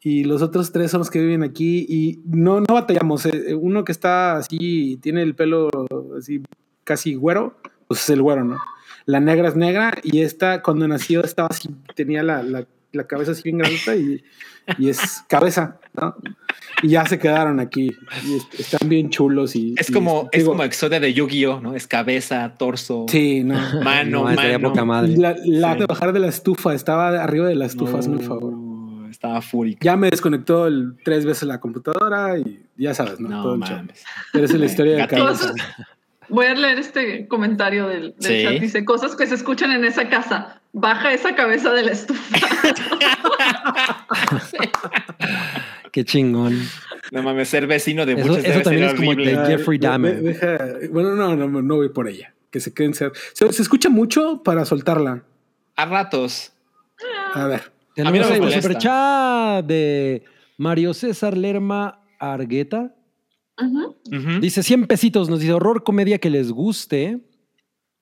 y los otros tres son los que viven aquí y no, no batallamos. eh, Uno que está así, tiene el pelo así casi güero, pues es el güero, ¿no? La negra es negra y esta cuando nació estaba así, tenía la, la cabeza así bien grandota y, y es cabeza, ¿no? Y ya se quedaron aquí y est- están bien chulos y... Es y como, este, es digo, como Exodia de Yu-Gi-Oh, ¿no? Es cabeza, torso, Sí, no. mano, No, mano. poca madre. La, la Sí. de bajar de la estufa, estaba arriba de la estufa, No, hazme el favor. Estaba fúrico. Ya me desconectó el, tres veces la computadora y ya sabes, ¿no? No, Todo mames. Pero es la historia de. Cabeza. Voy a leer este comentario del, del Sí. chat. Dice, cosas que se escuchan en esa casa. Baja esa cabeza de la estufa. Qué chingón. No mames, ser vecino de Eso- muchos eso debe también es como horrible. de- Jeffrey Dahmer. deja- bueno, no, no, no voy por ella. Que se queden ser. Se, se escucha mucho para soltarla. A ratos. A ver. A mí no Tenemos me el molesta. super chat de Mario César Lerma Argueta. Dice 100 pesitos, nos dice horror comedia que les guste.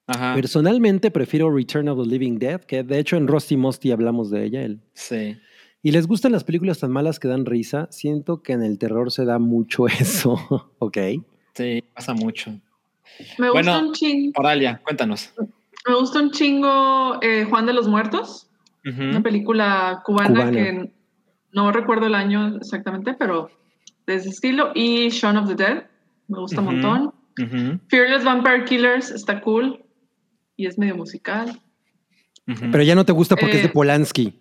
Ajá. Personalmente prefiero Return of the Living Dead, que de hecho en Rusty Musty hablamos de ella. el- Sí. Y les gustan las películas tan malas que dan risa. Siento que en el terror se da mucho eso. ok. Sí, pasa mucho. Me Bueno. gusta un chingo. Oralia, cuéntanos. Me gusta un chingo eh, Juan de los Muertos. Una película cubana, Cubana. que no recuerdo el año exactamente, pero de ese estilo. Y Shaun of the Dead. Me gusta un montón. Fearless Vampire Killers está cool. Y es medio musical. Pero ya no te gusta porque es de Eh, Polanski.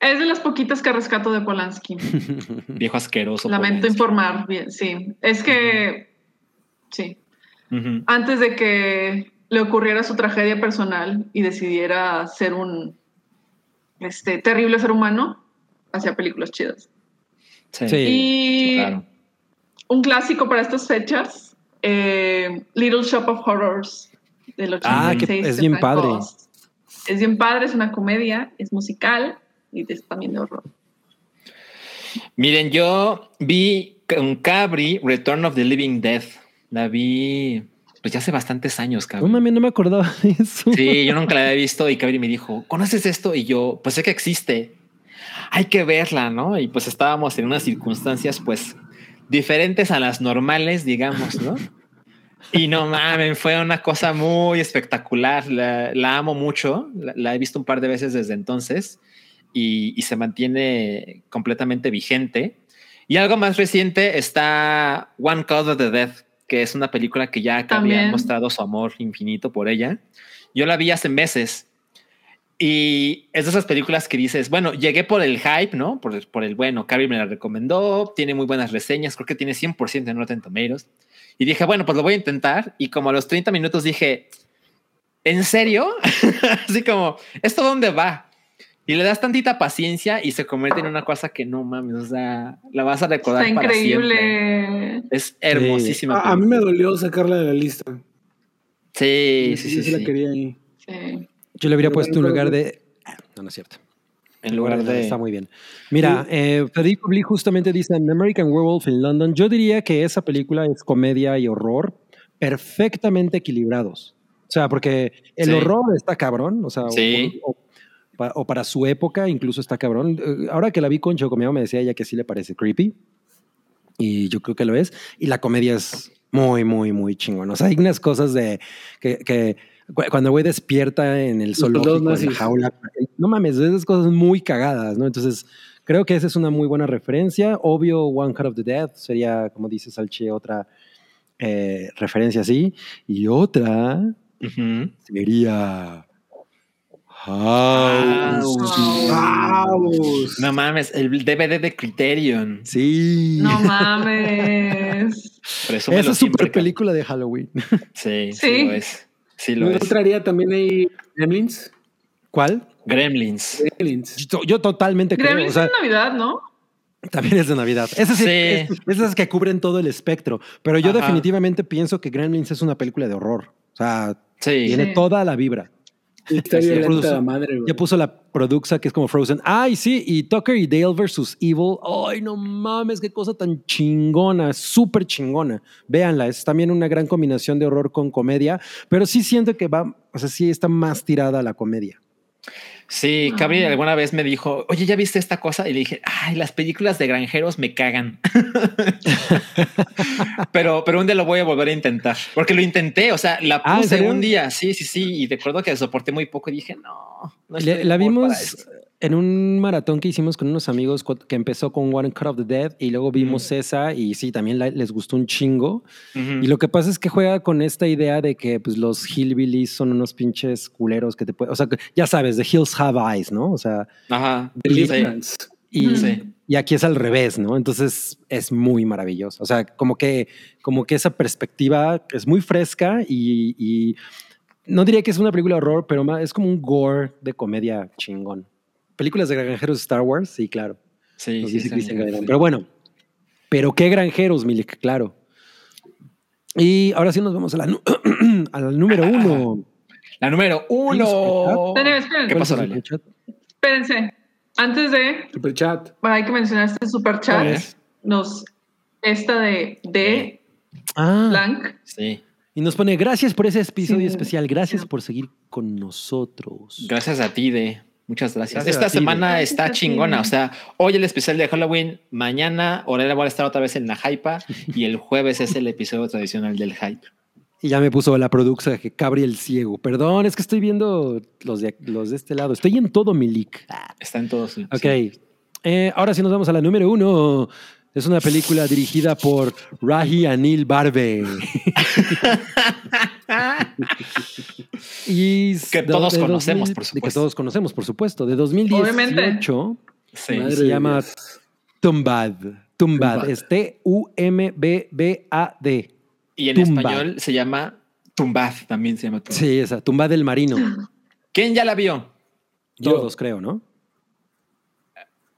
Es de las poquitas que rescato de Polanski. Viejo asqueroso. Lamento Polanski. informar, bien, sí. Es que, sí, antes de que le ocurriera su tragedia personal y decidiera ser un este, terrible ser humano, hacía películas chidas. Sí. Y Claro. un clásico para estas fechas, eh, Little Shop of Horrors del 86. Ah, que es de bien padre. Es bien padre, es una comedia, es musical y es también de horror. Miren, yo vi un Cabri Return of the Living Dead. La vi pues ya hace bastantes años, No cabrón. mami, no me acordaba de eso. Sí, yo nunca la había visto y Cabri me dijo, ¿conoces esto? Y yo, pues sé que existe. Hay que verla, ¿no? Y pues estábamos en unas circunstancias, pues, diferentes a las normales, digamos, ¿no? Y no mames, fue una cosa muy espectacular. La, la amo mucho. La, la he visto un par de veces desde entonces y, y se mantiene completamente vigente. Y algo más reciente está One Code of the Dead, que es una película que ya que había También. mostrado su amor infinito por ella. Yo la vi hace meses y es de esas películas que dices, bueno, llegué por el hype, ¿no? Por, por el bueno, Carrie me la recomendó, tiene muy buenas reseñas, creo que tiene 100% en Rotten Tomatoes. Y dije, bueno, pues lo voy a intentar. Y como a los 30 minutos dije, ¿en serio? Así como, ¿esto dónde va? Y le das tantita paciencia y se convierte en una cosa que no mames, o sea, la vas a recordar Está para siempre. increíble. Es hermosísima. A, a mí me dolió sacarla de la lista. Sí, sí, sí. sí la sí. quería ahí. Sí. Yo le Pero puesto no, lugar de. No, no es cierto. En lugar de. Está muy bien. Mira, eh, Federico Blee justamente dice An American Werewolf in London. Yo diría que esa película es comedia y horror perfectamente equilibrados. O sea, porque el Sí. horror está cabrón. O sea, o- Sí. o, pa- o para su época incluso está cabrón. Eh, Ahora que la vi con Chocomeo me decía ella que sí le parece creepy. Y yo creo que lo es. Y la comedia es muy, muy, muy chingón. O sea, hay unas cosas de que, que cuando güey despierta en el zoológico, en la jaula, no mames, esas cosas muy cagadas, ¿no? Entonces, creo que esa es una muy buena referencia. Obvio, One Cut of the Dead sería, como dice Salche, otra eh, referencia así. Y otra Ujú. sería House. ¡Vamos! No mames, el DVD de Criterion. Sí. No mames. Presúmelo Esa es super película de Halloween. Sí, sí, Sí. lo es. Sí lo ¿No es. entraría también ahí Gremlins? ¿Cuál? Gremlins. Gremlins. Yo, yo totalmente creo. Gremlins O sea, es Navidad, ¿no? También es de Navidad. Esas sí, Sí. es- esas que cubren todo el espectro. Pero yo Ajá. definitivamente pienso que Gremlins es una película de horror. O sea, Sí. tiene Sí. toda la vibra. Está Sí, violenta produce- la madre, güey. Ya puso la produxa que es como Frozen. Ay, sí, y Tucker y Dale versus Evil. Ay, no mames, qué cosa tan chingona, súper chingona. Véanla, es también una gran combinación de horror con comedia, pero sí siento que va, o sea, sí está más tirada a la comedia. Sí, Cabri alguna vez me dijo, oye, ¿ya viste esta cosa? Y le dije, ay, las películas de granjeros me cagan. pero, pero un día lo voy a volver a intentar. Porque lo intenté, o sea, la Ah, ¿en puse un día, sí, sí, sí. Y recuerdo que soporté muy poco y dije, no, no estoy la humor vimos para esto". En un maratón que hicimos con unos amigos que empezó con One Cut of the Dead y luego vimos esa y sí, también la- les gustó un chingo. Y lo que pasa es que juega con esta idea de que pues, los hillbillies son unos pinches culeros que te pueden, o sea, que ya sabes, The Hills Have Eyes, ¿no? O sea, Ajá. Y, Ujú. Sí. y aquí es al revés, ¿no? Entonces es muy maravilloso. O sea, como que, como que esa perspectiva es muy fresca y, y no diría que es una película horror, pero es como un gore de comedia chingón. Películas de granjeros Star Wars, sí, claro. Sí, Nos sí, dice sí, Cristian sí. Pero bueno, pero qué granjeros, Milik, claro. Y ahora sí nos vamos a la, nu- a la número uno. La número uno. ¿Qué pasó, ¿Cuál es Dalia? el chat? Espérense. Antes de, Superchat. hay que mencionar este super ¿Cuál chat. es? Nos, esta de, de Ah, Blanc. Sí. y nos pone gracias por ese episodio Sí. especial. Gracias por seguir con nosotros. Gracias a ti, de. Muchas gracias. Gracias Esta semana Gracias está chingona. O sea, hoy el especial de Halloween, mañana Orela va a estar otra vez en la Hypa y el jueves es el episodio tradicional del Hype. Y ya me puso la producción que Cabri el ciego. Perdón, es que estoy viendo los de, los de este lado. Estoy en todo mi leak. Está en todos. sí. Ok. Eh, ahora sí nos vamos a la número uno. Es una película dirigida por Rahi Anil Barbe. y Que de- todos de conocemos, 2000 por de Que supuesto. todos conocemos, por supuesto. De 2018. Sí. Madre se llama. Tumbad. Tumbad. Tumbad. Es T-U-M-B-B-A-D. Y en Tumbad. español se llama Tumbad, también se llama Tumbad. Sí, esa. Tumbad del Marino. ¿Quién ya la vio? Yo. Todos, creo, ¿no?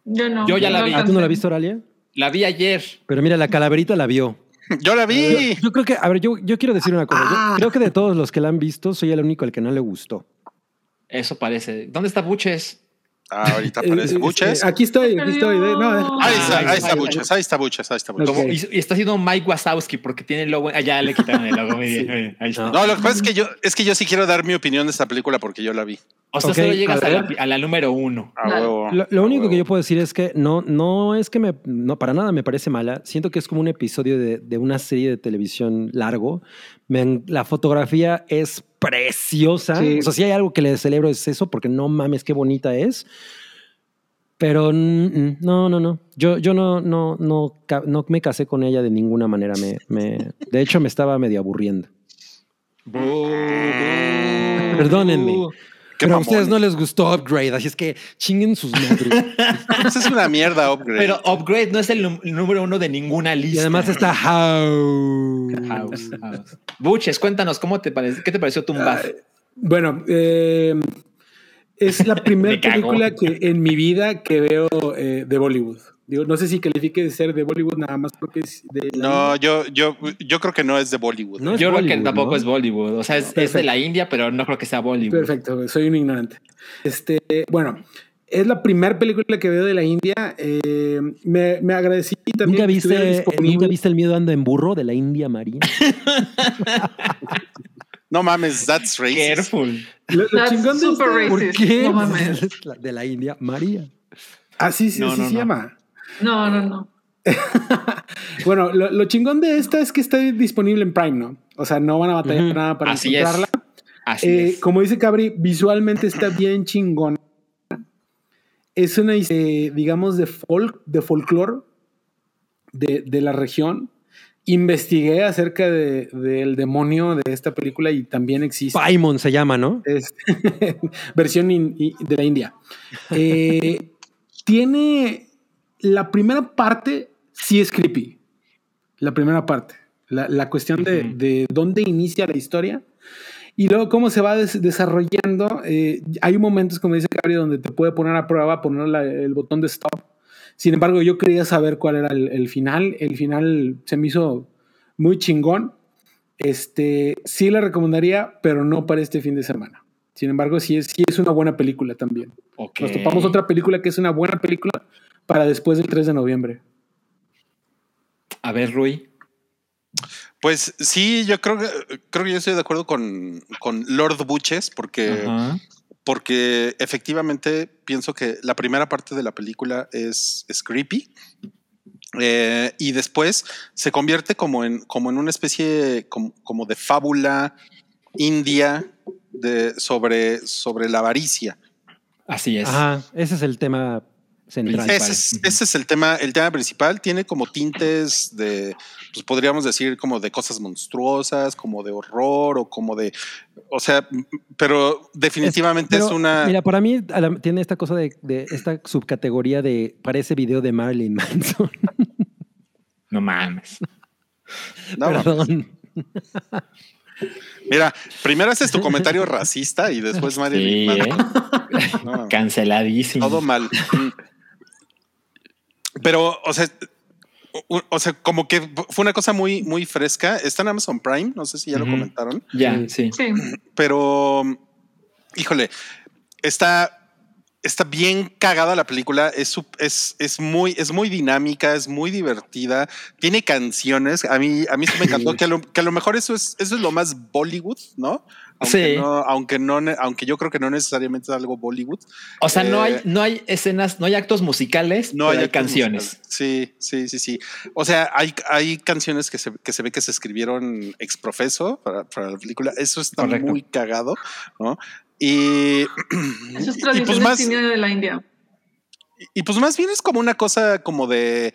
Yo no. Yo ya la vi. Ah, ¿tú no la viste, Oralia? La vi ayer. Pero mira, la calaverita la vio. Yo la vi. Yo creo que, a ver, yo, yo quiero decir una cosa. Yo creo que de todos los que la han visto, soy el único al que no le gustó. Eso parece. ¿Dónde está Buches? Ah, ahorita aparece Eh, Buches. eh, aquí estoy, aquí estoy. de- no. Ahí está, ahí está Buches, ahí está Buches, ahí está Buches. Como- Ok. y, y está haciendo Mike Wazowski porque tiene el logo. Ah, ya le quitaron el logo. Muy bien, muy bien. Ahí está. No, lo que pasa es que yo, es que yo sí quiero dar mi opinión de esta película porque yo la vi. O sea, Ok, solo llegas a a la, a la número uno. A huevo. Lo, lo a único que huevo. yo puedo decir es que no, no es que me, no, para nada me parece mala. Siento que es como un episodio de, de una serie de televisión largo. Me- la fotografía es preciosa. Sí. O sea, si hay algo que le celebro es eso, porque no mames, qué bonita es. Pero mm, mm, no, no, no. Yo, yo no, no, no, no me casé con ella de ninguna manera. Me, me, de hecho, me estaba medio aburriendo. Perdónenme. Pero a ustedes no les gustó Upgrade, así es que chinguen sus madres. Pues es una mierda upgrade. Pero Upgrade no es el número uno de ninguna lista. Y además está How. House, House. Buches, cuéntanos, ¿cómo te parece, ¿qué te pareció Tumbad? Bueno, eh, es la primera película que en mi vida que veo eh, de Bollywood. Digo, no sé si califique de ser de Bollywood nada más porque es de no, yo, yo, yo creo que no es de Bollywood. No es Yo creo que Bollywood, tampoco ¿no? es Bollywood. O sea, es, es de la India, pero no creo que sea Bollywood. Perfecto, soy un ignorante. Este, bueno, es la primera película que veo de la India. eh, me, me agradecí también. ¿Nunca que viste, disponible. ¿Nunca viste el miedo anda en burro de la India María? No mames, that's racist. Careful. Lo, lo That's chingón de super esta- racist. ¿Por qué? No mames. La- de la India María. Así, sí, No, así no, se no. llama. No, no, no. Bueno, lo, lo chingón de esta es que está disponible en Prime, ¿no? O sea, no van a batallar nada para Así es. encontrarla. Así Eh, es. como dice Cabri, visualmente está bien chingón. Es una, eh, digamos, de folk, de folclore de, de la región. Investigué acerca de- del demonio de esta película y también existe. Paimon se llama, ¿no? Es- versión in- de la India. Eh, tiene la primera parte, sí es creepy. La primera parte. La, la cuestión de, de dónde inicia la historia y luego cómo se va des- desarrollando. Eh, hay momentos, como dice Cabri, donde te puede poner a prueba, poner la- el botón de stop. Sin embargo, yo quería saber cuál era el, el final. El final se me hizo muy chingón. Este, sí la recomendaría, pero no para este fin de semana. Sin embargo, sí es, sí es una buena película también. Ok. Nos topamos otra película que es una buena película para después del 3 de noviembre. A ver, Rui. Pues sí, yo creo que creo que yo estoy de acuerdo con, con Lord Buches, porque, porque efectivamente pienso que la primera parte de la película es, es creepy. eh, y después se convierte como en, como en una especie como, como de fábula india de, sobre, sobre la avaricia. Así es. Ajá, ese es el tema central. Ese es, ese es el tema, el tema principal. Tiene como tintes de, pues podríamos decir como de cosas monstruosas, como de horror o como de, o sea, pero definitivamente es, Pero, una. Mira, para mí la- tiene esta cosa de, de esta subcategoría de parece video de Marilyn Manson. No mames. no, mames. Perdón. Mira, primero haces tu comentario racista y después Marilyn Sí, ¿eh? Manson. No. Canceladísimo. todo mal. Pero, o sea, o, o sea, como que fue una cosa muy, muy fresca. Está en Amazon Prime, no sé si ya lo Ujú. comentaron. Ya, sí. Sí. pero híjole, está, está bien cagada la película, es, es, es, muy, es muy dinámica, es muy divertida, tiene canciones, a mí, a mí sí me encantó, que a, lo, que a lo mejor eso es, eso es lo más Bollywood, ¿no? Aunque, Sí. no, aunque, no, aunque yo creo que no necesariamente es algo Bollywood. O sea, no Eh, hay, no hay escenas, no hay actos musicales, No hay canciones. musicales. Sí, sí, sí, sí. O sea, hay, hay canciones que se, que se ve que se escribieron ex profeso para, para la película. Eso está Correcto. muy cagado, ¿no? Y, Eso es y tradición pues del más, cine de la India. y pues más bien es como una cosa como de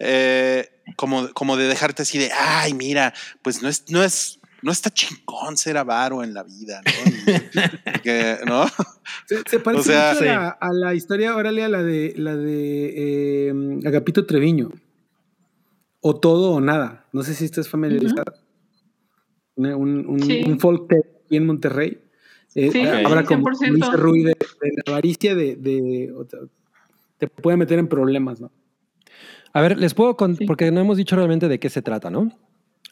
eh, como, como de dejarte así de ay, mira, pues no es, no es, no está chingón ser avaro en la vida, ¿no? Y- que, ¿no? Se, se parece O sea, mucho sí. a, la, a la historia, órale, a la de la de eh, Agapito Treviño. O todo o nada. No sé si estás familiarizado. Una- Un, un, Sí. un folk aquí en Monterrey. Eh, Sí, Habla como 100%. dice Rui de, de la avaricia de, de- o sea, te puede meter en problemas, ¿no? A ver, les puedo contar, Sí. porque no hemos dicho realmente de qué se trata, ¿no?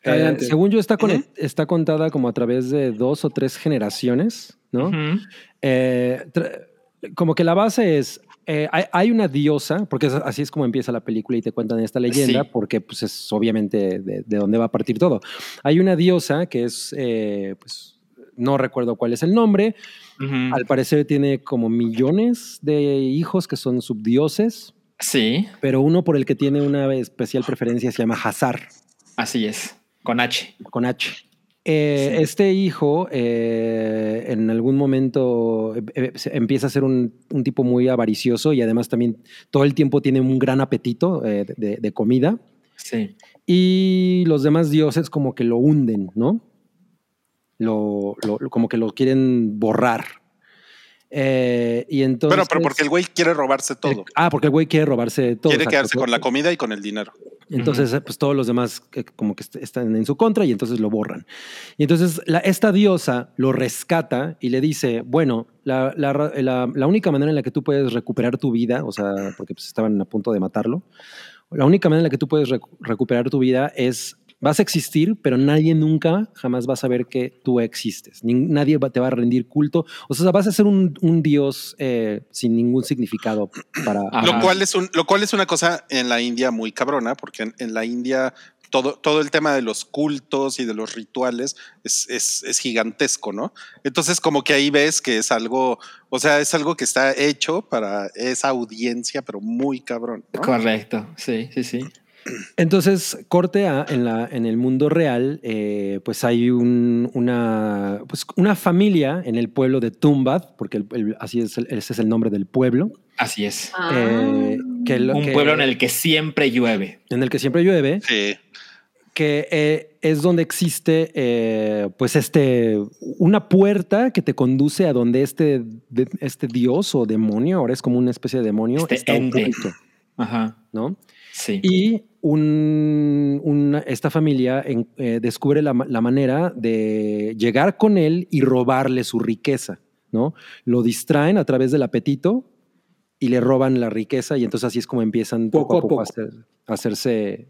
Eh, según yo, está, está contada como a través de dos o tres generaciones, ¿no? Eh, como que la base es, eh, hay, hay una diosa, porque es- así es como empieza la película y te cuentan esta leyenda, Sí. porque pues es obviamente de, de dónde va a partir todo. Hay una diosa que es, pues no recuerdo cuál es el nombre, al parecer tiene como millones de hijos que son subdioses, Sí, pero uno por el que tiene una especial preferencia se llama Hazar. así es. Con H. con H. Eh, Sí. Este hijo eh, en algún momento eh, eh, se- empieza a ser un, un tipo muy avaricioso y además también todo el tiempo tiene un gran apetito eh, de, de comida Sí. y los demás dioses como que lo hunden, ¿no? Lo, lo- como que lo quieren borrar. Eh, y entonces, Pero, pero porque el güey quiere robarse todo. ah, porque el güey quiere robarse todo. quiere exacto. quedarse con la comida y con el dinero. Entonces, pues todos los demás eh, como que est- están en su contra y entonces lo borran. Y entonces la- esta diosa lo rescata y le dice, bueno, la, única manera en la que tú puedes recuperar tu vida, o sea, porque pues, estaban a punto de matarlo, la única manera en la que tú puedes recu- recuperar tu vida es, vas a existir, pero nadie nunca jamás va a saber que tú existes. Ni- nadie va- te va a rendir culto. O sea, vas a ser un, un dios eh, sin ningún significado para... Lo cual, es un, lo cual es una cosa en la India muy cabrona, porque en, en la India todo, todo el tema de los cultos y de los rituales es, es, es gigantesco, ¿no? Entonces, como que ahí ves que es algo, o sea, es algo que está hecho para esa audiencia, pero muy cabrón. ¿no? Correcto. Sí, sí, sí. Entonces, corte A, en, la, en el mundo real, eh, pues hay un- una, pues una familia en el pueblo de Tumbad, porque el- el- así es, el- ese es el nombre del pueblo, Así es. Ah. eh, que lo- Un que- pueblo en el que siempre llueve. en el que siempre llueve, Sí. que eh, es donde existe, eh, pues, este, una puerta que te conduce a donde este, de- este dios o demonio, ahora es como una especie de demonio, Este está ente. oculto, Ajá. ¿no? Sí. Y un- esta familia en- eh, descubre la, ma- la manera de llegar con él y robarle su riqueza, ¿no? Lo distraen a través del apetito y le roban la riqueza y entonces así es como empiezan poco, Poco a poco a, poco. hacer- a hacerse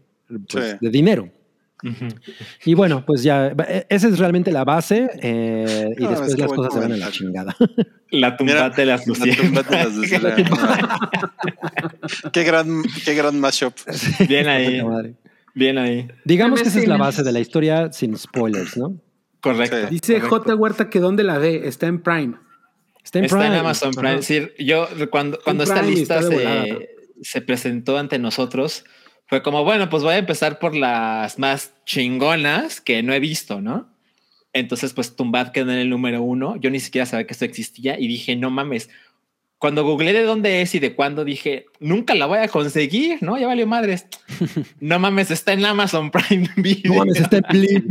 pues, Sí. de dinero. Y bueno, pues ya, e- esa es realmente la base eh, y después las cosas se van a la chingada. La tumba Mira, de las La las luciérnagas. qué gran, qué gran mashup. Bien ahí. Bien ahí. Digamos que esa es la base de la historia sin spoilers, ¿no? Correcto. Sí. Dice correcto. J. Huerta que dónde la ve, está en Prime. Está en, Está Prime. en Amazon Prime. Decir, yo cuando, cuando esta lista está se presentó ante nosotros, fue como, bueno, pues voy a empezar por las más chingonas que no he visto, ¿no? Entonces, pues Tumbad quedó en el número uno. Yo ni siquiera sabía que esto existía y dije, no mames. Cuando googleé de dónde es y de cuándo, dije, nunca la voy a conseguir, ¿no? Ya valió madres. No mames, está en Amazon Prime Video. No mames, está en Blim.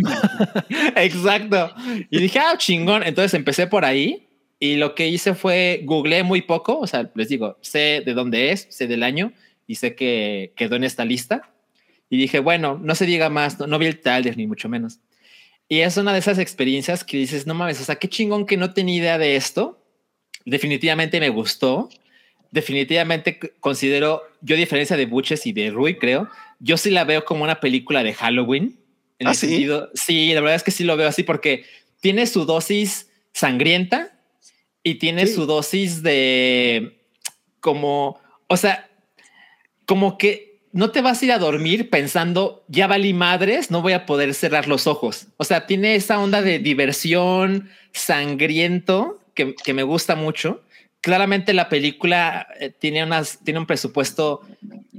Exacto. Y dije, ah, chingón. Entonces empecé por ahí y lo que hice fue googleé muy poco. O sea, les digo, sé de dónde es, sé del año y sé que quedó en esta lista. Y dije, bueno, no se diga más, no, no vi el trailer ni mucho menos. Y es una de esas experiencias que dices, no mames, o sea, qué chingón que no tenía idea de esto. Definitivamente me gustó. Definitivamente considero, yo a diferencia de Buches y de Rui, creo, yo sí la veo como una película de Halloween. En ¿Ah, el sí? sentido, sí, la verdad es que sí lo veo así porque tiene su dosis sangrienta y tiene Sí. su dosis de como, o sea, como que no te vas a ir a dormir pensando, ya valí madres, no voy a poder cerrar los ojos. O sea, tiene esa onda de diversión sangriento que, que me gusta mucho. Claramente la película eh, tiene, unas, tiene un presupuesto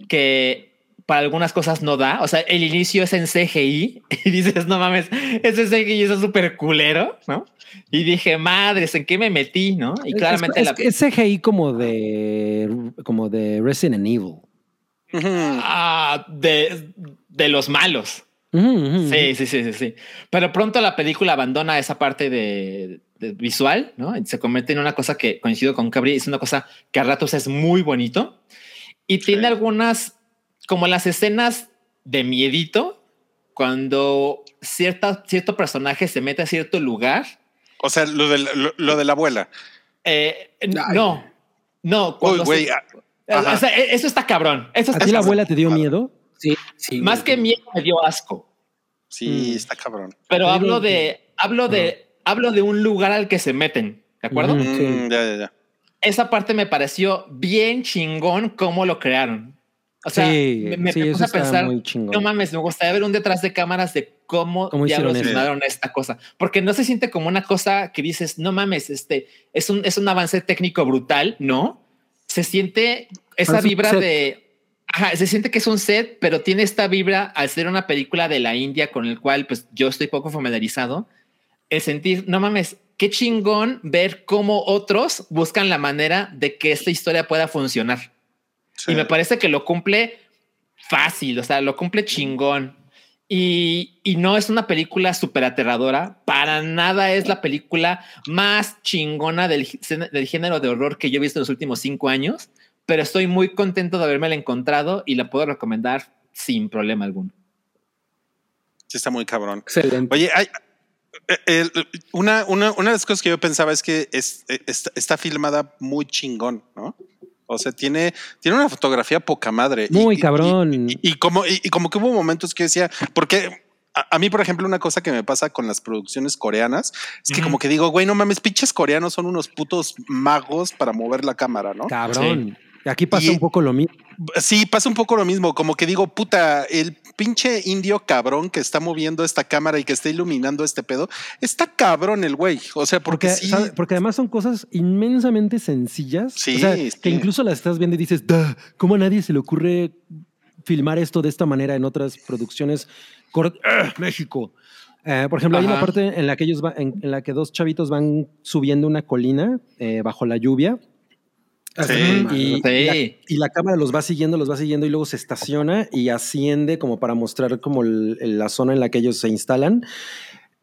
que para algunas cosas no da. O sea, el inicio es en CGI y dices, no mames, ese CGI es súper culero, ¿no? Y dije, madres, ¿en qué me metí? ¿No? Y claramente es, la... es CGI como de, como de Resident Evil. Ah, de, de los malos. Sí, sí, sí, sí, sí. Pero pronto la película abandona esa parte de, de visual, ¿no? Y se convierte en una cosa que coincido con Cabri, es una cosa que a ratos es muy bonito y tiene algunas, como las escenas de miedito, cuando cierta, cierto personaje se mete a cierto lugar. O sea, lo de, la- lo, lo de la abuela. Eh, no, no. Uy, cuando güey. se- o sea, e- eso está cabrón. Eso ¿A está ti la abuela te dio miedo? Sí, sí. Más que miedo me dio asco. Sí, Mm. está cabrón. Pero hablo de, hablo de, hablo de un lugar al que se meten, ¿de acuerdo? Sí. Mm, ya, ya, ya. esa parte me pareció bien chingón cómo lo crearon. O sea, Sí, me, me sí, puse a pensar, no mames, me gustaría ver un detrás de cámaras de cómo, ¿Cómo diablos esta cosa. Porque no se siente como una cosa que dices, no mames, este es un, es un avance técnico brutal, ¿no? Se siente esa Parece vibra set. de... Ajá, se siente que es un set, pero tiene esta vibra al ser una película de la India con el cual pues yo estoy poco familiarizado. El sentir, no mames, qué chingón ver cómo otros buscan la manera de que esta historia pueda funcionar. Sí. Y me parece que lo cumple fácil, o sea, lo cumple chingón. Y, y no es una película súper aterradora, para nada es la película más chingona del, del género de horror que yo he visto en los últimos cinco años, pero estoy muy contento de haberme encontrado y la puedo recomendar sin problema alguno. Sí, está muy cabrón. Excelente. Oye, hay, eh, el- una, una, una de las cosas que yo pensaba es que es, eh, está, está filmada muy chingón, ¿no? O sea, tiene, tiene una fotografía poca madre. Muy y- cabrón. Y, y como, y, y como que hubo momentos que decía, porque a, a mí, por ejemplo, una cosa que me pasa con las producciones coreanas es que como que digo, güey, no mames, pinches coreanos son unos putos magos para mover la cámara, ¿no? Cabrón. Aquí pasa Y- un poco lo mismo. Sí, pasa un poco lo mismo, como que digo, puta, el pinche indio cabrón que está moviendo esta cámara y que está iluminando este pedo, está cabrón el güey. O sea, porque, Porque, sí. porque además son cosas inmensamente sencillas. Sí, o sea, sí. que incluso las estás viendo y dices, "Duh, ¿cómo a nadie se le ocurre filmar esto de esta manera en otras producciones? ¡Ah, México. Eh, por ejemplo, hay una parte en la que ellos va- en, en la que dos chavitos van subiendo una colina eh, bajo la lluvia Sí. y, y la, Sí. y la cámara los va siguiendo, los va siguiendo y luego se estaciona y asciende como para mostrar como el- el- la zona en la que ellos se instalan.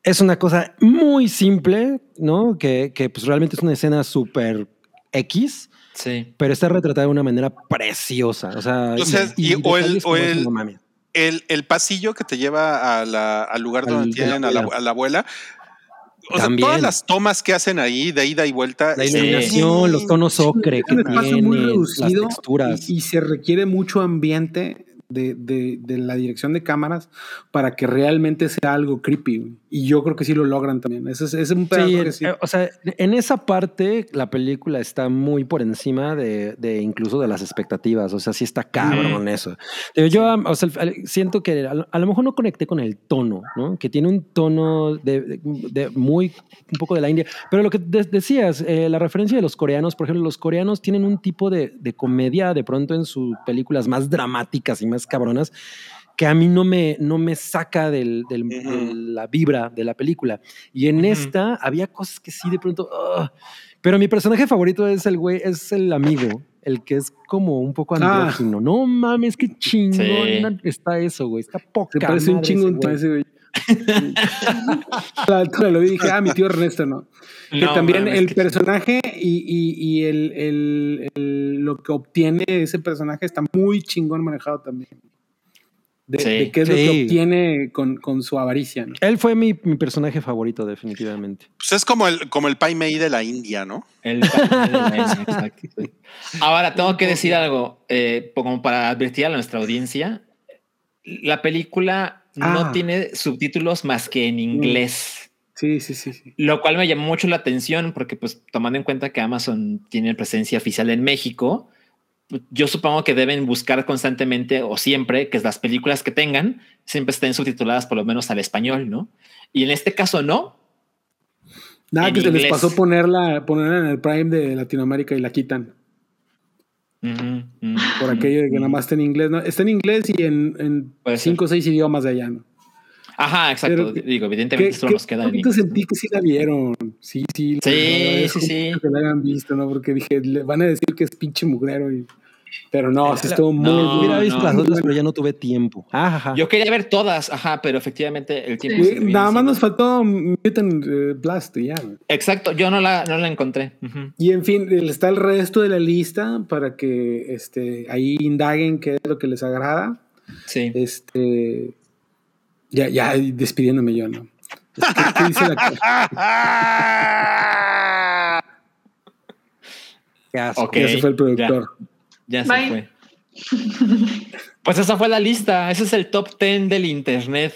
Es una cosa muy simple, ¿no? Que, que pues realmente es una escena súper X, Sí. pero está retratada de una manera preciosa. O sea, O sea, y- o el- o el- el, el pasillo que te lleva a la- al lugar Al- donde de la tienen a la, a la abuela. O sea, todas las tomas que hacen ahí de ida y vuelta. La es- iluminación, los tonos ocre que un espacio muy tiene, las reducido texturas. y, y se requiere mucho ambiente de, de- de la dirección de cámaras para que realmente sea algo creepy. Y yo creo que sí lo logran también. Ese es, es un Sí, que sí. eh, o sea, en esa parte la película está muy por encima de, de incluso de las expectativas. O sea, sí está cabrón eso. Yo o sea, siento que a lo, a lo mejor no conecté con el tono, ¿no? Que tiene un tono de, de- de muy un poco de la India. Pero lo que de- decías, eh, la referencia de los coreanos, por ejemplo, los coreanos tienen un tipo de, de comedia de pronto en sus películas más dramáticas y más cabronas que a mí no me, no me saca del, del- Ujú. de la vibra de la película. Y en Ujú. esta había cosas que sí de pronto... ugh. pero mi personaje favorito es el güey, es el amigo, el que es como un poco Ah. andrógino. No mames, qué chingón Sí. está eso, güey. Está poca Se parece un chingo ese güey. La altura lo vi y dije, ah, mi tío Ernesto, ¿no? Que No también mames, el qué personaje y, y- y el, el- el- lo que obtiene ese personaje está muy chingón manejado también. De, Sí. de qué es lo Sí. que obtiene con, con su avaricia, ¿no? Él fue mi, mi personaje favorito, definitivamente. Pues es como el, como el Pai Mei de la India, ¿no? El exacto, sí. Ahora tengo que decir algo, eh, como para advertir a nuestra audiencia. La película no Ah. tiene subtítulos más que en inglés, Sí, sí, sí, sí. lo cual me llamó mucho la atención porque, pues, tomando en cuenta que Amazon tiene presencia oficial en México, yo supongo que deben buscar constantemente o siempre que las películas que tengan siempre estén subtituladas por lo menos al español, ¿no? Y en este caso no, Nada En que se les pasó ponerla, ponerla en el Prime de Latinoamérica y la quitan. Por aquello de que nada más está en inglés, ¿no? Está en inglés y en, en cinco o seis idiomas de allá, ¿no? Ajá, exacto. Pero- Digo, evidentemente ¿Qué, esto qué nos queda inglés. sentí que sí la vieron. Sí, sí. Sí, sí, sí. Que la hayan visto, ¿no? Porque dije, le van a decir que es pinche mugrero. Y... Pero no, sí estuvo muy, no, Hubiera visto no. las otras, pero ya no tuve tiempo. Ajá. Yo quería ver todas, ajá, pero efectivamente el tiempo. Sí, se Nada más nos faltó Mutant eh, Blast y ya. Exacto, yo no la, no la encontré. Ujú. Y en fin, está el resto de la lista para que este, ahí indaguen qué es lo que les agrada. Sí. Este, ya, ya despidiéndome yo, ¿no? ¿Qué, qué dice la Qué asco. Ok, Ya se fue el productor. Ya, ya se Bye. fue. Pues esa fue la lista. Ese es el top 10 del internet.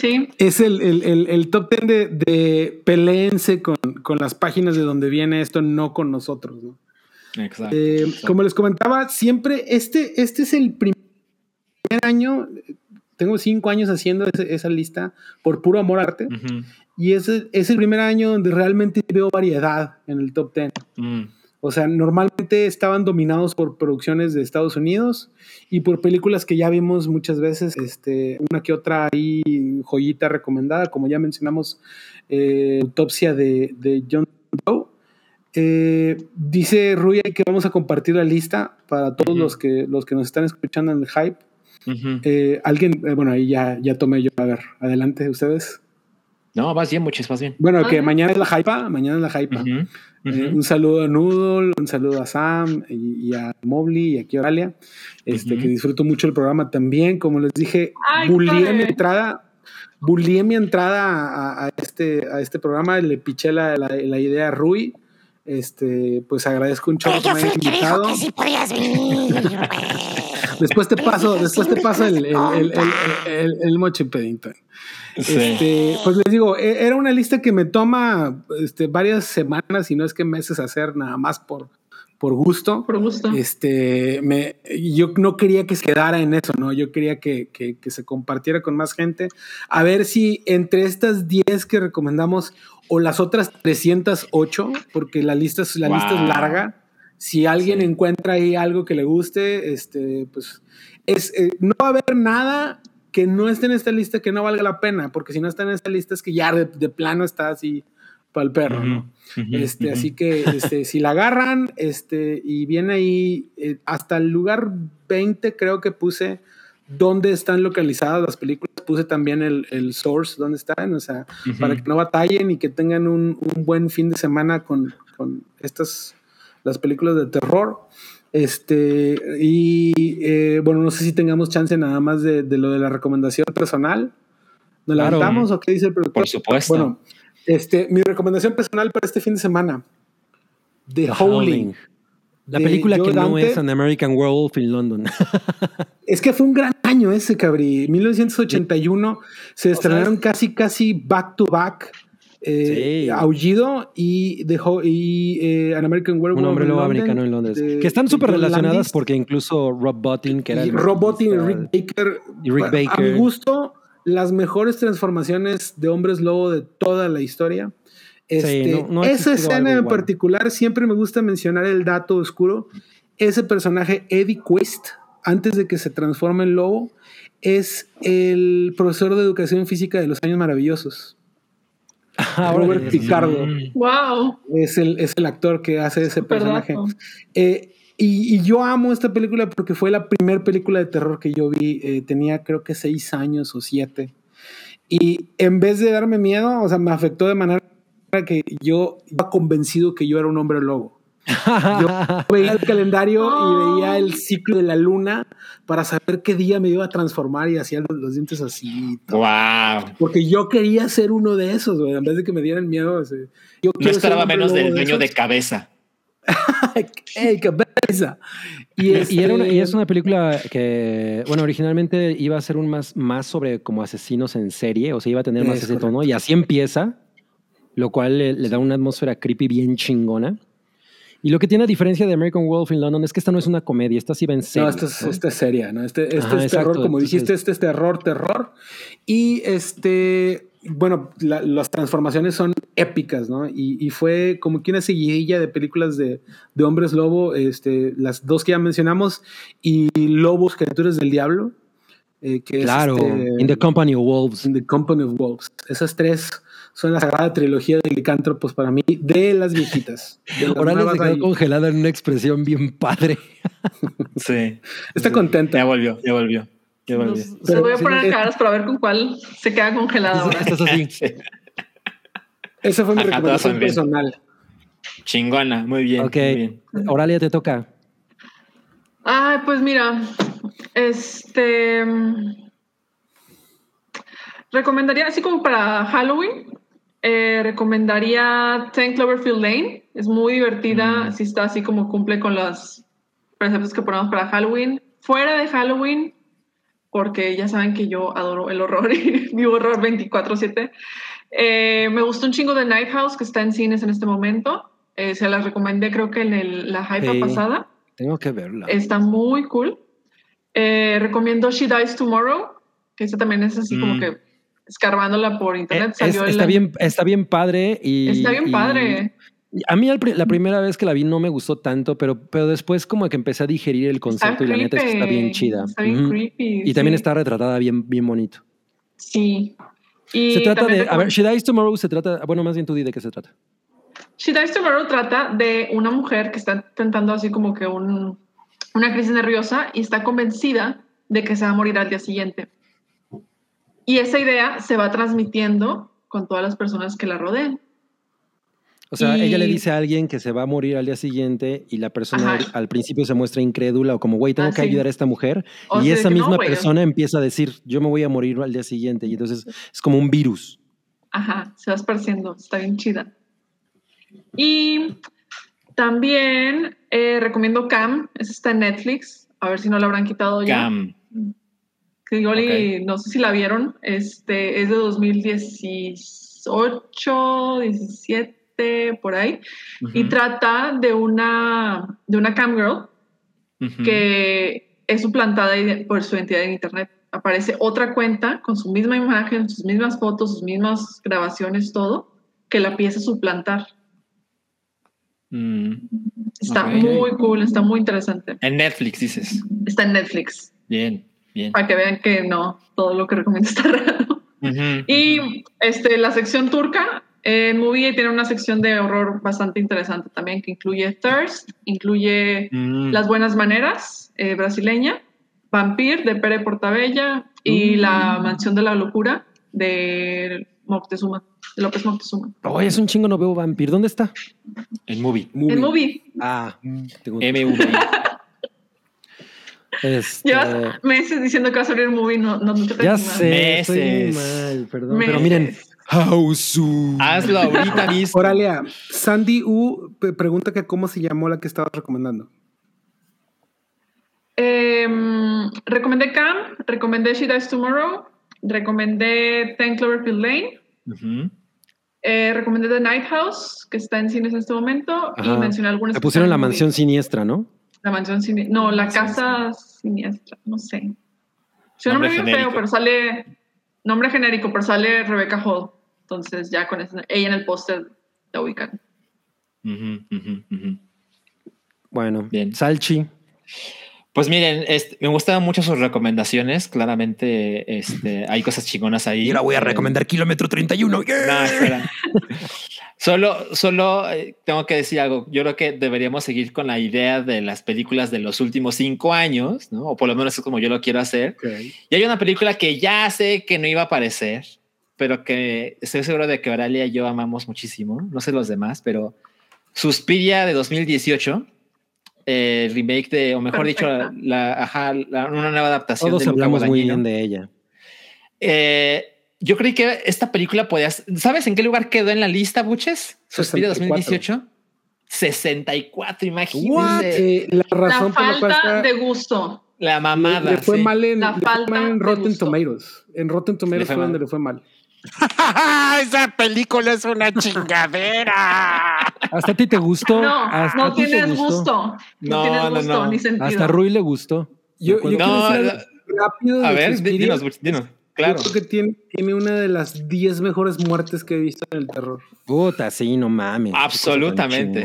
Sí. Es el, el- el- el top 10 de, de peleense con, con las páginas de donde viene esto, no con nosotros. ¿no? Exacto. Eh, exacto. como les comentaba, siempre este, este es el primer año. Tengo cinco años haciendo ese- esa lista por puro amor al arte. Y ese es el primer año donde realmente veo variedad en el top 10. Mm. O sea, normalmente estaban dominados por producciones de Estados Unidos y por películas que ya vimos muchas veces, este, una que otra ahí joyita recomendada, como ya mencionamos, eh, Autopsia de, de John Doe. Eh, dice Rui que vamos a compartir la lista para todos los, que, los que nos están escuchando en el hype. Eh, alguien, eh, bueno, ahí ya, ya tomé yo. A ver, adelante ustedes. No, vas bien, muchis, vas bien. Bueno, que mañana es la hypa, mañana es la hypa. Eh, un saludo a Noodle, un saludo a Sam y, y a Mobley y aquí a Oralia, este, que disfruto mucho el programa también. Como les dije, bullié mi entrada, bullié mi entrada a, a este, a este programa, le piché la, la- la idea a Rui. Este, pues agradezco un chorro que yo me fui haya el que dijo invitado. que sí podías venir. Después te paso, después te paso el, el, el, el, compa. el- el moche Peddington. Sí. Este, pues les digo, e- era una lista que me toma este, varias semanas y no es que meses hacer nada más por, por gusto. Por gusto. Este, me, yo no quería que se quedara en eso, ¿no? Yo quería que, que- que se compartiera con más gente. A ver si entre estas 10 que recomendamos o las otras 308, porque la lista es, la lista es larga, si alguien Sí. encuentra ahí algo que le guste, este, pues es, eh, no va a haber nada que no esté en esta lista que no valga la pena, porque si no está en esta lista es que ya de, de plano está así para el perro, ¿no? Este, así que este, si la agarran este, y viene ahí eh, hasta el lugar 20, creo que puse dónde están localizadas las películas. Puse también el, el source, dónde están, o sea, para que no batallen y que tengan un, un buen fin de semana con, con estas, las películas de terror. Este, y eh, bueno, no sé si tengamos chance nada más de, de lo de la recomendación personal. ¿Nos Claro. levantamos o qué dice el productor? Por supuesto. Bueno, este, mi recomendación personal para este fin de semana. The, The Howling. Howling. La película que no Dante. es An American Werewolf in London. Es que fue un gran año ese, cabrí. 1981 se estrenaron casi, casi back to back. Eh, Sí. Aullido y, Ho- y eh, An American Werewolf Un hombre lobo americano en Londres. de- que están súper relacionadas Landis. porque incluso Rob Bottin, que era y el Rob Bottin y Rick Baker. y Rick pa- A mi gusto, las mejores transformaciones de hombres lobo de toda la historia. Este, no- no ha esa escena en particular, siempre me gusta mencionar el dato oscuro. Ese personaje, Eddie Quest, antes de que se transforme en lobo, es el profesor de educación física de los años maravillosos. Ahora Robert Picardo. Wow. Es el, es el actor que hace ese personaje. Eh, y, y yo amo esta película porque fue la primera película de terror que yo vi. Eh, tenía creo que seis años o siete. Y en vez de darme miedo, o sea, me afectó de manera que yo iba convencido que yo era un hombre lobo. Yo veía el calendario y veía el ciclo de la luna para saber qué día me iba a transformar y hacía los, los dientes así. Wow. Porque yo quería ser uno de esos, güey, en vez de que me dieran miedo. yo No esperaba menos del dueño de cabeza. ¡Ey, cabeza! Y, Y, era una- y es este, una película que, bueno, originalmente iba a ser un más, más sobre como asesinos en serie, o sea, iba a tener más Es ese correcto. tono, y así empieza, lo cual le, le da una atmósfera creepy bien chingona. Y lo que tiene a diferencia de American Wolf in London es que esta no es una comedia, esta sí va en serio. No, esta es, ¿no? esta es seria, ¿no? Este, este Ajá, es terror, exacto, como entonces- dijiste, este es terror, terror. Y este, bueno, la- las transformaciones son épicas, ¿no? Y, y fue como que una seguidilla de películas de, de hombres lobo, este, las dos que ya mencionamos, y Lobos, criaturas del diablo. eh, que es, Claro, este, In the Company of Wolves. In the Company of Wolves. Esas tres son la sagrada trilogía de licántropos para mí, de las viejitas. De las Oralia se quedó congelada en una expresión bien padre. Sí. Está contenta. Ya volvió, ya volvió. Ya volvió. Nos- se voy a sí, poner es- caras para ver con cuál se queda congelada ahora. Estás así. Sí. Esa fue mi Ajá, recomendación personal. Chingona, muy bien. ok, muy bien. Oralia te toca. Ay, pues mira, este mm, recomendaría, así como para Halloween, eh, recomendaría Ten Cloverfield Lane. Es muy divertida, si está así como cumple con los preceptos que ponemos para Halloween. Fuera de Halloween, porque ya saben que yo adoro el horror y vivo horror 24/7. Eh, me gustó un chingo de Night House que está en cines en este momento. Eh, se las recomendé creo que en el- la hype Sí. pasada. Tengo que verla. Está muy cool. Eh, recomiendo She Dies Tomorrow, que esa también es así como Mm. que escarbándola por Eh, internet. es- salió está, bien, está bien padre y... Está bien y- padre. A mí la primera vez que la vi no me gustó tanto, pero, pero después como que empecé a digerir el Está concepto y la neta es que está bien chida. Está bien Ujú. creepy. Y también está retratada bien, bien bonito. Sí. Y Se trata de... A ver, She Dies Tomorrow se trata... Bueno, más bien tú di de qué se trata. She Dies Tomorrow trata de una mujer que está tentando así como que un- una crisis nerviosa y está convencida de que se va a morir al día siguiente. Y esa idea se va transmitiendo con todas las personas que la rodean. O sea, ella le dice a alguien que se va a morir al día siguiente y la persona Ajá. al principio se muestra incrédula o como, güey, tengo Ah, que sí. ayudar a esta mujer. O y sea, esa no, misma persona empieza a decir, yo me voy a morir al día siguiente. Y entonces es como un virus. Ajá, se va esparciendo, está bien chida. Y también eh, recomiendo Cam, esa está en Netflix, a ver si no la habrán quitado ya. Cam. No sé si la vieron, este es de 2018, 17, por ahí, y trata de una, de una cam girl que es suplantada por su identidad en internet. Aparece otra cuenta con su misma imagen, sus mismas fotos, sus mismas grabaciones, todo, que la empieza a suplantar. Mm. Está muy cool, está muy interesante. En Netflix dices. Está en Netflix, Bien, bien. para que vean que no, todo lo que recomiendo está raro. Ujú, Y este, la sección turca en Movie tiene una sección de horror bastante interesante también, que incluye Thirst, incluye. Mm. Las Buenas Maneras, eh, brasileña, Vampir, de Pere Portabella, y La Mansión de la Locura, de Moctezuma, de López Moctezuma. Oye, es un chingo, no veo Vampir. ¿Dónde está? En movie. En Movie, Ah, tengo- MV. Este, llevas meses diciendo que va a salir Movie, no, no, no te ya sé, estoy Meses. mal, perdón. Meses. Pero miren, Hausu. Hazlo ahorita mismo. Oralia, Sandy U pregunta que cómo se llamó la que estabas recomendando. Em, recomendé Cam, recomendé She Dies Tomorrow, recomendé Ten Cloverfield Lane, eh, recomendé The Night House, que está en cines en este momento, Ajá. y mencioné algunas Te pusieron la mansión siniestra, ¿no? La mansión siniestra. No, la casa siniestra, no sé. Su Nombre nombre genérico. feo, pero sale. Nombre genérico, pero sale Rebecca Hall. Entonces, ya con eso, ella en el póster la ubican. Bueno, Bien. Salchi. Pues miren, este, me gustaban mucho sus recomendaciones. Claramente, este, hay cosas chingonas ahí. Eh, Kilómetro 31. No, espera. solo, solo eh, tengo que decir algo. Yo creo que deberíamos seguir con la idea de las películas de los últimos cinco años, ¿no? O por lo menos es como yo lo quiero hacer. Y hay una película que ya sé que no iba a aparecer, pero que estoy seguro de que Oralia y yo amamos muchísimo. No sé los demás, pero Suspiria de 2018, eh, remake de, o mejor dicho, la, ajá, la- una nueva adaptación. Todos de Luca hablamos muy Guadagnino. bien de ella. Eh, yo creí que esta película podía. ¿Sabes en qué lugar quedó en la lista, Buches? Suspiria 2018. 64, imagínense. Eh, la La razón por la cual falta está- de gusto. La mamada. le fue sí. mal en, La falta mal en de Rotten gusto. Tomatoes. En Rotten Tomatoes fue mal. donde le fue mal. Esa película es una chingadera. ¿Hasta a ti te gustó? No, ¿Hasta no tienes gustó? gusto. No, No, tienes no, gusto no. ni sentido. Hasta a Rui le gustó. Yo, yo No, rápido A ver, dinos, dinos. Claro. Yo creo que tiene, tiene una de las 10 mejores muertes que he visto en el terror. Puta, sí, no mames. Absolutamente.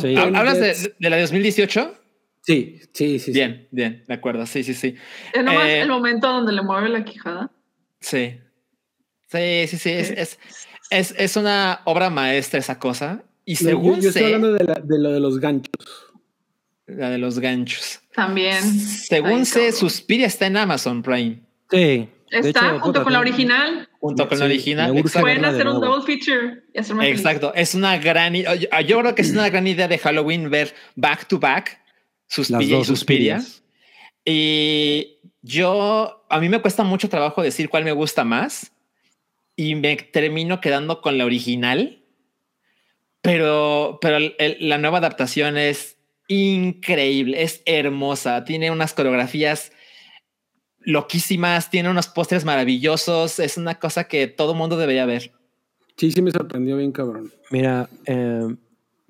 Sí. 10 ¿Hablas de, de la de 2018? Sí, sí, sí. sí. Bien, bien, de acuerdo. Sí, sí, sí. Es nomás Eh, el momento donde le mueve la quijada. Sí. Sí, sí, sí. Es, es, es, es una obra maestra esa cosa. Y Yo- según yo, estoy sé, hablando de, la- de lo de los ganchos. la de los ganchos. También. Según Ay, sé. Suspiria está en Amazon Prime. Sí. Está hecho, junto puta, con la original. Junto con la Sí, original. urge Exacto. Pueden hacer un nuevo. double feature y hacerme feliz. Exacto. Es una gran. Yo, yo creo que es una gran idea de Halloween ver back to back Suspiria y Suspiria. Y yo, a mí me cuesta mucho trabajo decir cuál me gusta más y me termino quedando con la original, pero, pero el- el- la nueva adaptación es increíble, es hermosa, tiene unas coreografías loquísimas, tiene unos pósters maravillosos, es una cosa que todo mundo debería ver. Sí, sí me sorprendió bien, cabrón. Mira, eh,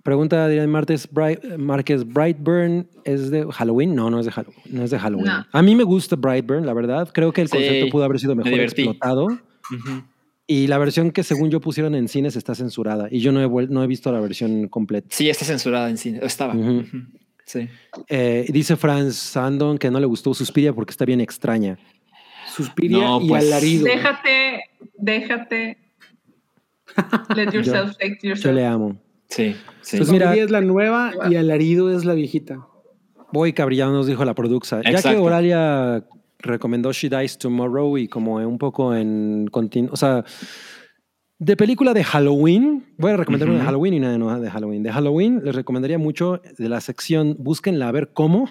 pregunta Adrián Martes, Bright, Márquez, ¿Brightburn es de Halloween? No, no es de Halloween. No es de Halloween. No. A mí me gusta Brightburn, la verdad. Creo que el Sí, concepto pudo haber sido me mejor divertí. explotado. Ujú. Y la versión que según yo pusieron en cines está censurada. Y yo no he, no he visto la versión completa. Sí, está censurada en cine. Estaba. Ujú. Ujú. Sí. Eh, dice Franz Sandon que no le gustó Suspiria porque está bien extraña. Suspiria No, y pues, alarido. Déjate, déjate. Let yourself take Yo yourself. le amo. Sí. sí. Pues mira- es la nueva y alarido es la viejita. Voy cabrillado, nos dijo la produxa. Ya que. Oralia recomendó She Dies Tomorrow y como un poco en continu- o sea, de película de Halloween, voy a recomendar una de. Halloween y una de, no de Halloween. De Halloween les recomendaría mucho de la sección, búsquenla a ver cómo.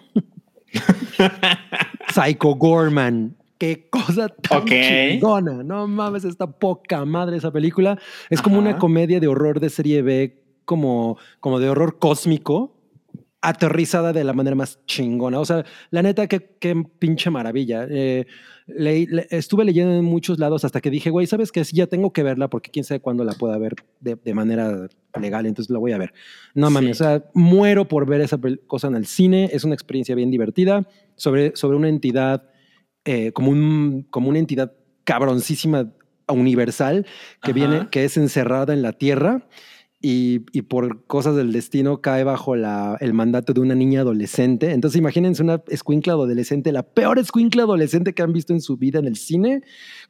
Psycho Gorman. Qué cosa tan Ok. chingona. No mames, está poca madre esa película. Es como una Ajá. comedia de horror de serie B, como, como de horror cósmico, aterrizada de la manera más chingona. O sea, la neta, qué, qué pinche maravilla. Eh, leí- le- estuve leyendo en muchos lados hasta que dije, güey, ¿sabes qué? Sí, ya tengo que verla porque quién sabe cuándo la pueda ver de, de manera legal, entonces la voy a ver. No mames, Sí. o sea, muero por ver esa cosa en el cine. Es una experiencia bien divertida sobre, sobre una entidad, eh, como, un, como una entidad cabroncísima universal que Ajá. viene, que es encerrada en la tierra y, y por cosas del destino cae bajo la, el mandato de una niña adolescente. Entonces imagínense una escuincla adolescente, la peor escuincla adolescente que han visto en su vida en el cine,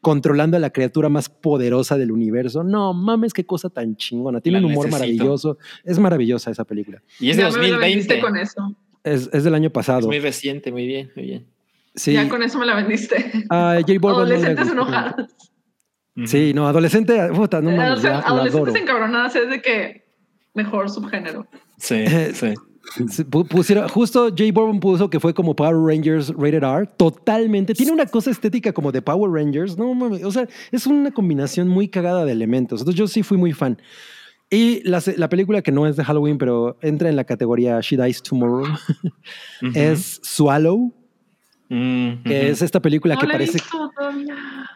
controlando a la criatura más poderosa del universo. No mames, qué cosa tan chingona. Tiene La un humor necesito. maravilloso. Es maravillosa esa película. Y es de Ya me la vendiste 2020. con eso. Es, es del año Es pasado. muy reciente, muy bien, muy bien. Sí. Ya con eso me la vendiste. A J Balvin no le Sí, no, adolescente, puta, no mames, O sea, la adolescentes encabronadas es de que mejor subgénero. Sí, Eh, sí. Sí, pu- pusiera- justo Jay Bourne puso que fue como Power Rangers Rated R, totalmente. Tiene una cosa estética como de Power Rangers, no mames, o sea, es una combinación muy cagada de elementos. Entonces yo sí fui muy fan. Y la, la película que no es de Halloween, pero entra en la categoría She Dies Tomorrow, Ujú. es Swallow, Mm, que es esta película No que parece, visto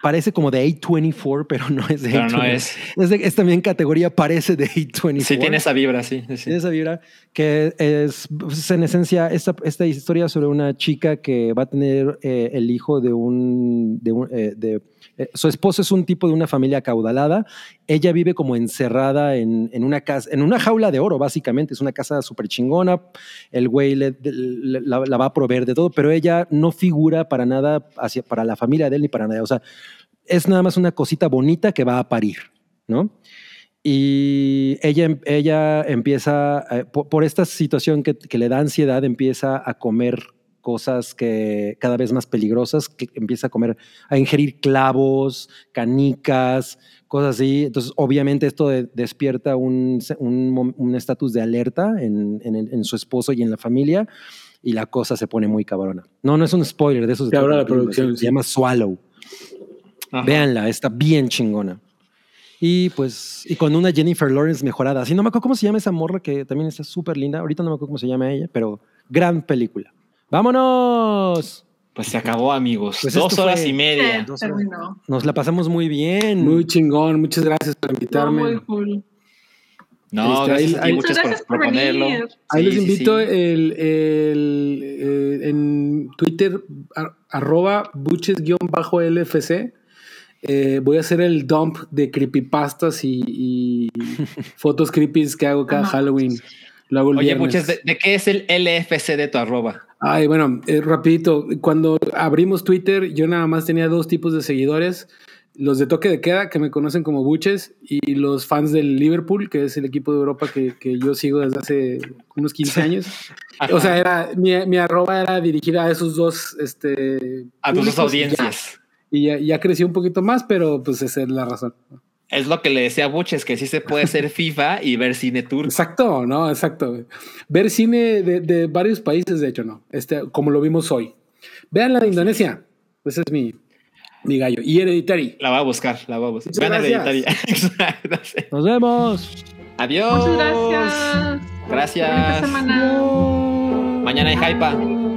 parece como de A24, pero no es de Pero no A24. es. Es, de- es también categoría parece de A24. Sí, tiene esa vibra, sí. Tiene esa vibra que es, pues, en esencia, esta, esta historia sobre una chica que va a tener eh, el hijo de un... De un eh, de- eh, su esposo es un tipo de una familia acaudalada. Ella vive como encerrada en, en una casa, en una jaula de oro, básicamente. Es una casa súper chingona. El güey le- la, va a proveer de todo, pero ella no figura para nada hacia, para la familia de él ni para nada. O sea, es nada más una cosita bonita que va a parir, ¿no? Y ella, ella empieza, eh, por, por esta situación que, que le da ansiedad, empieza a comer cosas que cada vez más peligrosas, que empieza a comer, a ingerir clavos, canicas, cosas así. Entonces, obviamente esto de- despierta un se- un un estatus de alerta en, en el- en su esposo y en la familia y la cosa se pone muy cabrona. No, no es un spoiler de eso. se trata la película, producción, Se sí. llama Swallow. Ajá. Véanla, está bien chingona. Y pues, y con una Jennifer Lawrence mejorada. Así no me acuerdo cómo se llama esa morra que también está súper linda. Ahorita no me acuerdo cómo se llama ella, pero gran película. ¡Vámonos! Pues se acabó, amigos. Pues Dos horas fue- y media. dos horas. terminó. Nos la pasamos muy bien. Muy chingón, muchas gracias por No, invitarme. muy cool. No, Este, gracias ahí- a ti, ahí- muchas por gracias por proponerlo. venir. Ahí Sí, les sí, invito sí. El, el, eh, en Twitter, ar- arroba buches-lfc. Eh, voy a hacer el dump de creepypastas y, y fotos creepies que hago cada Ajá. Halloween. Lo hago el Oye, viernes. muchas, ¿de, de qué es el LFC de tu arroba? Ay, bueno, eh, rapidito. Cuando abrimos Twitter, yo nada más tenía dos tipos de seguidores. Los de toque de queda, que me conocen como buches, y los fans del Liverpool, que es el equipo de Europa que, que yo sigo desde hace unos 15 años. O sea, era, mi, mi arroba era dirigida a esos dos este, a tus dos públicos y ya. audiencias. Y ya creció un poquito más, pero pues esa es la razón. Es lo que le decía a Buches, que sí se puede ser FIFA y ver cine turco. Exacto, ¿no? Exacto. Ver cine de, de varios países, de hecho, no. Este, como lo vimos hoy. Vean la de Indonesia. Ese es mi, mi gallo. Y Hereditary. La va a buscar, la va a buscar. Vean sí. Nos vemos. Adiós. Muchas gracias. Gracias. Bonita semana. Mañana hay Hypa.